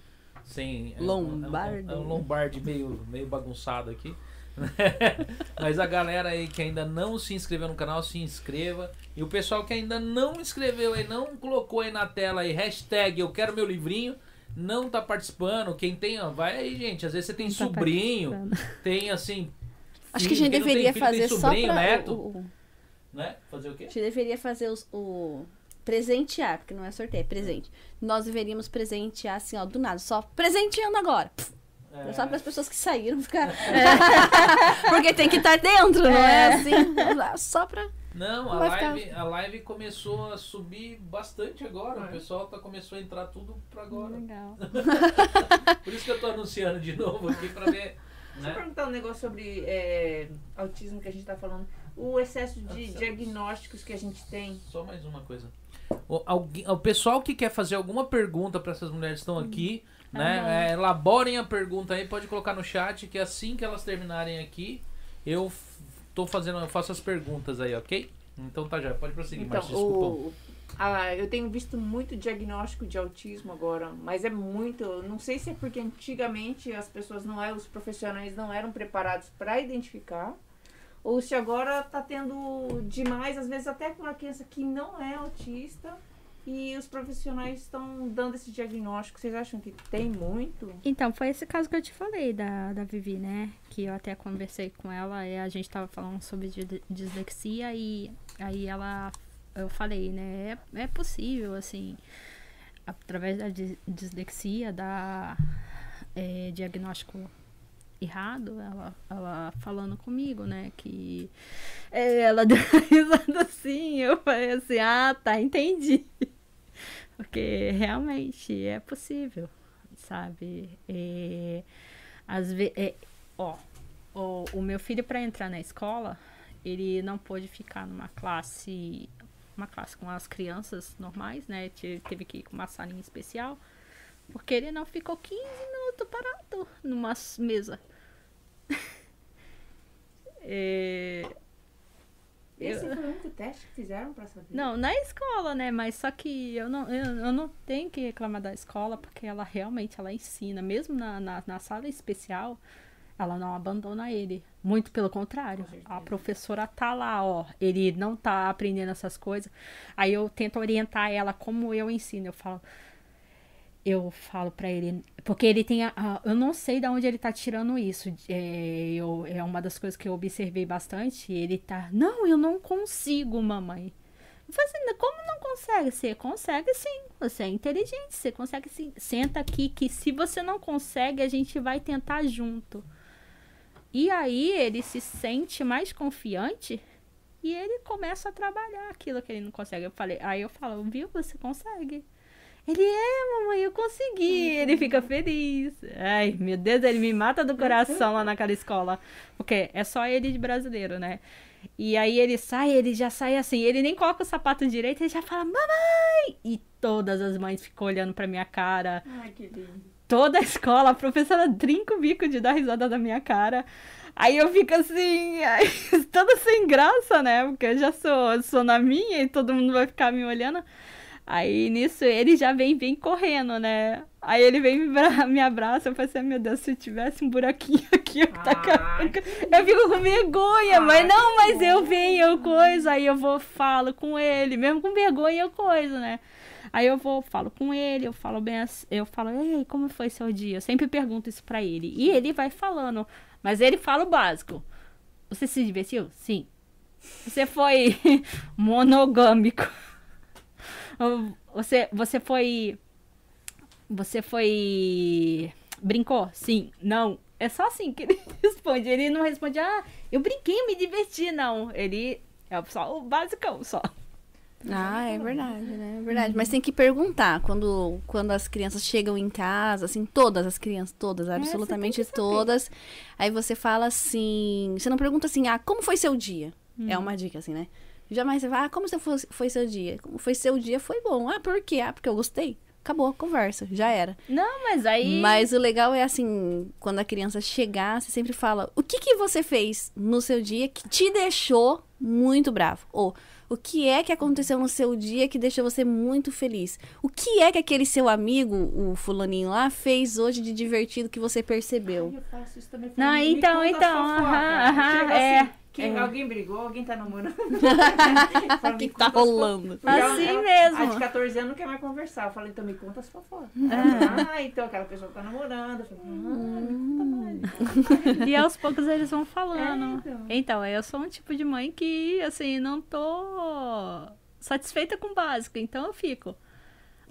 sem. é Lombardi. É um, é um Lombardi meio, meio bagunçado aqui. [laughs] Mas a galera aí que ainda não se inscreveu no canal, se inscreva. E o pessoal que ainda não inscreveu aí, não colocou aí na tela aí, hashtag eu quero meu livrinho, não tá participando. Quem tem, ó, vai aí, gente. Às vezes você tem tá sobrinho, tem assim. Acho que a gente quem não tem deveria filho, tem fazer só sobrinho, pra... neto, o- o- né? Fazer o quê? A gente deveria fazer os- o presentear, porque não é sorteio, é presente. Nós deveríamos presentear assim, ó, do nada, só presenteando agora. É, Só para as pessoas que saíram ficar. [laughs] [laughs] porque tem que estar dentro, não é assim? Só pra. Não, a ficar- live, a live começou a subir bastante agora. O pessoal tá, começou a entrar tudo pra agora. Legal. [laughs] Por isso que eu tô anunciando de novo aqui pra ver. Deixa eu Né? perguntar um negócio sobre é, autismo que a gente tá falando. o excesso de diagnósticos que a gente tem. Só mais uma coisa. O, alguém, o pessoal que quer fazer alguma pergunta para essas mulheres que estão aqui, né? é, elaborem a pergunta aí, pode colocar no chat que assim que elas terminarem aqui, eu tô fazendo, eu faço as perguntas aí, ok? Então tá já, pode prosseguir, Então, desculpa. o, ah, eu tenho visto muito diagnóstico de autismo agora, mas é muito. Não sei se é porque antigamente as pessoas não eram, os profissionais não eram preparados para identificar, ou se agora tá tendo demais, às vezes até com uma criança que não é autista e os profissionais estão dando esse diagnóstico. Vocês acham que tem muito? Então, foi esse caso que eu te falei da, da Vivi, né? Que eu até conversei com ela e a gente tava falando sobre di- dislexia e aí ela. Eu falei, né? É, é possível, assim, através da dis- dislexia, dar é, diagnóstico errado, ela, ela falando comigo, né? Que é, ela deu [laughs] risada assim, eu falei assim, ah, tá, entendi. Porque realmente é possível, sabe? É, às vezes, ó, o, o meu filho para entrar na escola, ele não pôde ficar numa classe, uma classe com as crianças normais, né? Te- Teve que ir com uma salinha especial, porque ele não ficou 15 minutos parado numa mesa. É, [laughs] Esse Eu- foi o único teste que fizeram para saber? não, na escola, né? Mas só que eu não, eu, eu não tenho que reclamar da escola, porque ela realmente ela ensina. Mesmo na, na, na sala especial, ela não abandona ele. Muito pelo contrário. A professora tá lá, ó. Ele não tá aprendendo essas coisas. Aí eu tento orientar ela como eu ensino. Eu falo. Eu falo pra ele. Porque ele tem. A, a- eu não sei de onde ele tá tirando isso. É, eu, é uma das coisas que eu observei bastante. Ele tá. Não, eu não consigo, mamãe. Falei assim, como não consegue? Você consegue sim. Você é inteligente, você consegue sim. Senta aqui que se você não consegue, a gente vai tentar junto. E aí ele se sente mais confiante e ele começa a trabalhar aquilo que ele não consegue. Eu falei, aí eu falo, viu, você consegue. Ele é, mamãe, eu consegui. Ele fica feliz. Ai, meu Deus, ele me mata do coração lá naquela escola. Porque é só ele de brasileiro, né? E aí ele sai, ele já sai assim, ele nem coloca o sapato direito, ele já fala, mamãe! E todas as mães ficam olhando pra minha cara. Ai, que lindo. Toda a escola, a professora trinca o bico de dar risada da minha cara. Aí eu fico assim, [laughs] toda sem graça, né? Porque eu já sou, sou na minha e todo mundo vai ficar me olhando. Aí nisso ele já vem, vem correndo, né? Aí ele vem me, [laughs] me abraça, eu falei assim, meu Deus, se tivesse um buraquinho [laughs] aqui, eu, Ai, eu fico com vergonha, mas Ai, não, mas eu venho, eu coisa, aí eu vou, falo com ele, mesmo com vergonha eu coisa, né? Aí eu vou, falo com ele, eu falo bem assim, eu falo, ei, como foi seu dia? Eu sempre pergunto isso pra ele. E ele vai falando, mas ele fala o básico. Você se divertiu? Sim. Você foi [laughs] monogâmico. Você, você foi. Você foi. Brincou? Sim. Não. É só assim que [laughs] ele responde. Ele não responde, ah, eu brinquei, me diverti, não. Ele é só o basicão, só. Ah, é verdade, né? É verdade. Mas tem que perguntar quando, quando as crianças chegam em casa, assim, todas as crianças, todas, absolutamente É, que saber. todas. Aí você fala assim. Você não pergunta assim, ah, como foi seu dia? É uma dica, assim, né? Jamais você fala, ah, como você foi, foi seu dia? Como foi seu dia? Foi bom. Ah, por quê? Ah, porque eu gostei. Acabou a conversa, já era. Não, mas aí. Mas o legal é assim, quando a criança chegar, você sempre fala: o que, que você fez no seu dia que te deixou muito bravo? Ou o que é que aconteceu no seu dia que deixou você muito feliz? O que é que aquele seu amigo, o fulaninho lá, fez hoje de divertido que você percebeu? Eu faço isso também. Não, então, então, aham, aham, Chega é, assim, que é. alguém brigou, alguém tá namorando. [laughs] O que, que tá rolando? Porque ela- Assim ela- mesmo. A de 14 anos não quer mais conversar. Eu falei, então me conta as fofocas. Ah. Ah, então aquela pessoa tá namorando. Eu falei, Hum. ah, conta mais. E aos poucos eles vão falando. É, então. então, eu sou um tipo de mãe que, assim, não tô satisfeita com o básico. Então eu fico.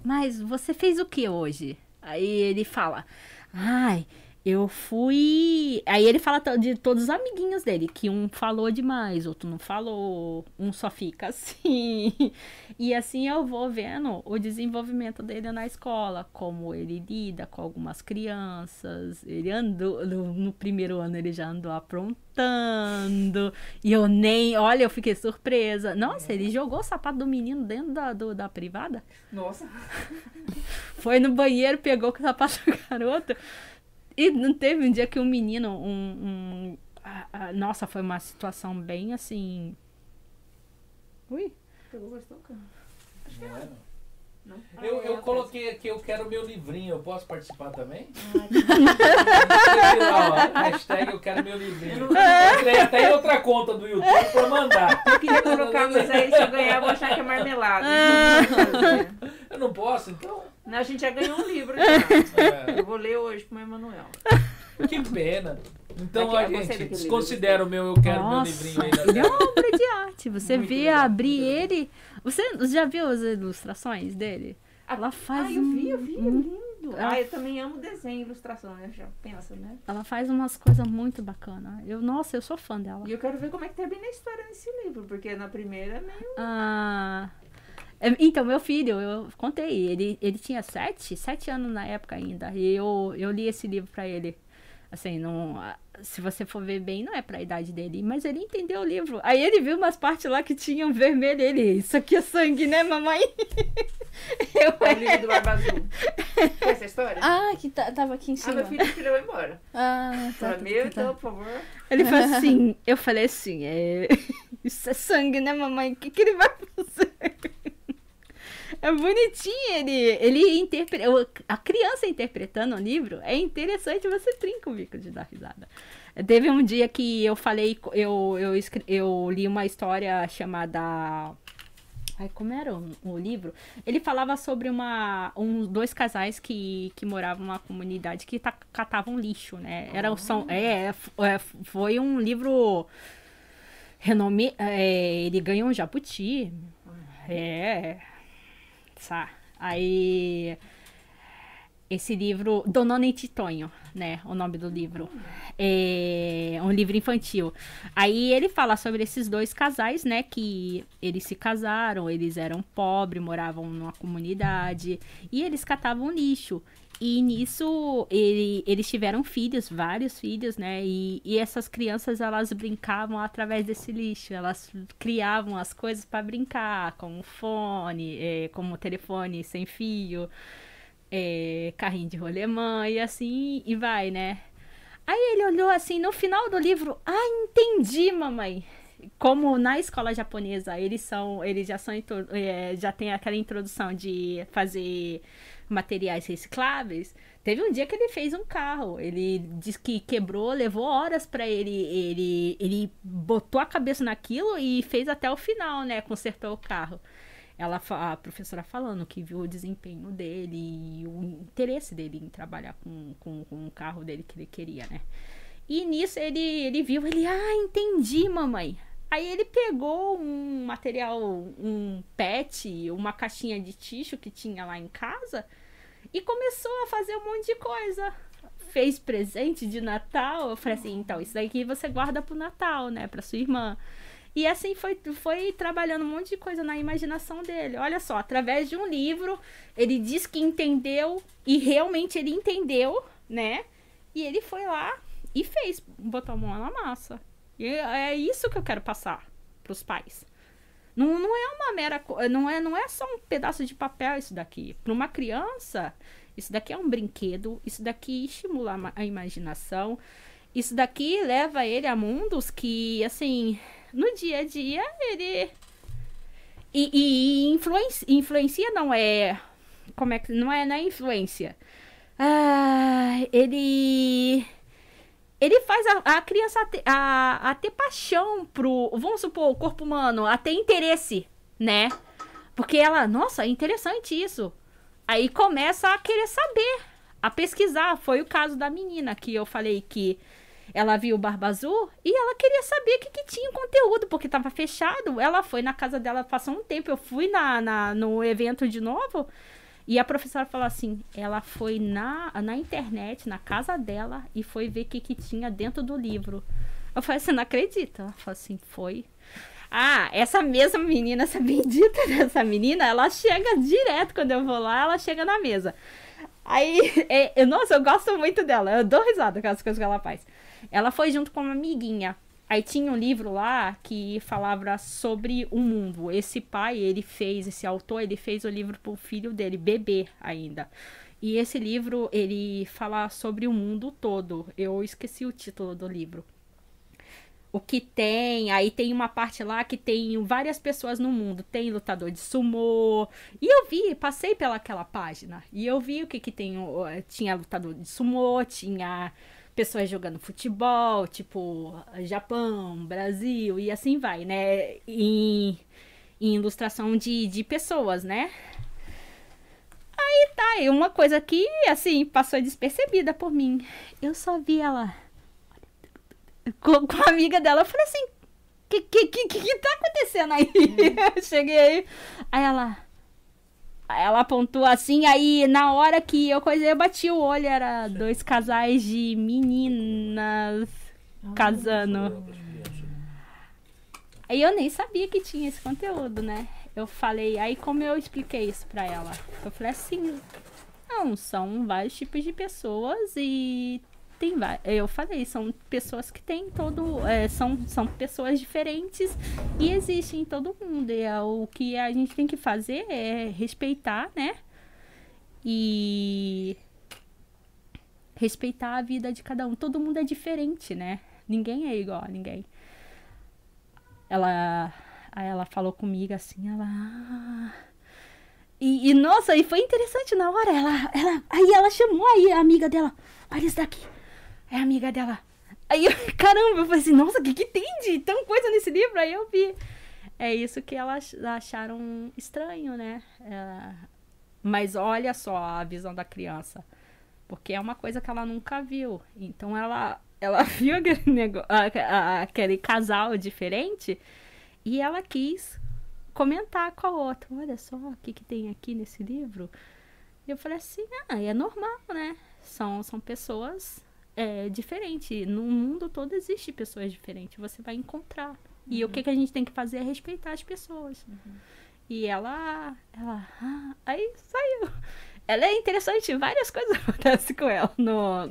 Mas você fez o que hoje? Aí ele fala. Ai, eu fui. Aí ele fala de todos os amiguinhos dele, que um falou demais, outro não falou, um só fica assim. [laughs] E assim eu vou vendo o desenvolvimento dele na escola, como ele lida com algumas crianças. Ele andou, no, no primeiro ano ele já andou aprontando. E eu nem. Olha, eu fiquei surpresa. Nossa, ele jogou o sapato do menino dentro da, do- da privada? Nossa. [laughs] Foi no banheiro, pegou com o sapato do garoto. E não teve um dia que um menino, um. um- ah, ah, nossa, foi uma situação bem assim. Ui. Pegou bastante cara. Não é, não. Eu, eu coloquei aqui, eu quero meu livrinho. Eu posso participar também? Ah, Escrevi lá, ó, hashtag eu quero meu livrinho. Eu criei até em outra conta do YouTube pra mandar. Eu queria colocar, mas aí se eu ganhar, eu vou achar que é marmelada. [laughs] Eu não posso, então. Não, a gente já ganhou um livro já. É, Eu vou ler hoje com o Emanuel. que pena. Então, Aqui, gostei gente, desconsidera o meu eu quero meu livrinho aí. ele é uma obra de arte. Você Muito vê legal, abrir ele. Você já viu as ilustrações dele? Ela faz. Ah, eu vi, eu vi, é lindo. Ela- Ah, eu também amo desenho e ilustração, né? Já pensa, né? Ela faz umas coisas muito bacanas. Eu, nossa, eu sou fã dela. E eu quero ver como é que termina a história nesse livro, porque na primeira é meio. Ah, é, então, meu filho, eu contei, ele, ele tinha sete, sete anos na época ainda. E eu, eu li esse livro pra ele. Assim, não, ah, se você for ver bem, não é pra idade dele, mas ele entendeu o livro. Aí ele viu umas partes lá que tinham vermelho. Ele, isso aqui é sangue, né, mamãe? [laughs] Eu, É o livro do Barba Azul. Foi essa história? Ah, que tá- tava aqui em Ah, cima. meu filho filho vai embora. Ah, tá. Tá, meu, tá, tá. então, por favor. Ele falou [laughs] assim, eu falei assim, é, [laughs] isso é sangue, né, mamãe? O que, que ele vai fazer? É bonitinho ele, ele interpreta, a criança interpretando o livro, é interessante, você trinca o bico de dar risada. Teve um dia que eu falei, eu, eu, escre- eu li uma história chamada... Ai, como era o, o livro? Ele falava sobre uma, um, dois casais que, que moravam numa comunidade que ta- catavam lixo, né? Era, o são, é, f- é, foi um livro renome, é, ele ganhou um jabuti. É. Sa. Aí esse livro Dona Titonho, né? O nome do livro. É um livro infantil. Aí ele fala sobre esses dois casais, né? Que eles se casaram, eles eram pobres, moravam numa comunidade e eles catavam lixo. E nisso ele- eles tiveram filhos, vários filhos, né? E, e essas crianças elas brincavam através desse lixo. Elas criavam as coisas para brincar, como fone, eh, como telefone sem fio é, carrinho de rolemã e assim, e vai, né? Aí ele olhou assim, no final do livro, ah, entendi, mamãe. Como na escola japonesa, eles são, eles já são, é, já tem aquela introdução de fazer materiais recicláveis. Teve um dia que ele fez um carro, ele disse que quebrou, levou horas pra ele, ele, ele botou a cabeça naquilo e fez até o final, né? Consertou o carro ela a professora falando que viu o desempenho dele e o interesse dele em trabalhar com, com, com o carro dele que ele queria, né? E nisso ele, ele viu, ele, ah, entendi, mamãe. Aí ele pegou um material, um pet, uma caixinha de tixo que tinha lá em casa e começou a fazer um monte de coisa. Fez presente de Natal. Eu falei assim, então, isso daqui você guarda pro Natal, né? Pra sua irmã. E assim foi, foi trabalhando um monte de coisa na imaginação dele. Olha só, através de um livro, ele diz que entendeu e realmente ele entendeu, né? E ele foi lá e fez, botou a mão na massa. E é isso que eu quero passar pros pais. Não, não é uma mera não é não é só um pedaço de papel isso daqui. Para uma criança, isso daqui é um brinquedo, isso daqui estimula a ma- a imaginação. Isso daqui leva ele a mundos que, assim, no dia a dia ele e, e influencia, influencia não é como é que não é na influência. Ah, ele ele faz a, a criança a ter, a, a ter paixão pro, vamos supor, o corpo humano, a ter interesse, né? Porque ela, nossa, é interessante isso. Aí começa a querer saber, a pesquisar. Foi o caso da menina que eu falei que ela viu o Barba Azul e ela queria saber o que, que tinha conteúdo, porque tava fechado. Ela foi na casa dela, passou um tempo. Eu fui na, na, no evento de novo E a professora falou assim, ela foi na, na internet, na casa dela, e foi ver o que, que tinha dentro do livro. Eu falei, você não acredita? Ela falou assim, foi. Ah, essa mesma menina, essa bendita [laughs] dessa menina, ela chega direto quando eu vou lá, ela chega na mesa. Aí, [laughs] é, eu, nossa, eu gosto muito dela, eu dou risada com as coisas que ela faz. Ela foi junto com uma amiguinha. Aí tinha um livro lá que falava sobre o mundo. Esse pai, ele fez, esse autor, ele fez o livro pro filho dele, bebê ainda. E esse livro, ele fala sobre o mundo todo. Eu esqueci o título do livro. O que tem, aí tem uma parte lá que tem várias pessoas no mundo. Tem lutador de sumô. E eu vi, passei pelaquela página. E eu vi o que que tem. ó, Tinha lutador de sumô, tinha pessoas jogando futebol, tipo Japão, Brasil e assim vai, né? Em, em ilustração de, de pessoas, né? Aí tá, e uma coisa que, assim, passou despercebida por mim. Eu só vi ela com, com a amiga dela. Eu falei assim: que que, que, que, tá acontecendo aí? [laughs] Eu cheguei aí. Aí ela. Ela apontou assim, aí na hora que eu coisei, eu bati o olho, era dois casais de meninas casando. Aí eu nem sabia que tinha esse conteúdo, né? Eu falei, aí como eu expliquei isso pra ela? Eu falei assim, não, são vários tipos de pessoas e tem eu falei, são pessoas que têm todo, é, são, são pessoas diferentes e existem em todo mundo. E é, o que a gente tem que fazer é respeitar, né? E respeitar a vida de cada um. Todo mundo é diferente, né? Ninguém é igual a ninguém. Ela, ela falou comigo assim, ela. "Ah." E, e, nossa, e foi interessante na hora. Ela, ela, aí ela chamou aí a amiga dela. Olha isso daqui. É amiga dela. Aí eu, [laughs] caramba, eu falei assim, nossa, o que, que tem de tão coisa nesse livro? Aí eu vi. É isso que elas acharam estranho, né? É, mas olha só a visão da criança. Porque é uma coisa que ela nunca viu. Então ela, ela [laughs] viu aquele, a- aquele casal diferente e ela quis comentar com a outra. Olha só o que, que tem aqui nesse livro. E eu falei assim, ah, é normal, né? São, são pessoas é, diferentes. No mundo todo existe pessoas diferentes. Você vai encontrar. E o que, que a gente tem que fazer é respeitar as pessoas. E ela, ela, ah, aí saiu. Ela é interessante, várias coisas [laughs] acontecem com ela. No,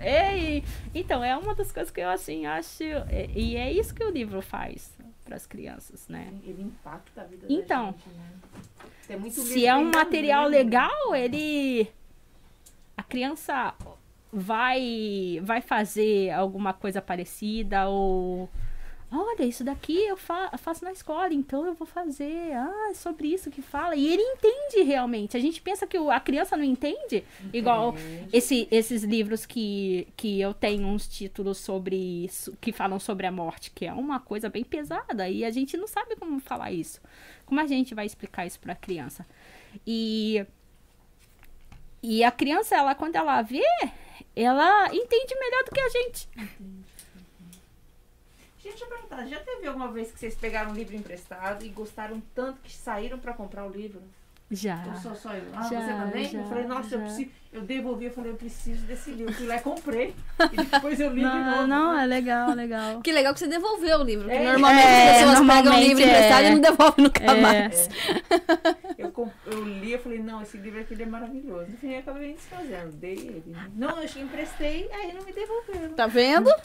é, então, é uma das coisas que eu assim acho. é- e é isso que o livro faz para as crianças, né? Ele impacta a vida Então. da gente, né? Se é um material lembra. legal, ele. A criança vai vai fazer alguma coisa parecida ou olha isso daqui eu fa- faço na escola então eu vou fazer. Ah é sobre isso que fala. E ele entende realmente. A gente pensa que o- a criança não entende? Igual esse, esses livros que, que eu tenho uns títulos sobre isso, que falam sobre a morte que é uma coisa bem pesada e a gente não sabe como falar isso. Como a gente vai explicar isso para a criança? E e a criança ela quando ela vê ela entende melhor do que a gente Gente, eu perguntar, já teve alguma vez que vocês pegaram um livro emprestado e gostaram tanto que saíram pra comprar o livro? já Ou só, só eu? Ah, Já, você também? já, eu falei, nossa, eu já. preciso. Eu devolvi, eu falei, eu preciso desse livro. Fui lá e comprei. E depois eu li de não, novo. não é legal legal Que legal que você devolveu o livro. Porque É, normalmente é, as pessoas pegam o normalmente livro é. emprestado e não devolvem nunca É. mais. Eu, com- eu li, eu falei, não, esse livro aqui ele é maravilhoso. No fim, eu acabei me desfazendo. Dei ele. Não, eu emprestei, aí não me devolveram. Tá vendo? Ah,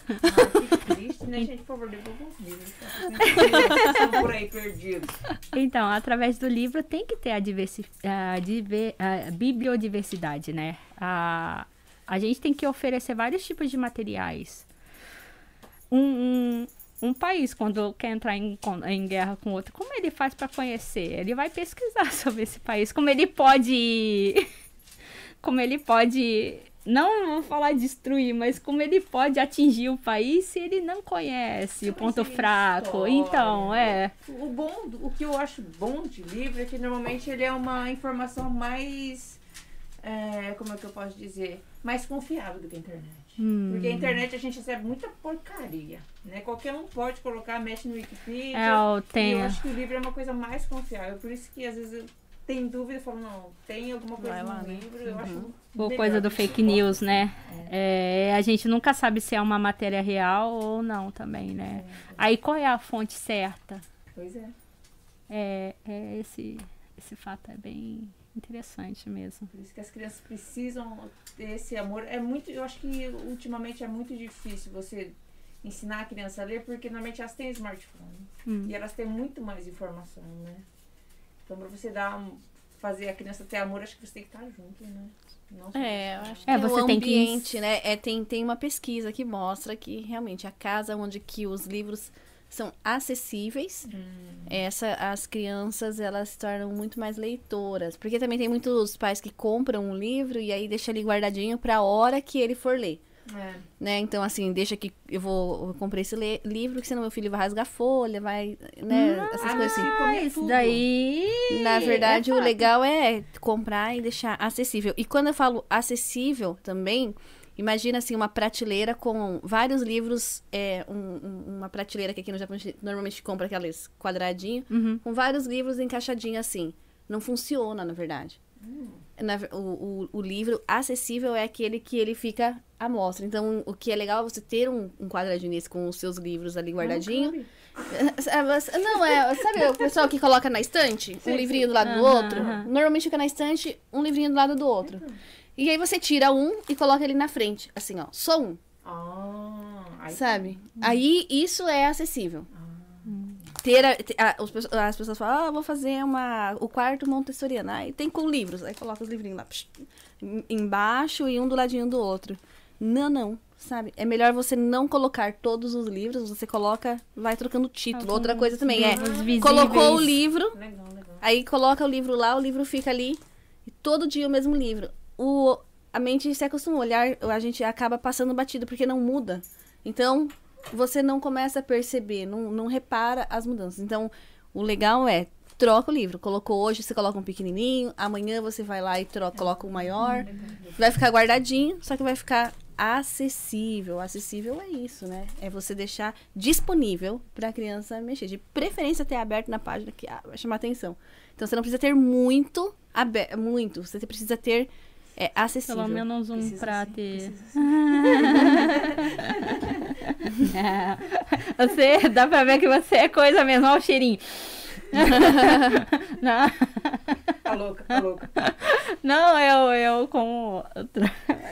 que triste, né, gente? Por favor, devolvam os livros. Tá? Estão por aí perdidos. Então, através do livro tem que ter a, diversi a, diver- a bibliodiversidade, né? A, a gente tem que oferecer vários tipos de materiais. Um, um, um país, quando quer entrar em, em guerra com outro, como ele faz para conhecer? Ele vai pesquisar [laughs] sobre esse país. Como ele pode. [laughs] Como ele pode. Não vou falar destruir, mas como ele pode atingir o país se ele não conhece o ponto fraco. história. Então, é. O bom, o que eu acho bom de livro é que normalmente ele é uma informação mais. É, como é que eu posso dizer? Mais confiável do que a internet. Hum. Porque a internet a gente recebe muita porcaria. Né? Qualquer um pode colocar, mexe no Wikipedia. É, o E tem. eu acho que o livro é uma coisa mais confiável. Por isso que às vezes eu- tem dúvida, eu falo, não, tem alguma coisa Vai lá, no né? livro, eu acho Ou melhor. coisa do fake news, né? É, a gente nunca sabe se é uma matéria real ou não também, né? Aí qual é a fonte certa? Pois é. É, é esse, esse fato é bem interessante mesmo. Por isso que as crianças precisam ter esse amor. É muito, eu acho que ultimamente é muito difícil você ensinar a criança a ler, porque normalmente elas têm smartphone. Hum. E elas têm muito mais informação, né? Então pra você dar fazer a criança ter amor, acho que você tem que estar junto, né? Só- É, eu acho que É, é, você o tem que ambiente, né? É, tem, tem uma pesquisa que mostra que realmente a casa onde que os livros são acessíveis, Hum. essa as crianças elas se tornam muito mais leitoras, porque também tem muitos pais que compram um livro e aí deixa ali guardadinho para a hora que ele for ler. É. né? Então, assim, deixa que eu vou. Eu comprei esse livro, que senão meu filho vai rasgar a folha, vai. né? Essas Ah, coisas assim. Isso daí. Na verdade, é o legal é comprar e deixar acessível. E quando eu falo acessível também, imagina assim, uma prateleira com vários livros. É, um- um- uma prateleira que aqui no Japão a gente normalmente compra aqueles quadradinhos, Uhum. com vários livros encaixadinhos assim. Não funciona, na verdade. Na ver- o, o, o livro acessível é aquele que ele fica à mostra. Então, o que é legal é você ter um, um quadradinho desse com os seus livros ali guardadinho. Não, [laughs] É, Não, é. Sabe o pessoal que coloca na estante? Um livrinho do lado do outro? aham. Normalmente fica na estante, um livrinho do lado do outro. E aí você tira um e coloca ele na frente. Assim, ó. Só um, Ah, aí sabe? Aí isso é acessível. Ter a- te- a- as pessoas falam, ah, vou fazer uma, o quarto montessoriano. Aí tem com livros. Aí coloca os livrinhos lá psh, em- embaixo e um do ladinho do outro. Não, não. Sabe? É melhor você não colocar todos os livros, você coloca, vai trocando título. Outra coisa também é, visíveis. colocou o livro, Legal, legal. Aí coloca o livro lá, o livro fica ali. E todo dia o mesmo livro. O, a mente se acostuma a olhar, a gente acaba passando batido, porque não muda. Então, você não começa a perceber, não, não repara as mudanças. Então, o legal é, troca o livro. Colocou hoje, você coloca um pequenininho. Amanhã você vai lá e troca, coloca um maior. Vai ficar guardadinho, só que vai ficar acessível. Acessível é isso, né? É você deixar disponível para a criança mexer. De preferência até aberto na página que ah, vai chamar atenção. Então você não precisa ter muito aberto, muito. Você precisa ter é, acessível. Pelo menos um Precisa pra ter. [laughs] Você, dá pra ver que você é coisa mesmo, olha o cheirinho. [laughs] não, Tá louca, tá louca. não, eu, eu como.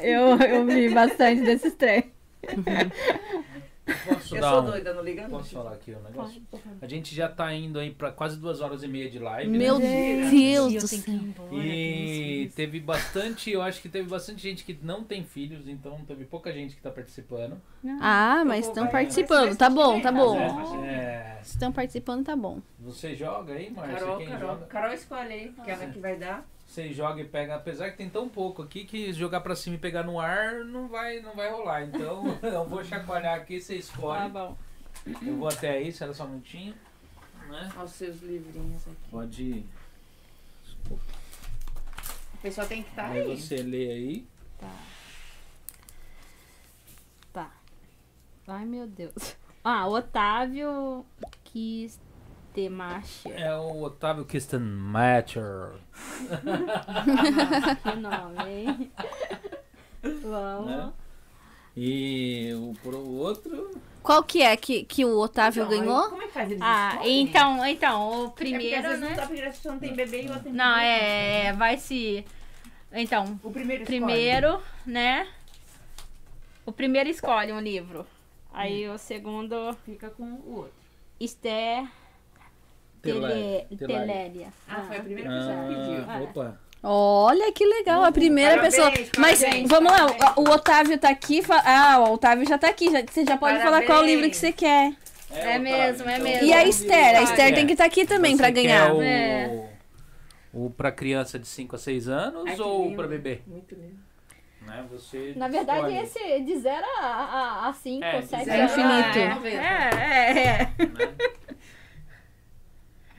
Eu, eu vi bastante desses trem. [laughs] Posso Eu dar sou um- doida, não liga não. Posso falar aqui um negócio? A gente já tá indo aí pra quase duas horas e meia de live. Meu né? Deus do céu. E teve bastante, eu acho que teve bastante gente que não tem filhos, então teve pouca gente que tá participando. Ah, mas vou- estão participando. Tá vai- bom, tá bom. vai- É, Estão participando, tá bom. você joga aí, Márcia? Carol, Quem Carol. joga? Carol escolhe aí, que ela que vai dar. Você joga e pega, apesar que tem tão pouco aqui que jogar pra cima e pegar no ar não vai, não vai rolar. Então [laughs] eu vou chacoalhar aqui, você Tá escolhe. bom. Eu vou até aí, espera só um minutinho. Né? Olha os seus livrinhos aqui. Pode ir. O pessoal tem que estar Aí aí. você lê aí. Tá. Ai, meu Deus. Ah, Otávio quis É o Otávio Kistenmacher. [laughs] Que nome, hein? Vamos. Né? E o pro outro. Qual que é que, que o Otávio Então, ganhou? Como é que faz eles Ah, escolhem? então, então, o É porque às primeiro, vezes não né? não tem bebê e o outro tem Não, bebê. é, vai se... Então, O primeiro escolhe. primeiro, né? O primeiro escolhe um livro. Aí o segundo, Fica com o outro. Esther Tele- Teléria. Ah, foi a primeira pessoa que pediu. Ah, opa. Olha que legal, a primeira Parabéns, pessoa. Mas parabéns, vamos lá, parabéns. o, o Otávio tá aqui. fa- Ah, o Otávio já tá aqui. já- você já pode falar qual livro que você quer. É mesmo, é mesmo. E a Esther? A Esther tem que estar aqui também pra ganhar. quer O, É. o pra criança de 5 a 6 anos Ai, ou lindo. pra bebê? Muito lindo. Né? Você Na verdade, escolhe, esse de 0 a 5, É, de 7 zero a infinito. É, é, é. né? [laughs]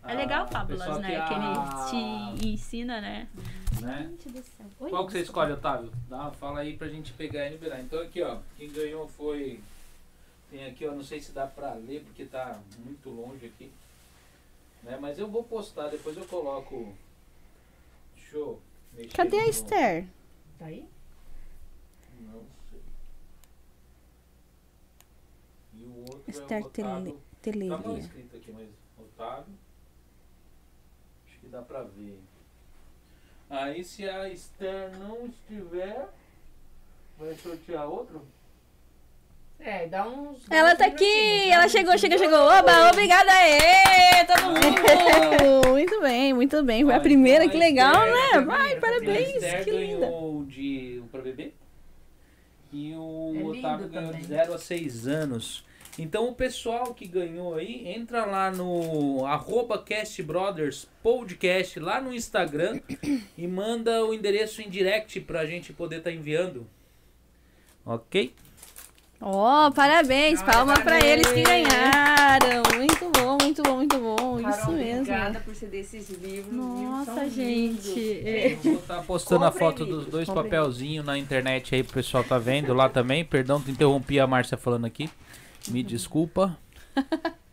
É legal Ah, fábulas, né? que Que a- ele te ensina, né? né? Gente do céu. Oi, Qual que você escolhe, Otávio? Dá, fala aí pra gente pegar e liberar. Então aqui, ó, quem ganhou foi. Tem aqui, ó, não sei se dá pra ler porque tá muito longe aqui. Né? Mas eu vou postar, depois eu coloco Deixa eu mexer Cadê a Esther? Tá aí? Não sei. E o outro Esther é o Otávio. Tele- Tá mal escrito aqui, mas Otávio. Dá pra ver. Aí se a Esther não estiver, vai sortear outro? É, dá uns. Ela tá aqui! Ela chegou, chegou, chegou! Oba, obrigada aí! Todo mundo! Muito bem, muito bem. Foi a primeira, então que a legal, Esther- né? Vai, parabéns! a Esther Que linda! ganhou de o pra bebê e o É Otávio ganhou de também. 0 a 6 anos. Então o pessoal que ganhou aí, entra lá no arroba Cast Brothers Podcast lá no Instagram [coughs] e manda o endereço em direct pra gente poder estar enviando. Ok? Ó, parabéns! Ai, Palma pra parabéns. eles que ganharam! Muito bom, muito bom, muito bom! Isso Carol, mesmo! Obrigada por ceder esses livros. os livros Nossa, gente. É. Vou estar postando a foto dos livros, dois comprem papelzinhos na internet aí pro pessoal tá vendo lá também. Perdão, te interrompi a Márcia falando aqui. Me desculpa. [laughs]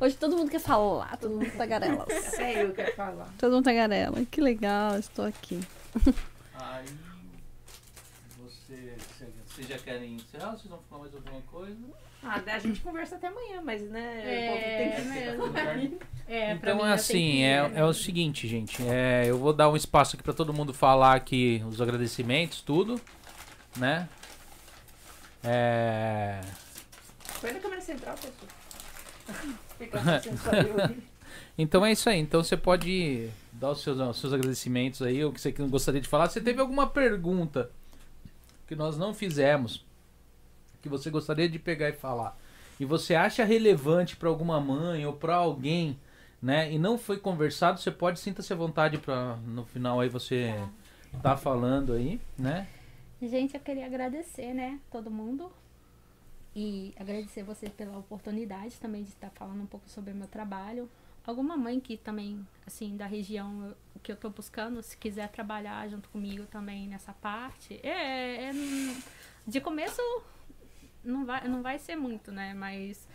Hoje todo mundo quer falar, todo mundo tagarela. Até [laughs] eu quero falar. todo mundo tagarela. Que legal, estou aqui. Aí você, vocês já querem encerrar? Vocês vão falar mais alguma coisa? Ah, a gente conversa até amanhã, mas né? É, o povo tem que mesmo. [laughs] É, então assim, é, é o seguinte, gente. É, eu vou dar um espaço aqui pra todo mundo falar aqui os agradecimentos, tudo, né? É, Foi na câmera central, pessoal. [laughs] Então é isso aí. Então você pode dar os seus, os seus agradecimentos aí, o que você gostaria de falar. Você teve alguma pergunta que nós não fizemos, que você gostaria de pegar e falar, e você acha relevante para alguma mãe ou para alguém, né? E não foi conversado, você pode sinta-se à vontade para no final aí você tá falando aí, né? Gente, eu queria agradecer, né, todo mundo. E agradecer você pela oportunidade também de estar falando um pouco sobre o meu trabalho. Alguma mãe que também, assim, da região que eu tô buscando, se quiser trabalhar junto comigo também nessa parte. É, é- de começo não vai, não vai ser muito, né? Mas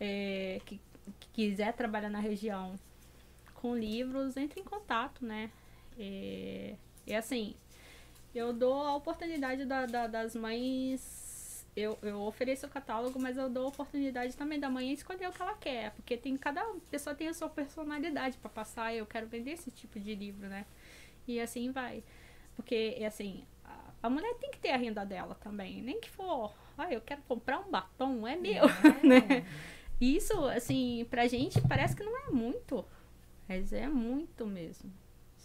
é, que, que quiser trabalhar na região com livros, entre em contato, né? É, e assim, eu dou a oportunidade da- da- das mães. Eu, eu ofereço o catálogo, mas eu dou a oportunidade também da mãe escolher o que ela quer. Porque tem cada pessoa tem a sua personalidade para passar. Eu quero vender esse tipo de livro, né? E assim vai. Porque, é assim, a, a mulher tem que ter a renda dela também. Nem que for, ah, eu quero comprar um batom, é meu, [laughs] né? Isso, assim, pra gente parece que não é muito. Mas é muito mesmo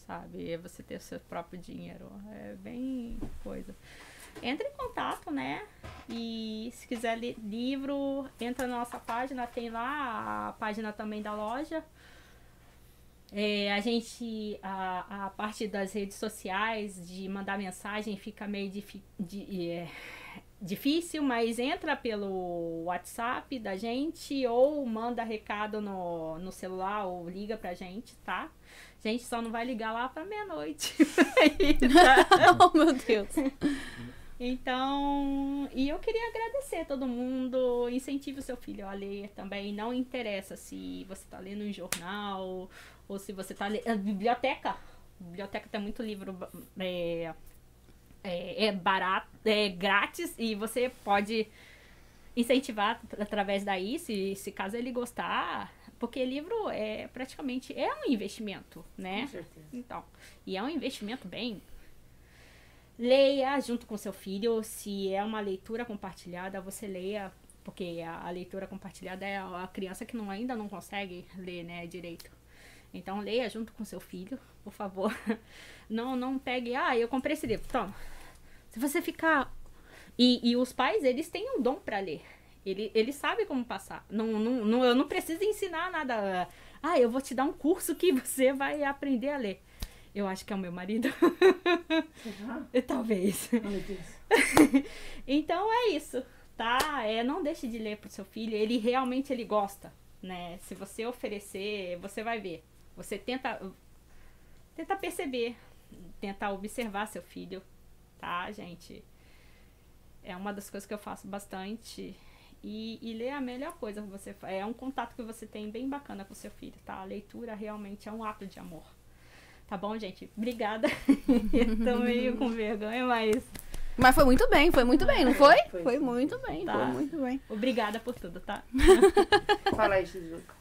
sabe? É você ter o seu próprio dinheiro. É bem coisa. Entre em contato, né? E se quiser ler livro, entra na nossa página, tem lá a página também da loja. É, a gente, a, a parte das redes sociais, de mandar mensagem, fica meio difi- di- é, difícil, mas entra pelo WhatsApp da gente ou manda recado no, no celular ou liga pra gente, tá? Gente, só não vai ligar lá pra meia-noite. [laughs] [laughs] Tá? oh, meu Deus. [laughs] Então, e eu queria agradecer a todo mundo. Incentive o seu filho a ler também. Não interessa se você está lendo um jornal ou se você está lendo. Biblioteca. Biblioteca tem muito livro. É, é, é barato, é grátis e você pode incentivar através daí, se, se caso ele gostar. Porque livro é praticamente é um investimento, né? Com certeza. Então, e é um investimento bem. Leia junto com seu filho. Se é uma leitura compartilhada, você leia. Porque a, a leitura compartilhada é a, a criança que não, ainda não consegue ler né, direito. Então, leia junto com seu filho, por favor. [laughs] Não, não pegue, ah, eu comprei esse livro. Toma. Se você ficar. E, e os pais, eles têm um dom para ler. Ele, ele sabe como passar. Não, não, não, eu não preciso ensinar nada. Ah, eu vou te dar um curso que [laughs] você vai aprender a ler. Eu acho que é o meu marido. Será? [laughs] Talvez. Ai, Deus. [laughs] Então é isso, tá? É, não deixe de ler pro seu filho. Ele realmente ele gosta, né? Se você oferecer, você vai ver. Você tenta, tenta perceber, tentar observar seu filho, tá, gente? É uma das coisas que eu faço bastante. E, e ler é a melhor coisa que você faz. É um contato que você tem bem bacana com seu filho, tá? A leitura realmente é um ato de amor. Tá bom, gente? Obrigada. Eu [laughs] tô meio com vergonha, mas Mas foi muito bem, foi muito bem, não foi? Foi, Foi muito bem, Tá. foi muito bem. obrigada por tudo, tá? [laughs] Fala aí, Shizuka.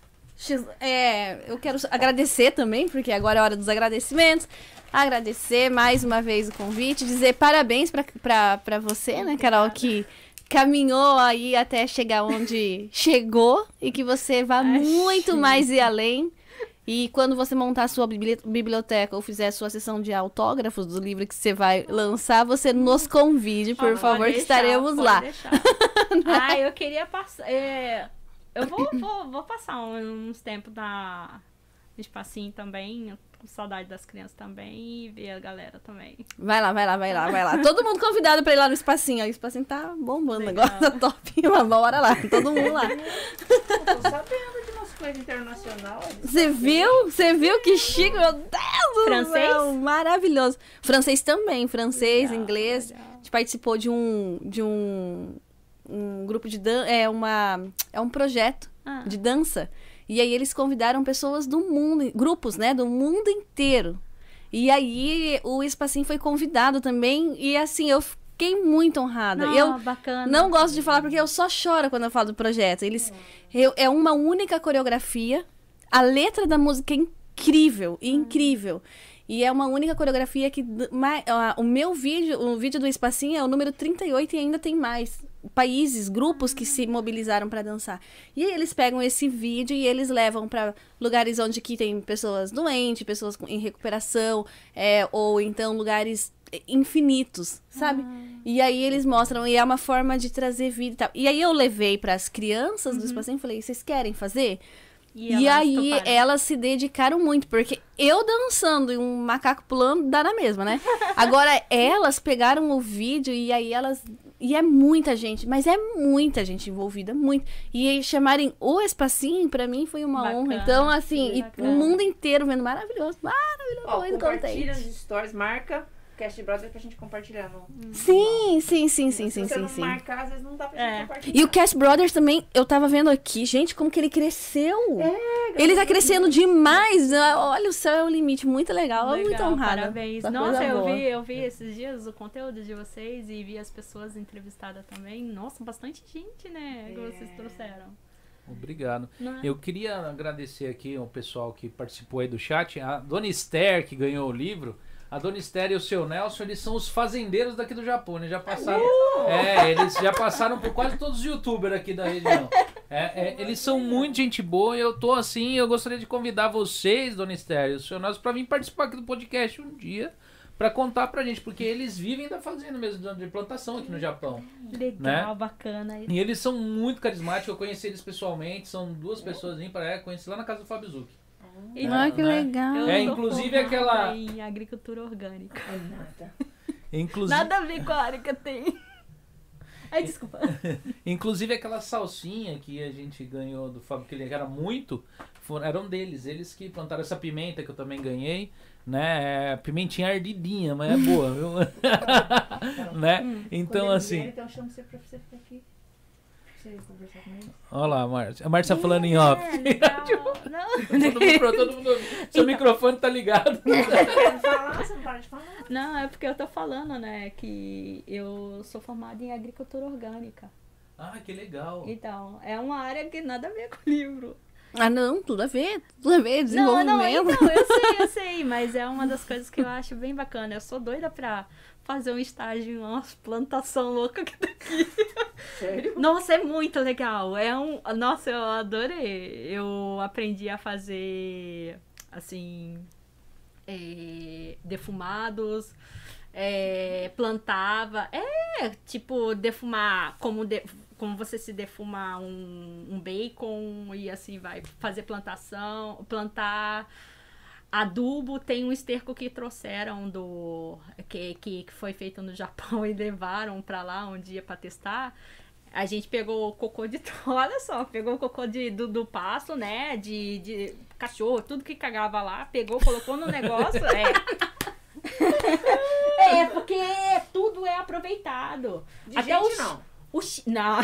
É, eu quero agradecer também, porque agora é hora dos agradecimentos. Agradecer mais uma vez o convite, dizer parabéns pra você, né, Carol, que caminhou aí até chegar onde chegou e que você vá muito mais e além. E quando você montar a sua bibli- biblioteca ou fizer a sua sessão de autógrafos do livro que você vai lançar, você nos convide, por Pode favor, que deixar, estaremos pode lá. deixar. [laughs] ah, eu queria passar. é, eu vou, vou, vou passar uns tempos na espacinho também. eu Com saudade das crianças também e ver a galera também. Vai lá, vai lá, vai lá, vai lá. Todo mundo convidado pra ir lá no espacinho. O espacinho tá bombando Legal. agora, [laughs] tá top. Mas bora lá, todo mundo lá. Tô sabendo de umas coisas internacionais. Você viu? Você viu que chique? Meu Deus do Francês? céu, Maravilhoso. Francês também, francês, Legal, inglês. legal. A gente participou de um de um, um grupo de dança, é uma é um projeto Ah, de dança. E aí eles convidaram pessoas do mundo, grupos, né, do mundo inteiro. E aí o Espacinho foi convidado também e assim eu fiquei muito honrada. não, eu bacana. não gosto de falar porque eu só choro quando eu falo do projeto. Eles eu- é uma única coreografia. A letra da música é incrível, incrível. E é uma única coreografia que ah, o meu vídeo, o vídeo do Espacinho é o número 38 e ainda tem mais países, grupos que se mobilizaram para dançar. E aí eles pegam esse vídeo e eles levam para lugares onde que tem pessoas doentes, pessoas em recuperação, é, ou então lugares infinitos, sabe? E aí eles mostram, e é uma forma de trazer vida e tal. E aí eu levei para as crianças do espacinho e falei: "Vocês querem fazer?" E, elas aí toparam. elas se dedicaram muito, porque eu dançando e um macaco pulando dá na mesma, né? [laughs] Agora elas pegaram o vídeo e aí elas e é muita gente, mas é muita gente envolvida, muito. E aí chamarem o espacinho pra mim foi uma Bacana, honra. Então assim, e o mundo inteiro vendo maravilhoso, maravilhoso, Ó, muito compartilha nos stories, marca Cast Brothers pra gente compartilhar. No... Sim, sim, sim, sim, Se sim, você sim, não sim. marcar, às vezes não dá pra É. gente compartilhar. E o Cast Brothers também, eu tava vendo aqui, gente, como que ele cresceu. É, ele tá crescendo demais. Ah, Olha, o céu é o limite. Muito legal. Legal, muito honrada. Parabéns. Essa Nossa, eu boa. vi, eu vi esses dias o conteúdo de vocês e vi as pessoas entrevistadas também. Nossa, bastante gente, né? Que vocês É. trouxeram. Obrigado. Não é? Eu queria agradecer aqui ao pessoal que participou aí do chat. A Dona Esther, que ganhou o livro. A Dona Esther e o seu Nelson, eles são os fazendeiros daqui do Japão, né? Já passaram. É, eles já passaram por quase todos os youtubers aqui da região. É, é, eles são muito gente boa e eu tô assim, eu gostaria de convidar vocês, Dona Esther e o seu Nelson, pra vir participar aqui do podcast um dia. Pra contar pra gente, porque eles vivem da fazenda mesmo, de plantação aqui no Japão. Legal, Né? bacana. E eles são muito carismáticos, eu conheci eles pessoalmente, são duas pessoas ímpares, é, conheci lá na casa do Fábio Zucchi. E Ah, que né? legal. É, inclusive aquela- Em agricultura orgânica. É nada. Inclusive, Nada a ver com a área que eu tenho. Ai, desculpa. [laughs] inclusive aquela salsinha que a gente ganhou do Fábio, que ele era muito, foram, eram deles, eles que plantaram essa pimenta que eu também ganhei, né? É pimentinha ardidinha, mas é boa, viu? [laughs] [laughs] né? Então Quando ele assim, vier, então chama você pra você ficar aqui. Você conversar com olha lá, a Márcia. A Márcia falando em off. É, legal. [laughs] Não. todo mundo, todo mundo, [laughs] seu microfone tá ligado. Quer falar? Você não para de falar. Não, é porque eu tô falando, né, que eu sou formada em agricultura orgânica. Ah, que legal. Então, é uma área que nada a ver com o livro. Ah, não, tudo a ver. Tudo a ver. Não, não, Desenvolvimento. então, eu sei, eu sei, mas é uma das coisas que eu acho bem bacana. Eu sou doida pra fazer um estágio em uma plantação louca que tá aqui. Sério? Nossa, é muito legal. É um. Nossa, eu adorei. Eu aprendi a fazer assim. é, defumados. é, plantava. É, tipo, defumar como, de- como você se defuma um, um bacon e assim vai. Fazer plantação, plantar adubo. Tem um esterco que trouxeram do. que, que, que foi feito no Japão [laughs] e levaram pra lá um dia pra testar. A gente pegou o cocô de. [laughs] Olha só, pegou o cocô de, do, do pasto, né? De, de cachorro, tudo que cagava lá, pegou, colocou no negócio. É. [laughs] é, porque tudo é aproveitado. De Até gente os- não. O Não.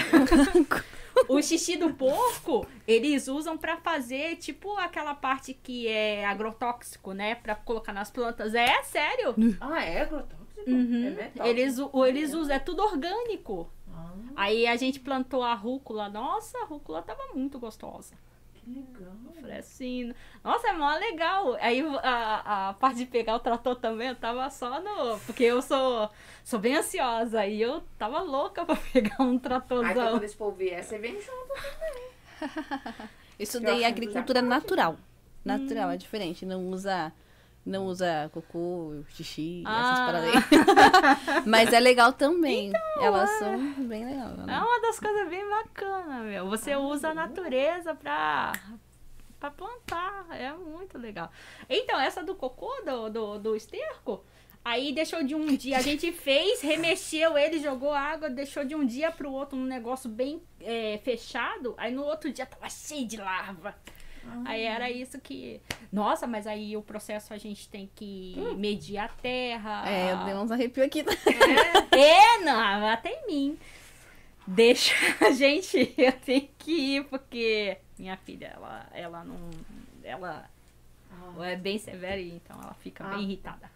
O xixi do porco, eles usam pra fazer, tipo, aquela parte que é agrotóxico, né? Pra colocar nas plantas. É sério. Ah, é agrotóxico? Uhum. É metal. Eles, eles usam, é tudo orgânico. Ah, Aí a gente plantou a rúcula. Nossa, a rúcula tava muito gostosa. Que legal. Eu falei assim, nossa, é mó legal. Aí a, a parte de pegar o trator também, eu tava só no. Porque eu sou, sou bem ansiosa. Aí eu tava louca pra [laughs] pegar um Aí então, tratorzão. quando esse povo vier, você vem junto. [laughs] Eu estudei agricultura natural. Natural, é diferente. Não usa, não usa cocô, xixi, essas Ah. paradas aí. [laughs] Mas é legal também. Elas são bem legais. É Né? uma das coisas bem bacanas, meu. Você usa a natureza pra, pra plantar. É muito legal. Então, essa do cocô, do, do, do esterco, aí deixou de um dia. A gente [laughs] fez, remexeu ele, jogou água, deixou de um dia pro outro um negócio bem é, fechado. Aí no outro dia tava cheio de larva. Aí era isso que. Nossa, mas aí o processo a gente tem que medir a terra. É, eu dei uns arrepios aqui. É, não, até em mim. Deixa a gente, eu tenho que ir, porque minha filha, ela, ela não. Ela é bem severa, então ela fica Ah. bem irritada.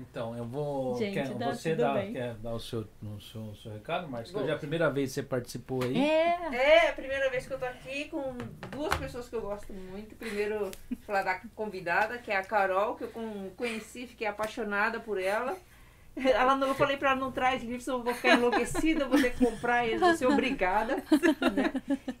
Então, eu vou. Gente, quer, dá você dá, bem. quer dar o seu, no seu, o seu recado, Marcos? Hoje é a primeira vez que você participou aí. É. É a primeira vez que eu tô aqui com duas pessoas que eu gosto muito. Primeiro, falar da convidada, que é a Carol, que eu con- conheci, fiquei apaixonada por ela. Ela não, eu falei pra ela não traz livros, eu vou ficar enlouquecida, eu vou ter que comprar eles, vou ser obrigada. [laughs] né?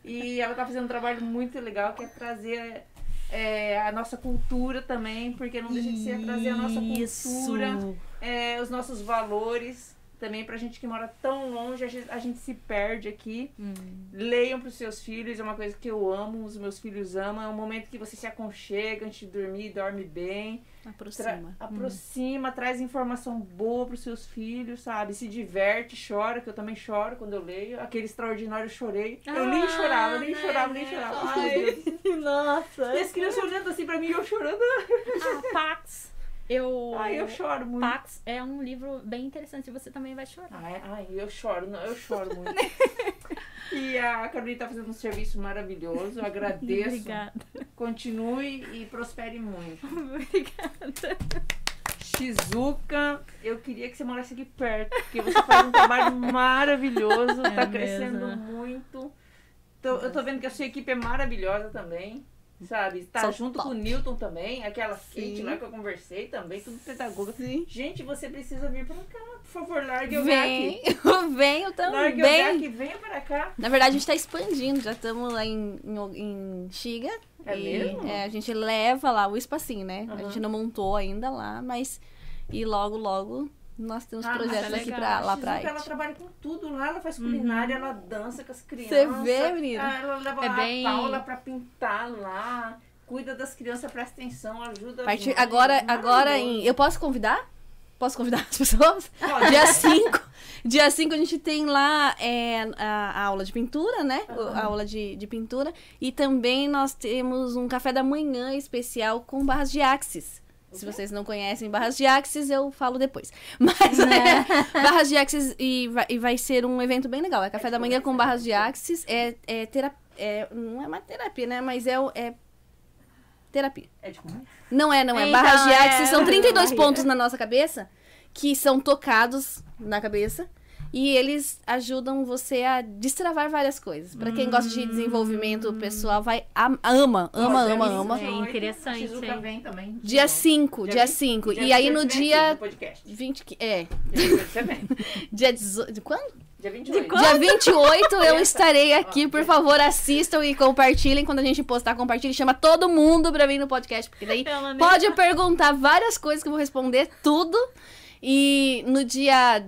E ela tá fazendo um trabalho muito legal, que é trazer é, a nossa cultura também, porque não deixa de ser trazer a nossa cultura, é, os nossos valores. Também pra gente que mora tão longe, a gente, a gente se perde aqui. Hum. Leiam pros seus filhos, é uma coisa que eu amo, os meus filhos amam. É um momento que você se aconchega antes de dormir, dorme bem. Tra- Aproxima. aproxima, traz informação boa pros seus filhos, sabe? Se diverte, chora, que eu também choro quando eu leio. Aquele extraordinário eu chorei. eu nem Ah, chorava, eu nem né, chorava, nem né? chorava. Ai. [laughs] Nossa. E as crianças olhando assim pra mim eu chorando. Ah, Pax. Eu. Ai, eu choro muito. Pax é um livro bem interessante, você também vai chorar. Ai, ai, eu choro, eu choro muito. [laughs] e a Carolina tá fazendo um serviço maravilhoso, eu agradeço. Obrigada. Continue e prospere muito. [laughs] Obrigada. Shizuka, eu queria que você morasse aqui perto, porque você faz um trabalho [laughs] maravilhoso, É tá crescendo mesmo. muito. Tô- eu tô vendo que a sua equipe é maravilhosa também. Sabe? Tá São junto top. com o Newton também, aquela Kate lá que eu conversei também, tudo pedagoga. Sim. Gente, você precisa vir pra cá, por favor, largue o. Vem, [laughs] venho Largue o também. Gak, venha para cá. Na verdade, a gente tá expandindo, já estamos lá em, em, em Xiga. É e, mesmo? é, a gente leva lá o espacinho, né? A Aham. gente não montou ainda lá, mas. E logo, logo nós temos Ah, mas projetos é aqui pra, lá A pra ela trabalha com tudo lá, ela faz culinária, ela dança com as crianças. Você vê, menina? Ah, ela leva É a bem- Paula pra pintar lá, cuida das crianças, presta atenção, ajuda. Partir, agora, agora em. Eu posso convidar? Posso convidar as pessoas? Pode. Dia 5. Dia 5 a gente tem lá é, a, a aula de pintura, né? O- A aula de, de pintura. E também nós temos um café da manhã especial com barras de axis. Se vocês não conhecem barras de axis, eu falo depois. [laughs] Mas é, barras de axis e vai, e vai ser um evento bem legal. É café da manhã com barras de axis. É, é, tera, é não é uma terapia, né? Mas é, é terapia. É de comer? Não é, não é. Então, Barras de é- axis são 32 Ai, pontos na nossa cabeça que são tocados na cabeça e eles ajudam você a destravar várias coisas. Pra quem gosta de desenvolvimento pessoal, vai am- ama, ama, ama, 28, ama. É interessante, a Shizuka hein? vem também. Dia Dia 5, Dia dia 20, 5. dia E aí no 28 vem aqui dia no podcast. 20, que- é, Dia 28 você vem. dia 18, quando? Dia 28. Dia 28 eu estarei aqui, por favor, assistam e compartilhem. Quando a gente postar, compartilhem, chama todo mundo pra vir no podcast, porque daí Pode perguntar várias coisas que eu vou responder tudo. E no dia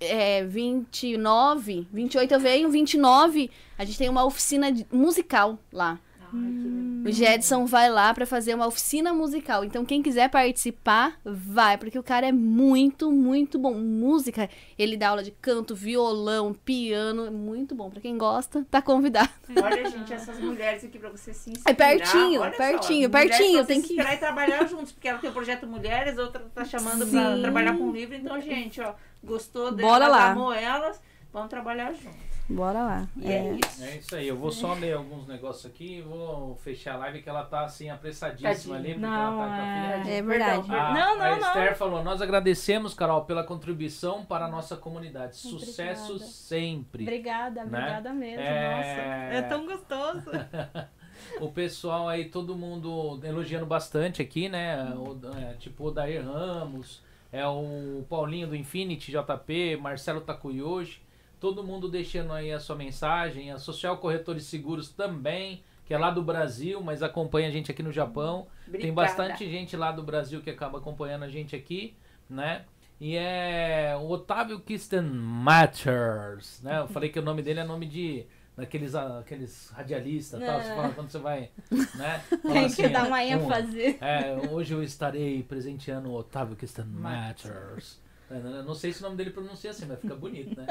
é, 29, 28 eu venho, 29 a gente tem uma oficina de- musical lá. Ai, que legal. O Jedson vai lá pra fazer uma oficina musical. Então quem quiser participar, vai, porque o cara é muito, muito bom. Música, ele dá aula de canto, violão, piano, é muito bom. Pra quem gosta, tá convidado. [laughs] Olha, gente, essas mulheres aqui pra você se inspirar. É pertinho, Olha só, pertinho, mulheres pertinho, tem se que- inspirar e trabalhar juntos, porque ela tem o projeto Mulheres, outra tá chamando [laughs] pra Sim. trabalhar com livro. Então, gente, ó, gostou Bora delas, lá. amou elas, vamos trabalhar juntos. Bora lá. E é, isso. É isso aí, eu vou só ler alguns negócios aqui e vou fechar a live que ela tá assim apressadíssima ali, porque Não, ela tá com a filha. É verdade. A, Não, não, a não. Esther falou: Nós agradecemos, Carol, pela contribuição para a nossa comunidade. Sucesso Obrigada. sempre. Obrigada, Né? obrigada mesmo. É. Nossa, é tão gostoso. [laughs] O pessoal aí, todo mundo elogiando bastante aqui, né? O, é, tipo o Dair Ramos, é o Paulinho do Infinity JP, Marcelo Takuyoshi, todo mundo deixando aí a sua mensagem, a Social Corretores Seguros também, que é lá do Brasil, mas acompanha a gente aqui no Japão. Tem bastante gente lá do Brasil que acaba acompanhando a gente aqui, né? E é o Otávio Kirsten Matters, né? Eu falei que o nome dele é nome de daqueles ah, aqueles radialistas, tal, você É. fala quando você vai, né? [laughs] Tem assim, que dar uma um- ênfase. [laughs] é, hoje eu estarei presenteando o Otávio Kirsten Matters. É, Eu não sei se o nome dele pronuncia assim, mas fica bonito, né?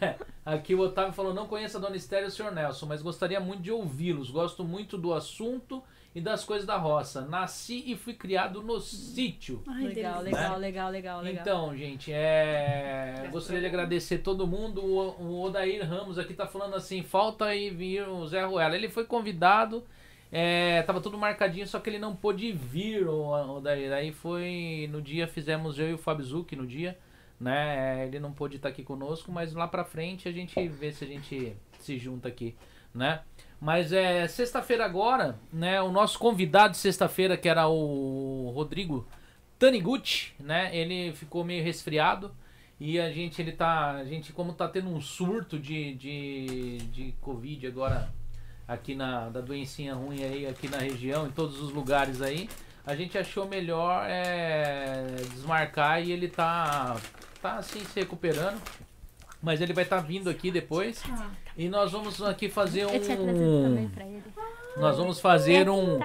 [laughs] Aqui o Otávio falou: Não conheço a Dona Esther e o Sr. Nelson, mas gostaria muito de ouvi-los. Gosto muito do assunto e das coisas da roça. Nasci e fui criado no sítio. Ai, Legal, delícia. legal, legal, legal, legal. Então, gente, é... gostaria de agradecer todo mundo. O, o Odair Ramos aqui tá falando assim: falta aí vir o Zé Ruela. Ele foi convidado, é, tava tudo marcadinho, só que ele não pôde vir, o Odair. Aí foi no dia, fizemos eu e o Zucchi no dia, né? Ele não pôde estar aqui conosco, mas lá pra frente a gente vê se a gente se junta aqui, né? Mas é sexta-feira agora, né? O nosso convidado de sexta-feira, que era o Rodrigo Taniguchi, né? Ele ficou meio resfriado e a gente ele tá, a gente como tá tendo um surto de, de, de covid agora aqui na da doencinha ruim aí aqui na região, em todos os lugares aí, a gente achou melhor é, desmarcar e ele tá tá assim se recuperando. Mas ele vai estar vindo aqui depois e nós vamos aqui fazer também um nós vamos fazer um,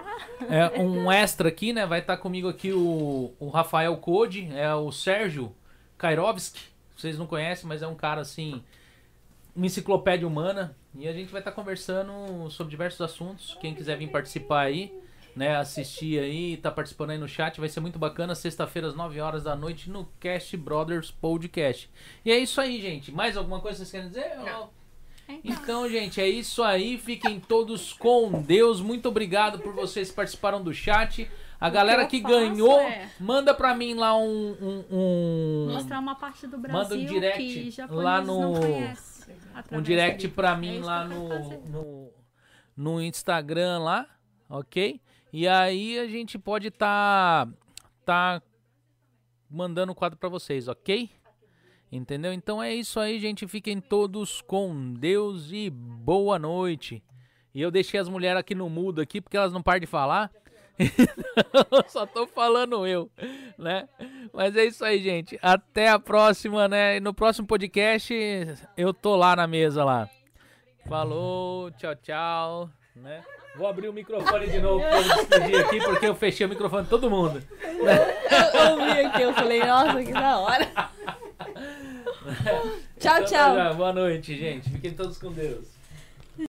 é, um extra aqui, né? Vai estar comigo aqui o, o Rafael Code, é o Sérgio Kairovski. Vocês não conhecem, mas é um cara assim, uma enciclopédia humana. E a gente vai estar conversando sobre diversos assuntos. Quem quiser vir participar aí, né? Assistir aí, tá participando aí no chat, vai ser muito bacana. Sexta-feira às 9 horas da noite no Cast Brothers Podcast. E é isso aí, gente. Mais alguma coisa que vocês querem dizer? Então, gente, é isso aí. Fiquem todos com Deus. Muito obrigado por vocês que participaram do chat. A galera que faço ganhou, é- manda pra mim lá um. um, um- Mostrar uma parte do Brasil Manda um direct que lá não no- conhece. um direct pra É mim isso lá que no, no, no Instagram lá, ok? E aí a gente pode tá, tá mandando o quadro pra vocês, ok? Entendeu? Então é isso aí, gente. Fiquem todos com Deus e boa noite. E eu deixei as mulheres aqui no mudo aqui porque elas não param de falar. [laughs] Só tô falando eu, né? Mas é isso aí, gente. Até a próxima, né? E no próximo podcast eu tô lá na mesa lá. Falou, tchau, tchau, né? Vou abrir o microfone de novo pra eu despedir aqui porque eu fechei o microfone de todo mundo. Eu ouvi aqui, eu falei, nossa, que da hora. [laughs] Tchau, Então, tchau. Boa noite, gente. Fiquem todos com Deus.